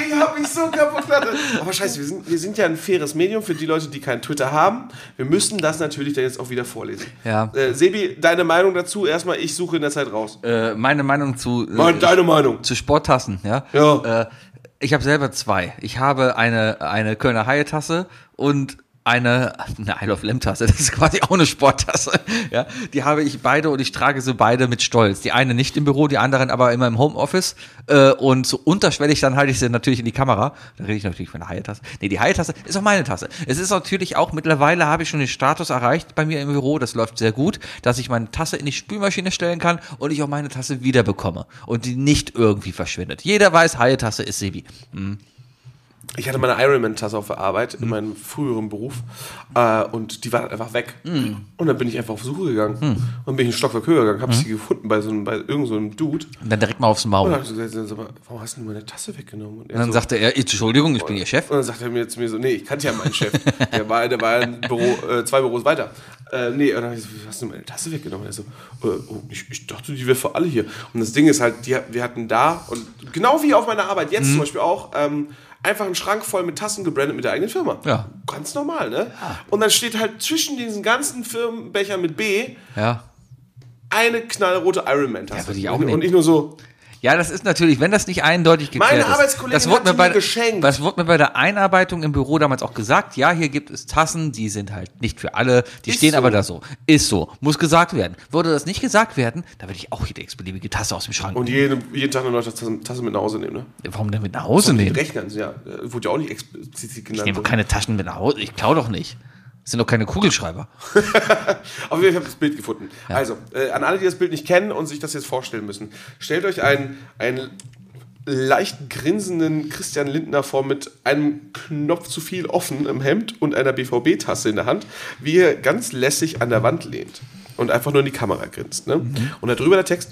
ich hab mich so kaputt gelacht. Aber scheiße, wir sind, wir sind ja ein faires Medium für die Leute, die kein Twitter haben. Wir müssen das natürlich dann jetzt auch wieder vorlesen. Ja. Äh, Sebi, deine Meinung dazu? Erstmal, ich suche in der Zeit raus. äh, meine Meinung zu, äh, Mal deine Meinung. zu Sporttassen, ja. Ja. Äh, ich habe selber zwei. Ich habe eine, eine Kölner Haie-Tasse und eine, eine Isle of Lamb Tasse, <laughs> das ist quasi auch eine Sporttasse. Ja, die habe ich beide und ich trage sie beide mit Stolz. Die eine nicht im Büro, die anderen aber immer im Homeoffice. Äh, und so unterschwellig dann halte ich sie natürlich in die Kamera. Da rede ich natürlich von der Haie-Tasse. Nee, die Haie-Tasse ist auch meine Tasse. Es ist natürlich auch, mittlerweile habe ich schon den Status erreicht bei mir im Büro, das läuft sehr gut, dass ich meine Tasse in die Spülmaschine stellen kann und ich auch meine Tasse wieder bekomme und die nicht irgendwie verschwindet. Jeder weiß, Haie-Tasse ist Sebi. Ich hatte meine Ironman-Tasse auf der Arbeit in meinem früheren Beruf äh, und die war einfach weg. Und dann bin ich einfach auf Suche gegangen und bin ich einen Stockwerk höher gegangen, habe sie gefunden bei so einem, bei irgendeinem so einem Dude. Und dann direkt mal aufs Und dann Maul. habe ich gesagt, warum hast du meine Tasse weggenommen? Und, Und dann so, sagte er, Entschuldigung, ich bin Ihr Chef. und dann sagt er mir zu mir so, nee, ich kannte ja meinen Chef. Der war, der war ein Büro, äh, zwei Büros weiter. Äh, nee, und dann habe ich so, hast du meine Tasse weggenommen? Und er so, äh, oh, ich, ich dachte, die wäre für alle hier. Und das Ding ist halt, die, wir hatten da, und genau wie auf meiner Arbeit, jetzt zum Beispiel auch, ähm, einfach einen Schrank voll mit Tassen gebrandet mit der eigenen Firma. Ja. Ganz normal, ne? Und dann steht halt zwischen diesen ganzen Firmenbechern mit B Ja. eine knallrote Ironman-Tasse. Ja, würde ich auch und, nehmen. und ich nur so, Ja, das ist natürlich, wenn das nicht eindeutig geklärt Meine ist. Arbeitskollegin das wurde hat mir bei, geschenkt. Das wurde mir bei der Einarbeitung im Büro damals auch gesagt. Ja, hier gibt es Tassen, die sind halt nicht für alle, die Ist stehen so. aber da so. Ist so. Muss gesagt werden. Würde das nicht gesagt werden, dann würde ich auch jede x-beliebige Tasse aus dem Schrank und nehmen. jeden, jeden Tag eine neue Tasse, Tasse mit nach Hause nehmen, ne? Warum denn mit nach Hause Mit nehmen? Rechnern, ja. Äh, Wurde ja auch nicht explizit Ich genannt. nehme keine Taschen mit nach Hause. Ich klau doch nicht. Das sind doch keine Kugelschreiber. <laughs> Aber ich habe das Bild gefunden. Also, äh, an alle, die das Bild nicht kennen und sich das jetzt vorstellen müssen, stellt euch einen, einen leicht grinsenden Christian Lindner vor mit einem Knopf zu viel offen im Hemd und einer BVB-Tasse in der Hand, wie er ganz lässig an der Wand lehnt und einfach nur in die Kamera grinst. Ne? Und da drüber der Text,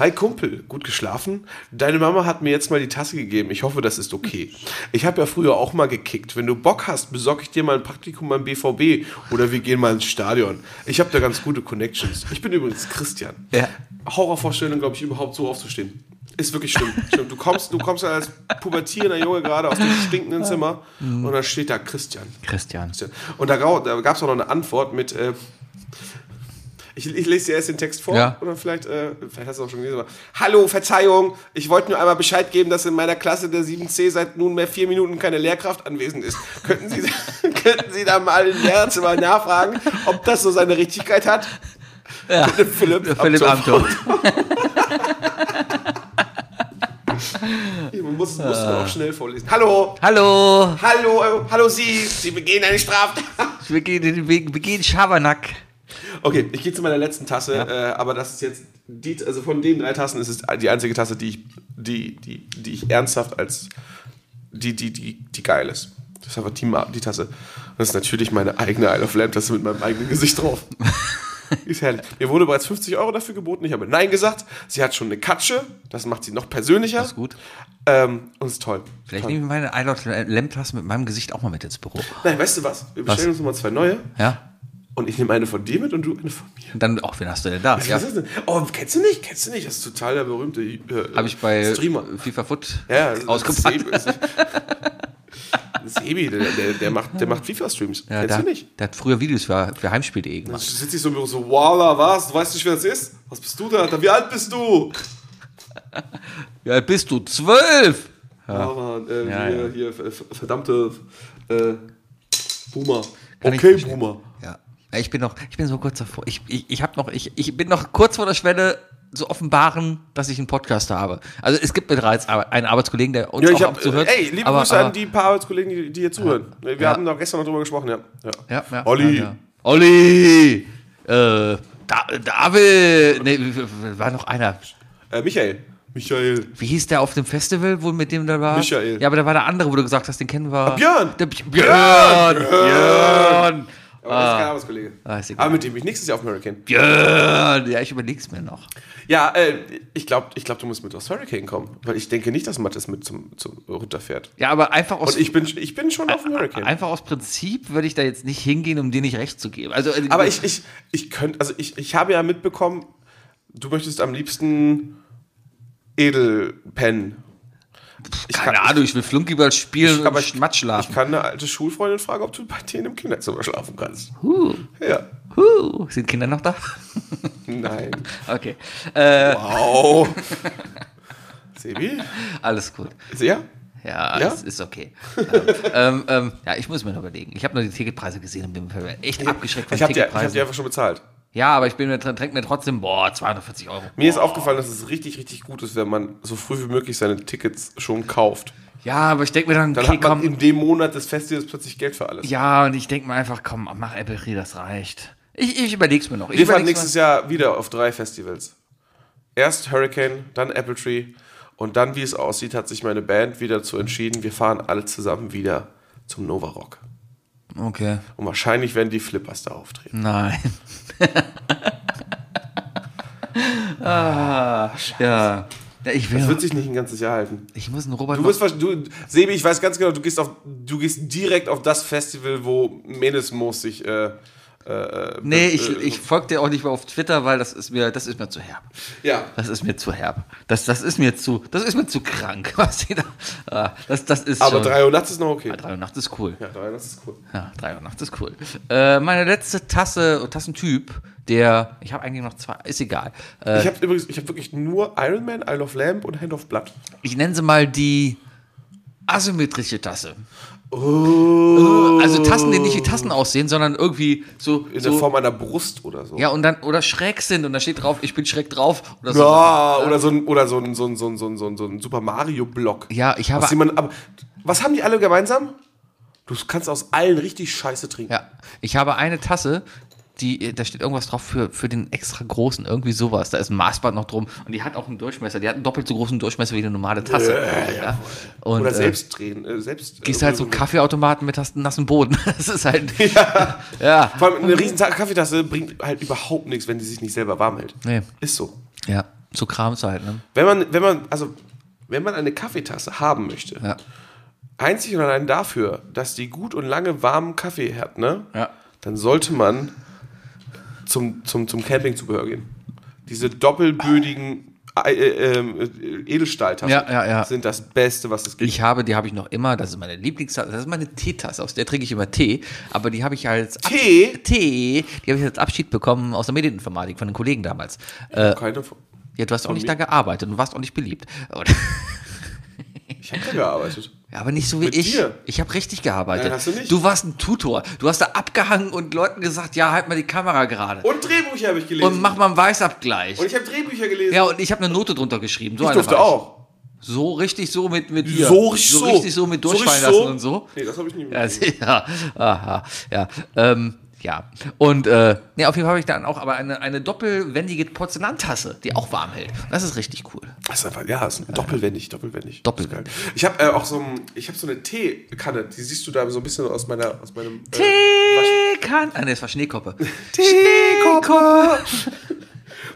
Hi Kumpel, gut geschlafen? Deine Mama hat mir jetzt mal die Tasse gegeben. Ich hoffe, das ist okay. Ich habe ja früher auch mal gekickt. Wenn du Bock hast, besorge ich dir mal ein Praktikum beim BVB oder wir gehen mal ins Stadion. Ich habe da ganz gute Connections. Ich bin übrigens Christian. Ja. Horrorvorstellung, glaube ich, überhaupt so aufzustehen. Ist wirklich schlimm. Du kommst, du kommst als pubertierender Junge gerade aus dem stinkenden Zimmer und dann steht da Christian. Christian. Und da gab es auch noch eine Antwort mit, äh, ich, ich lese dir erst den Text vor Ja. oder vielleicht, äh, vielleicht hast du auch schon gelesen. Aber, Hallo, Verzeihung, ich wollte nur einmal Bescheid geben, dass in meiner Klasse der 7c seit nunmehr vier Minuten keine Lehrkraft anwesend ist. Könnten Sie, <laughs> könnten Sie da mal im Lehrerzimmer nachfragen, ob das so seine Richtigkeit hat? Ja. Philipp, Philipp Amthor. <laughs> Man muss, muss man auch schnell vorlesen. Hallo, Hallo. hallo, hallo Sie, Sie begehen eine Straftat. Wir gehen, wir gehen Schabernack. Okay, ich gehe zu meiner letzten Tasse, äh, aber das ist jetzt die, also von den drei Tassen ist es die einzige Tasse, die ich, die, die, die ich ernsthaft als die, die, die, die geil ist. Das ist einfach die, die Tasse. Das ist natürlich meine eigene Isle of Lamp Tasse mit meinem eigenen Gesicht drauf. <laughs> Ist herrlich. Mir wurde bereits 50 Euro dafür geboten. Ich habe Nein gesagt. Sie hat schon eine Katsche. Das macht sie noch persönlicher. Das ist gut. Ähm, und ist toll. Vielleicht toll. nehme ich meine Eilot Lamp-Tasse mit meinem Gesicht auch mal mit ins Büro. Nein, weißt du was? Wir bestellen uns nochmal zwei neue. Ja? Und ich nehme eine von dir mit und du eine von mir. Und dann, auch, wen hast du denn da? Ja, Was ist das denn? Oh, kennst du nicht? Kennst du nicht? Das ist total der berühmte äh, habe ich bei Streamer. FIFA Foot Ja, ausgepackt. Sebi, das ist- das ist Sebi, der, der, der macht, der macht FIFA-Streams. Ja, Kennst der, du nicht? der hat früher Videos für, für Heimspiel.de gemacht. Sitzt ich so im Büro so, Walla, was? Du weißt nicht, wer das ist? Was bist du da? Alter? Wie alt bist du? <laughs> Ja, bist du zwölf? Äh, Ja, hier, ja. hier, ver- verdammte äh, Boomer. Kann okay. Boomer. Ja. Ich bin noch, ich bin so kurz davor. Ich, ich, ich habe noch, ich, ich bin noch kurz vor der Schwelle zu offenbaren, dass ich einen Podcast habe. Also es gibt bereits einen Arbeitskollegen, der uns Ja, ich auch hab, ab zuhört. ey, liebe aber, Grüße aber, an die paar Arbeitskollegen, die, die hier zuhören. Wir Ja. haben doch gestern noch drüber gesprochen, ja. ja. Ja, ja, Olli. Ja, ja. Olli! Äh, da, David! Nee, war noch einer. Äh, Michael. Michael. Wie hieß der auf dem Festival, wo mit dem da war? Michael. Ja, aber da war der andere, wo du gesagt hast, den kennen wir. Björn. Der Bj- Björn! Björn! Aber das ist kein Arbeitskollege. Ah, egal. Aber mit dem ich nächstes Jahr auf dem Hurricane. Björn! Ja, ich überleg's mir noch. Ja, äh, ich glaube, ich glaub, du musst mit aufs Hurricane kommen. Weil ich denke nicht, dass Mattes mit zum, zum runterfährt. Ja, aber einfach aus, Und ich bin, ich bin schon auf dem Hurricane. einfach aus Prinzip würde ich da jetzt nicht hingehen, um dir nicht recht zu geben. Also, äh, Aber ich, ich, ich könnte, also ich, ich habe ja mitbekommen, du möchtest am liebsten Edelpen. Ich keine kann- Ahnung, ich will Flunkyball spielen aber und Schmatz Ich schlafen. kann eine alte Schulfreundin fragen, ob du bei denen im Kinderzimmer schlafen kannst. Huh, Ja. huh. Sind Kinder noch da? <laughs> Nein. Okay. Äh, Wow. <laughs> Sebi? alles gut. Ja? Ja, Ja? ist okay. ähm, ähm, ja, ich muss mir noch überlegen. Ich habe nur die Ticketpreise gesehen und bin echt abgeschreckt von Ich habe die, ich hab Ticketpreisen. die einfach schon bezahlt. Ja, aber ich bin mir, trink mir trotzdem, boah, 240 Euro. Mir ist aufgefallen, dass es richtig, richtig gut ist, wenn man so früh wie möglich seine Tickets schon kauft. Ja, aber ich denke mir dann, Dann okay, hat man komm. in dem Monat des Festivals plötzlich Geld für alles. Ja, und ich denke mir einfach, komm, mach Apple Tree, das reicht. Ich, ich überleg's mir noch. Ich Wir fahren nächstes Jahr wieder auf drei Festivals. Erst Hurricane, dann Apple Tree und dann, wie es aussieht, hat sich meine Band wieder dazu entschieden, wir fahren alle zusammen wieder zum Nova Rock. Okay. Und wahrscheinlich werden die Flippers da auftreten. Nein. <laughs> ah, ja. ja. Ich will. Das wird sich nicht ein ganzes Jahr halten. ich muss einen Robert. Du wahrsch- du, Sebi, ich weiß ganz genau, du gehst, auf, du gehst direkt auf das Festival, wo Menesmoos sich. Äh, äh, nee, äh, ich, ich folge dir auch nicht mehr auf Twitter, weil das ist mir, das ist mir zu herb. Ja. Das ist mir zu herb. Das, das ist mir zu, das ist mir zu krank. <laughs> Was da, ah, das, das ist Aber schon, 3 Uhr nachts ist noch okay. drei Uhr nachts ist cool. Ja, 3 Uhr nachts ist cool. Ja, drei Uhr nachts ist cool. Äh, meine letzte Tasse, Tassentyp, der, ich habe eigentlich noch zwei, ist egal. Äh, Ich habe übrigens, ich habe wirklich nur Iron Man, Isle of Lamp und Hand of Blood. ich nenne sie mal die asymmetrische Tasse. Also Tassen, die nicht wie Tassen aussehen, sondern irgendwie so, In so der Form einer Brust oder so. ja und dann oder schräg sind und da steht drauf, ich bin schräg drauf oder so. Ja, oder so ein, oder so ein, so ein, so ein, so ein, so ein, so ein Super Mario-Block. Ja, ich habe Was, jemand, aber, was haben die alle gemeinsam? Du kannst aus allen richtig Scheiße trinken. Ja, ich habe eine Tasse, die, da steht irgendwas drauf für, für den extra großen, irgendwie sowas. Da ist ein Maßband noch drum und die hat auch einen Durchmesser. Die hat einen doppelt so großen Durchmesser wie eine normale Tasse. ja. Und, Oder äh, selbst drehen. Äh, selbst, Gehst äh, halt zum Kaffeeautomaten mit hast einen nassen Boden. <laughs> Das ist halt. Ja. <laughs> ja. Vor allem eine riesen Ta- Kaffeetasse bringt halt überhaupt nichts, wenn die sich nicht selber warm hält. Nee. Ist so. Ja. So Krams halt, ne? Wenn man, wenn man, also, wenn man eine Kaffeetasse haben möchte, Ja. einzig und allein dafür, dass die gut und lange warmen Kaffee hat, ne? Ja. Dann sollte man zum, zum, zum Campingzubehör gehen. Diese doppelbödigen äh, äh, äh, Edelstahltassen Ja, ja, ja. sind das Beste, was es gibt. Ich habe, die habe ich noch immer, das ist meine Lieblingstasse, das ist meine Teetasse, aus der trinke ich immer Tee, aber die habe ich als Tee? Tee, die habe ich als Abschied bekommen aus der Medieninformatik von den Kollegen damals. Äh, Keine ja, du hast auch nicht mir? da gearbeitet und warst auch nicht beliebt. Ich habe da gearbeitet. Ja, aber nicht so wie Mit ich. dir? Ich habe richtig gearbeitet. Nein, hast du nicht. Du warst ein Tutor. Du hast da abgehangen und Leuten gesagt, ja, halt mal die Kamera gerade. Und Drehbücher habe ich gelesen. Und mach mal einen Weißabgleich. Und ich habe Drehbücher gelesen. Ja, und ich habe eine Note drunter geschrieben. So ich durfte auch. So richtig so mit, mit hier. So richtig so. richtig so mit So durchfallen richtig lassen so? und so. Nee, das habe ich nie Ja, mitgekriegt. <laughs> ja, aha, ja, ähm, ja. Und äh, nee, auf jeden Fall habe ich dann auch aber eine, eine doppelwendige Porzellantasse, die auch warm hält. Das ist richtig cool. Das ist einfach, ja, ist doppelwendig, doppelwendig. Doppelwendig. Ich habe äh, auch so, ein, ich habe so eine Teekanne, die siehst du da so ein bisschen aus meiner, aus meinem äh, Tee kann. Ah, nee, das war Schneekoppe. <laughs> Teekoppe.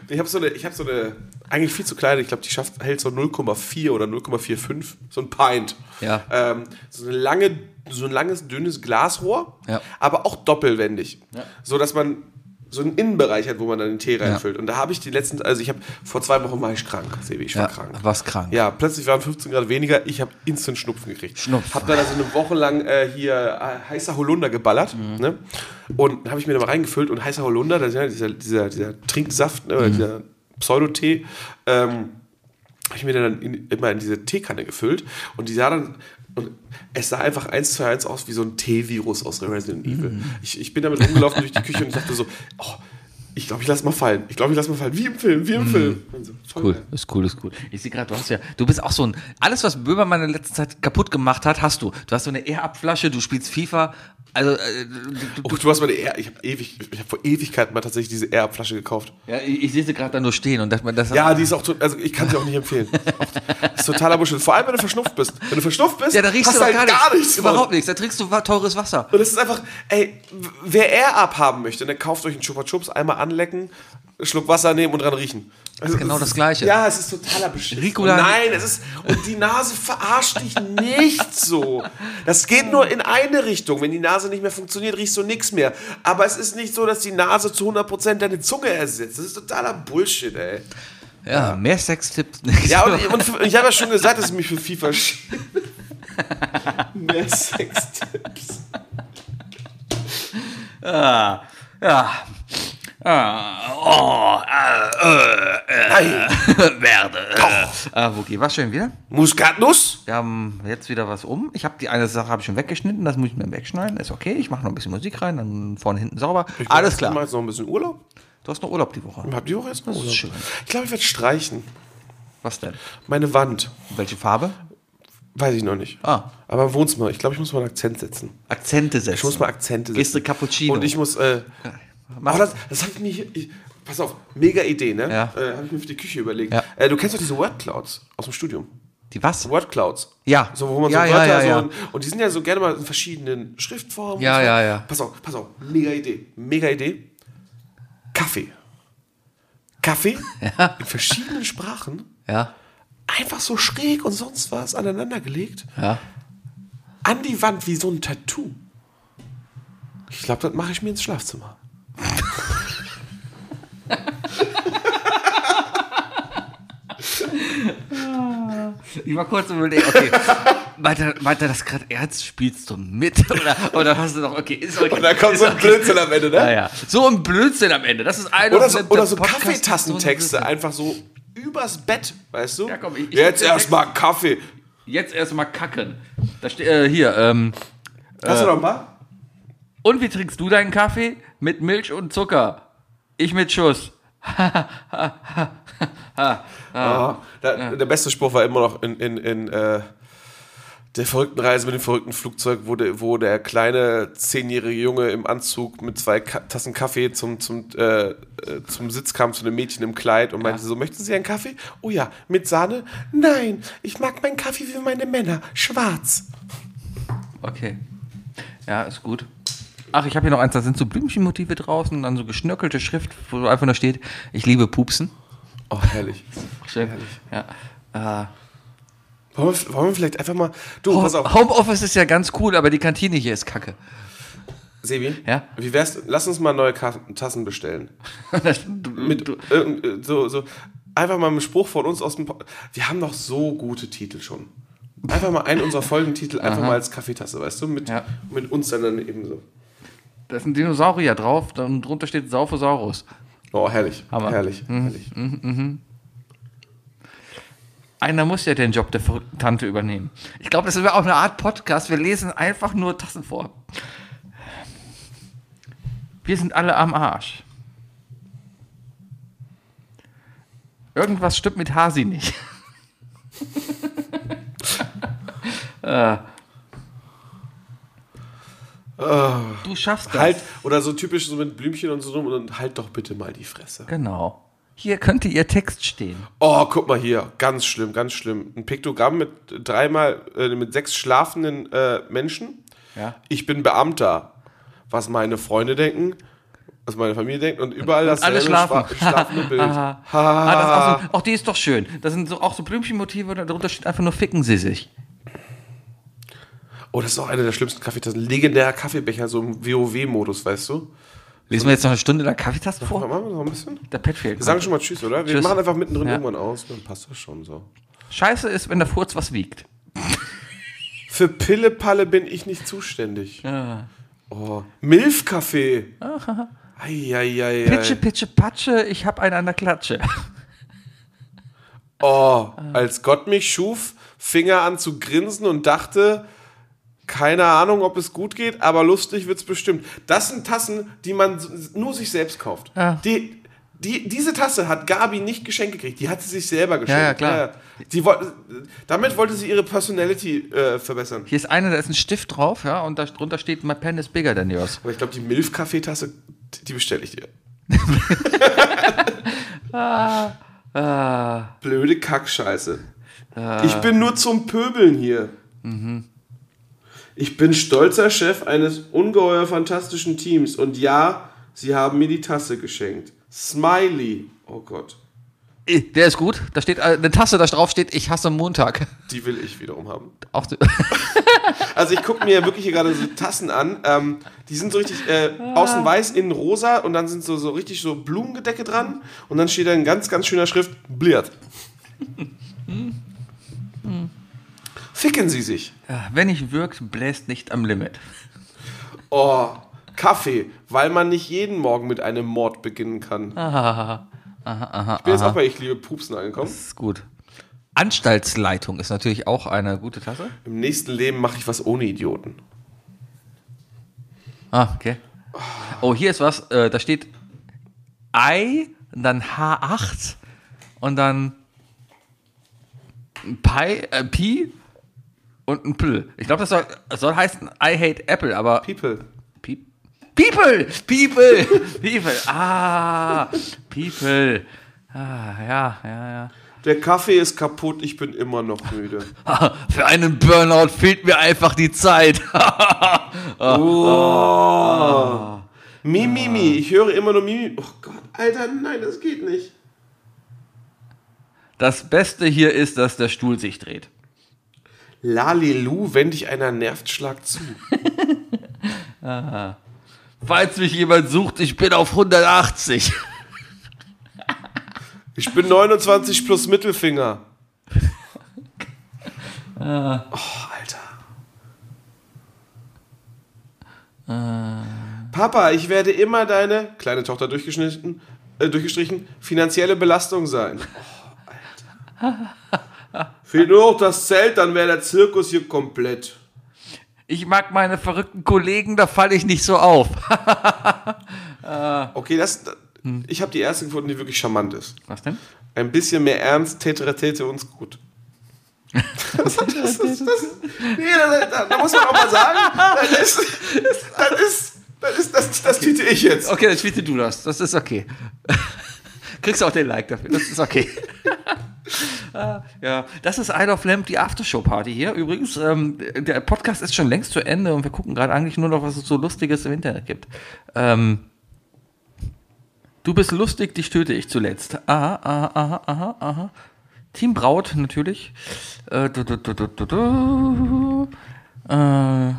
Ich habe so eine, ich habe so eine, eigentlich viel zu kleine, ich glaube, die schafft, hält so 0,4 oder 0,45, so ein Pint. Ja. Ähm, so eine lange, so ein langes, dünnes Glasrohr, Ja. aber auch doppelwendig. Ja. So dass man so einen Innenbereich hat, wo man dann den Tee reinfüllt. Und da habe ich die letzten, also ich habe vor zwei Wochen war ich krank, Sebi, ich war Ja, krank. warst krank. Ja, plötzlich waren 15 Grad weniger, ich habe instant Schnupfen gekriegt. Schnupfen. Hab dann also eine Woche lang äh, hier äh, heißer Holunder geballert. Mhm. Ne? Und habe ich mir da mal reingefüllt und heißer Holunder, das ist ja dieser, dieser, dieser Trinksaft, oder Mhm. dieser Pseudotee, ähm, habe ich mir dann in, immer in diese Teekanne gefüllt und die sah dann und es sah einfach eins zu eins aus wie so ein T-Virus aus Resident Evil. Mhm. Ich, ich bin damit rumgelaufen durch die Küche und ich dachte so, oh, ich glaube, ich lass mal fallen. Ich glaube, ich lass mal fallen. Wie im Film, wie im Film. Und so, voll Mhm. Cool, geil. ist cool, ist cool. Ich sehe gerade, du hast ja, du bist auch so ein, alles, was Böhmermann in letzter Zeit kaputt gemacht hat, hast du. Du hast so eine Air-Up-Flasche, du spielst FIFA, also, äh, du, Oh, du hast meine Air, ich habe ewig, ich habe vor Ewigkeiten mal tatsächlich diese Air-Flasche gekauft. ja, ich, ich sehe sie gerade da nur stehen und das, das Ja, die ist auch, also ich kann sie auch nicht empfehlen. Das ist totaler Bullshit. Vor allem, wenn du verschnupft bist. Wenn du verschnupft bist, ja, da riechst du halt gar, gar nichts. nichts. Überhaupt nichts, da trinkst du teures Wasser. Und es ist einfach, ey, wer Air abhaben möchte, der kauft euch einen Chupa Chups, einmal anlecken, Schluck Wasser nehmen und dran riechen. Also, genau es das Gleiche. Ja, es ist totaler Beschiss. Ricola- Nein, es ist, und die Nase verarscht dich nicht so. Das geht nur in eine Richtung. Wenn die Nase nicht mehr funktioniert, riechst du nichts mehr. Aber es ist nicht so, dass die Nase zu 100% deine Zunge ersetzt. Das ist totaler Bullshit, ey. Ja, mehr Sextipps. <laughs> Ja, und, ich- und für- ich habe ja schon gesagt, dass ich mich für FIFA schiebe. <laughs> Mehr Sextipps. ja. Ah, oh, äh, Nein. äh, werde. Äh, äh, <laughs> Wookie, was schön wieder? Muskatnuss? Wir haben jetzt wieder was um. Ich habe die eine Sache habe ich schon weggeschnitten, das muss ich mir wegschneiden. Ist okay. Ich mache noch ein bisschen Musik rein, dann vorne hinten sauber. Alles Ich klar. mache jetzt noch ein bisschen Urlaub. Du hast noch Urlaub die Woche. Habt ihr auch erstmal Urlaub? schön. Ich glaube, ich werde streichen. Was denn? Meine Wand. Welche Farbe? Weiß ich noch nicht. Ah. Aber im Wohnzimmer. Ich glaube, ich muss mal einen Akzent setzen. Akzente setzen. Ich muss mal Akzente setzen. Gehst du Cappuccino? Und ich muss. Äh, Mach- oh, das das habe ich mir hier. Ich, pass auf, mega Idee, ne? Ja. Äh, habe ich mir für die Küche überlegt. Ja. Äh, du kennst doch diese Wordclouds aus dem Studium. Die was? Wordclouds. Ja. So, wo man Ja, so ja, Wörter ja, so. ja. Und, und die sind ja so gerne mal in verschiedenen Schriftformen. Ja, so. ja, ja. Pass auf, pass auf. Mega Idee. Mega Idee. Kaffee. Kaffee <laughs> in verschiedenen Sprachen. Ja. Einfach so schräg und sonst was aneinandergelegt. Ja. An die Wand wie so ein Tattoo. Ich glaube, das mache ich mir ins Schlafzimmer. Ich war kurz überlegen, okay. Weiter, weiter das gerade ernst, spielst du mit? Oder, oder hast du noch, okay, ist okay. Und dann kommt so ein Blödsinn am Ende, ne? Ja, ja. So ein Blödsinn am Ende. Das ist eine Oder so, der- oder der so Podcast- Kaffeetassentexte, einfach so übers Bett, weißt du? Ja, komm, ich- ich- Jetzt erstmal Kaffee. Jetzt erstmal kacken. Da steht, äh, hier, ähm, Hast du noch ein paar? Und wie trinkst du deinen Kaffee? Mit Milch und Zucker. Ich mit Schuss. <laughs> Ah, der, der beste Spruch war immer noch in, in, in äh, der verrückten Reise mit dem verrückten Flugzeug, wo der, wo der kleine zehnjährige Junge im Anzug mit zwei Ka Tassen Kaffee zum, zum, äh, äh, zum Sitz kam zu einem Mädchen im Kleid und meinte so, möchten Sie einen Kaffee? Oh ja, mit Sahne? Nein, ich mag meinen Kaffee wie meine Männer, schwarz. Okay. Ja, ist gut. Ach, ich habe hier noch eins, da sind so Blümchenmotive draußen, dann so geschnörkelte Schrift, wo einfach nur steht, ich liebe Pupsen. Oh, herrlich. Schön. Ja. Äh, Wollen wir, wollen wir vielleicht einfach mal... Du, pass auf, Homeoffice ist ja ganz cool, aber die Kantine hier ist kacke. Sebi, Ja? wie wär's, lass uns mal neue Tassen bestellen. <laughs> Mit äh, so, so einfach mal einen Spruch von uns aus dem Po- Wir haben doch so gute Titel schon. Einfach mal einen unserer Folgentitel einfach mal als Kaffeetasse, weißt du? Mit, Ja. mit uns dann, dann eben so. Da ist ein Dinosaurier drauf, dann drunter steht Saufosaurus. Oh, herrlich. Hammer. Herrlich. herrlich. Einer muss ja den Job der verrückten Tante übernehmen. Ich glaube, das wäre auch eine Art Podcast. Wir lesen einfach nur Tassen vor. Wir sind alle am Arsch. Irgendwas stimmt mit Hasi nicht. <laughs> äh. Du schaffst das. Halt, oder so typisch so mit Blümchen und so rum und halt doch bitte mal die Fresse. Genau. Hier könnte ihr Text stehen. Oh, guck mal hier. Ganz schlimm, ganz schlimm. Ein Piktogramm mit dreimal, äh, mit sechs schlafenden äh, Menschen. Ja. Ich bin Beamter. Was meine Freunde denken, was meine Familie denkt und überall das Alle schlafen. schlafende <laughs> Bild. Ah, ah, das auch, so, auch die ist doch schön. Das sind so, auch so Blümchenmotive, darunter steht einfach nur ficken sie sich. Oh, das ist auch einer der schlimmsten Kaffeetassen. Legendärer Kaffeebecher, so im WoW-Modus, weißt du? Lesen wir jetzt noch eine Stunde der Kaffeetasse vor? Machen wir noch ein bisschen? Der Pet fehlt. Wir sagen schon mal Tschüss, oder? Wir Tschüss. machen einfach mittendrin Ja. irgendwann aus, dann passt das schon so. Scheiße ist, wenn der Furz was wiegt. <laughs> Für Pillepalle bin ich nicht zuständig. Oh, Milfkaffee. <laughs> Eieiei. Pitsche, pitsche, patsche, ich hab einen an der Klatsche. Oh, als Gott mich schuf, fing er an zu grinsen und dachte, keine Ahnung, ob es gut geht, aber lustig wird's bestimmt. Das sind Tassen, die man nur sich selbst kauft. Ja. Die, die, diese Tasse hat Gabi nicht geschenkt gekriegt, die hat sie sich selber geschenkt. Ja, ja, klar. Die damit wollte sie ihre Personality äh, verbessern. Hier ist eine, da ist ein Stift drauf, ja, und da drunter steht, my pen is bigger than yours. Aber ich glaube, die Milf-Kaffeetasse, die bestelle ich dir. <laughs> Blöde Kackscheiße. Ich bin nur zum Pöbeln hier. Ich bin stolzer Chef eines ungeheuer fantastischen Teams und ja, sie haben mir die Tasse geschenkt. Smiley. Oh Gott, Eh, Der ist gut. Da steht äh, eine Tasse, da drauf steht, ich hasse Montag. die will ich wiederum haben. Auch so, <laughs> Also ich gucke mir wirklich hier gerade so Tassen an. Ähm, die sind so richtig äh, außen weiß, innen rosa und dann sind so, so richtig so Blumengedecke dran und dann steht da in ganz, ganz schöner Schrift Bliert. Ficken Sie sich. Ja, wenn nicht wirkt, bläst nicht am Limit. Oh, Kaffee, weil man nicht jeden Morgen mit einem Mord beginnen kann. ich bin jetzt auch bei Ich liebe Pupsen angekommen. Das ist gut. Anstaltsleitung ist natürlich auch eine gute Tasse. Im nächsten Leben mache ich was ohne Idioten. Ah, okay. Oh, hier ist was, äh, da steht I, und dann H8 und dann Pi, äh, Pi und ein Pl. Ich glaube, das soll, das soll heißen I hate Apple, aber People. Pe- People, People, <laughs> People, ah, People. Ah, ja, ja, ja. Der Kaffee ist kaputt, ich bin immer noch müde. <laughs> Für einen Burnout fehlt mir einfach die Zeit. <laughs> Mimimi, ich höre immer nur Mimi. Oh Gott, Alter, nein, das geht nicht. Das Beste hier ist, dass der Stuhl sich dreht. Lalilu, wenn dich einer nervt, schlag zu. <laughs> Falls mich jemand sucht, ich bin auf 180. <laughs> Ich bin 29 plus Mittelfinger. <laughs> Oh, Alter. Papa, ich werde immer deine, kleine Tochter durchgeschnitten, äh, durchgestrichen, finanzielle Belastung sein. Oh, Alter. Fehlt nur noch das Zelt, dann wäre der Zirkus hier komplett. Ich mag meine verrückten Kollegen, da falle ich nicht so auf. <laughs> Okay, das, ich habe die erste gefunden, die wirklich charmant ist. Was denn? Ein bisschen mehr Ernst täte, täte uns gut. <laughs> das, das, das, das, nee, da, da, da muss man auch mal sagen, das ist, das ist, das ist, das, das tweete ich jetzt. Okay, dann tweete du das. Das ist okay. Kriegst du auch den Like dafür. Das ist okay. <laughs> Ah, ja, das ist Isle of Lamp, die Aftershow-Party hier. Übrigens, ähm, der Podcast ist schon längst zu Ende und wir gucken gerade eigentlich nur noch, was es so Lustiges im Internet gibt. Ähm, du bist lustig, dich töte ich zuletzt. Aha, aha, aha, aha, aha. Team Braut, natürlich. Äh, du, du, du. Äh,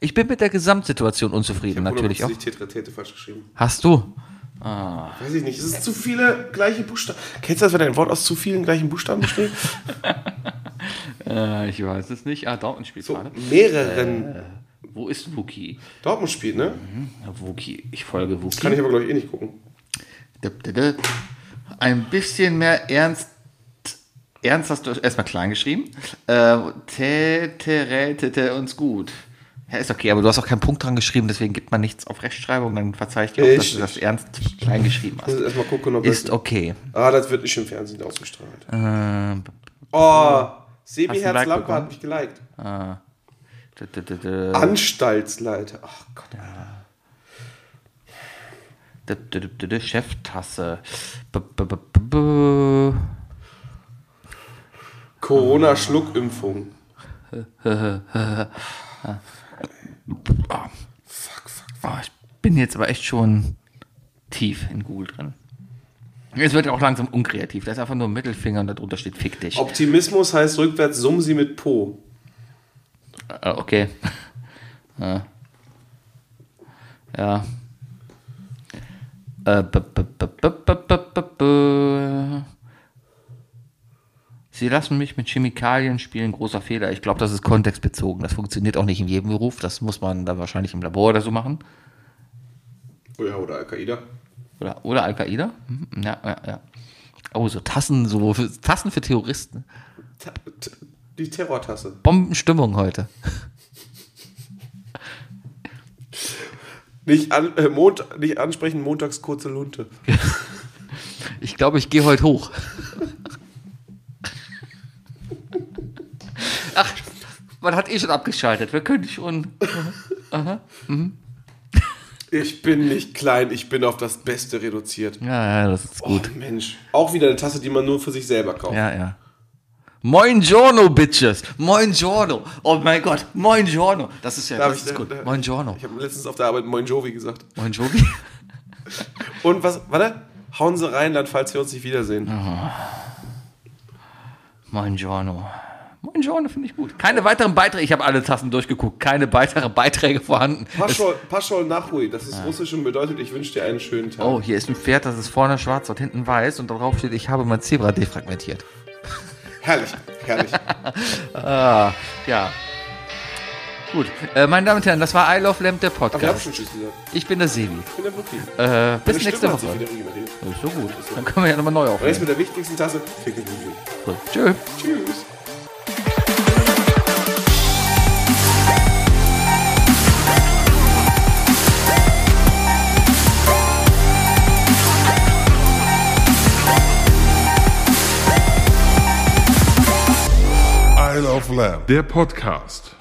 ich bin mit der Gesamtsituation unzufrieden, natürlich auch. Ich Tetra Tete falsch geschrieben. Hast du? Weiß ich nicht. Es sind zu viele gleiche Buchstaben. Kennst du das, wenn ein Wort aus zu vielen gleichen Buchstaben besteht? <laughs> Äh, ich weiß es nicht. Ah, Dortmund spielt So, gerade. mehreren. Wo ist Wookie? Dortmund spielt, ne? Ja, Wookie. Ich folge Wookie. Kann ich aber, glaube ich, eh nicht gucken. Ein bisschen mehr Ernst. Ernst hast du erstmal klein geschrieben. Äh, Täte, rätete uns gut. Ja, ist okay, aber du hast auch keinen Punkt dran geschrieben, deswegen gibt man nichts auf Rechtschreibung, dann verzeih ich dir auch, dass du das ernst klein geschrieben hast. erstmal gucken, ob Ist das. okay. Ah, das wird nicht im Fernsehen ausgestrahlt. Ähm, Oh, Sebi Hast du ein Herz Like Lampe hat mich geliked. d- Anstaltsleiter. Ach Gott. d- Cheftasse. B- <laughs> Boah. Fuck, fuck, fuck. Oh, ich bin jetzt aber echt schon tief in Google drin. Es wird auch langsam unkreativ. Da ist einfach nur ein Mittelfinger und darunter steht Fick dich. Optimismus heißt rückwärts summen sie mit Po. Äh, okay. ja. <laughs> Ah. ja. Äh, b -b -b Sie lassen mich mit Chemikalien spielen, großer Fehler. Ich glaube, das ist kontextbezogen. Das funktioniert auch nicht in jedem Beruf. Das muss man dann wahrscheinlich im Labor oder so machen. Oh ja, oder Al-Qaida. Oder, oder Al-Qaida. Mhm, Ja, ja, ja. Oh, so Tassen, so für, Tassen für Terroristen. Ta- Die Terrortasse. Bombenstimmung heute. Nicht, an, äh, Mont nicht ansprechen, montags kurze Lunte. Ich glaube, ich gehe heute hoch. Ach, man hat eh schon abgeschaltet. Wir können schon. Ich bin nicht klein, ich bin auf das Beste reduziert. Ja, ja, das ist gut. Oh, Mensch. Auch wieder eine Tasse, die man nur für sich selber kauft. Ja, ja. Moin Giorno, Bitches. Moin Giorno. Oh mein Gott. Moin Giorno. Das ist ja Darf das ich- ist gut. Moin Giorno. Ich habe letztens auf der Arbeit Moin Jovi gesagt. Moin Jovi. <laughs> Und was, warte, hauen Sie rein, dann, falls wir uns nicht wiedersehen. Moin Giorno. Moin Giorno finde ich gut. Keine weiteren Beiträge. Ich habe alle Tassen durchgeguckt. Keine weiteren Beiträge vorhanden. Paschol, Paschol Nachui, das ist russisch und bedeutet, ich wünsche dir einen schönen Tag. Oh, hier ist ein Pferd, das ist vorne schwarz und hinten weiß und darauf steht, ich habe mein Zebra defragmentiert. Herrlich, herrlich. <laughs> Ja. Gut. Äh, meine Damen und Herren, das war I Love Lamp, der Podcast. schon Tschüss gesagt. Ich bin der Sebi. Ich bin der Wookie. Äh, bis nächste Woche. ist so gut. Dann können wir ja nochmal neu Und jetzt aufnehmen. mit der wichtigsten Tasse. Tschö. Tschüss. Of Lamb. Der Podcast.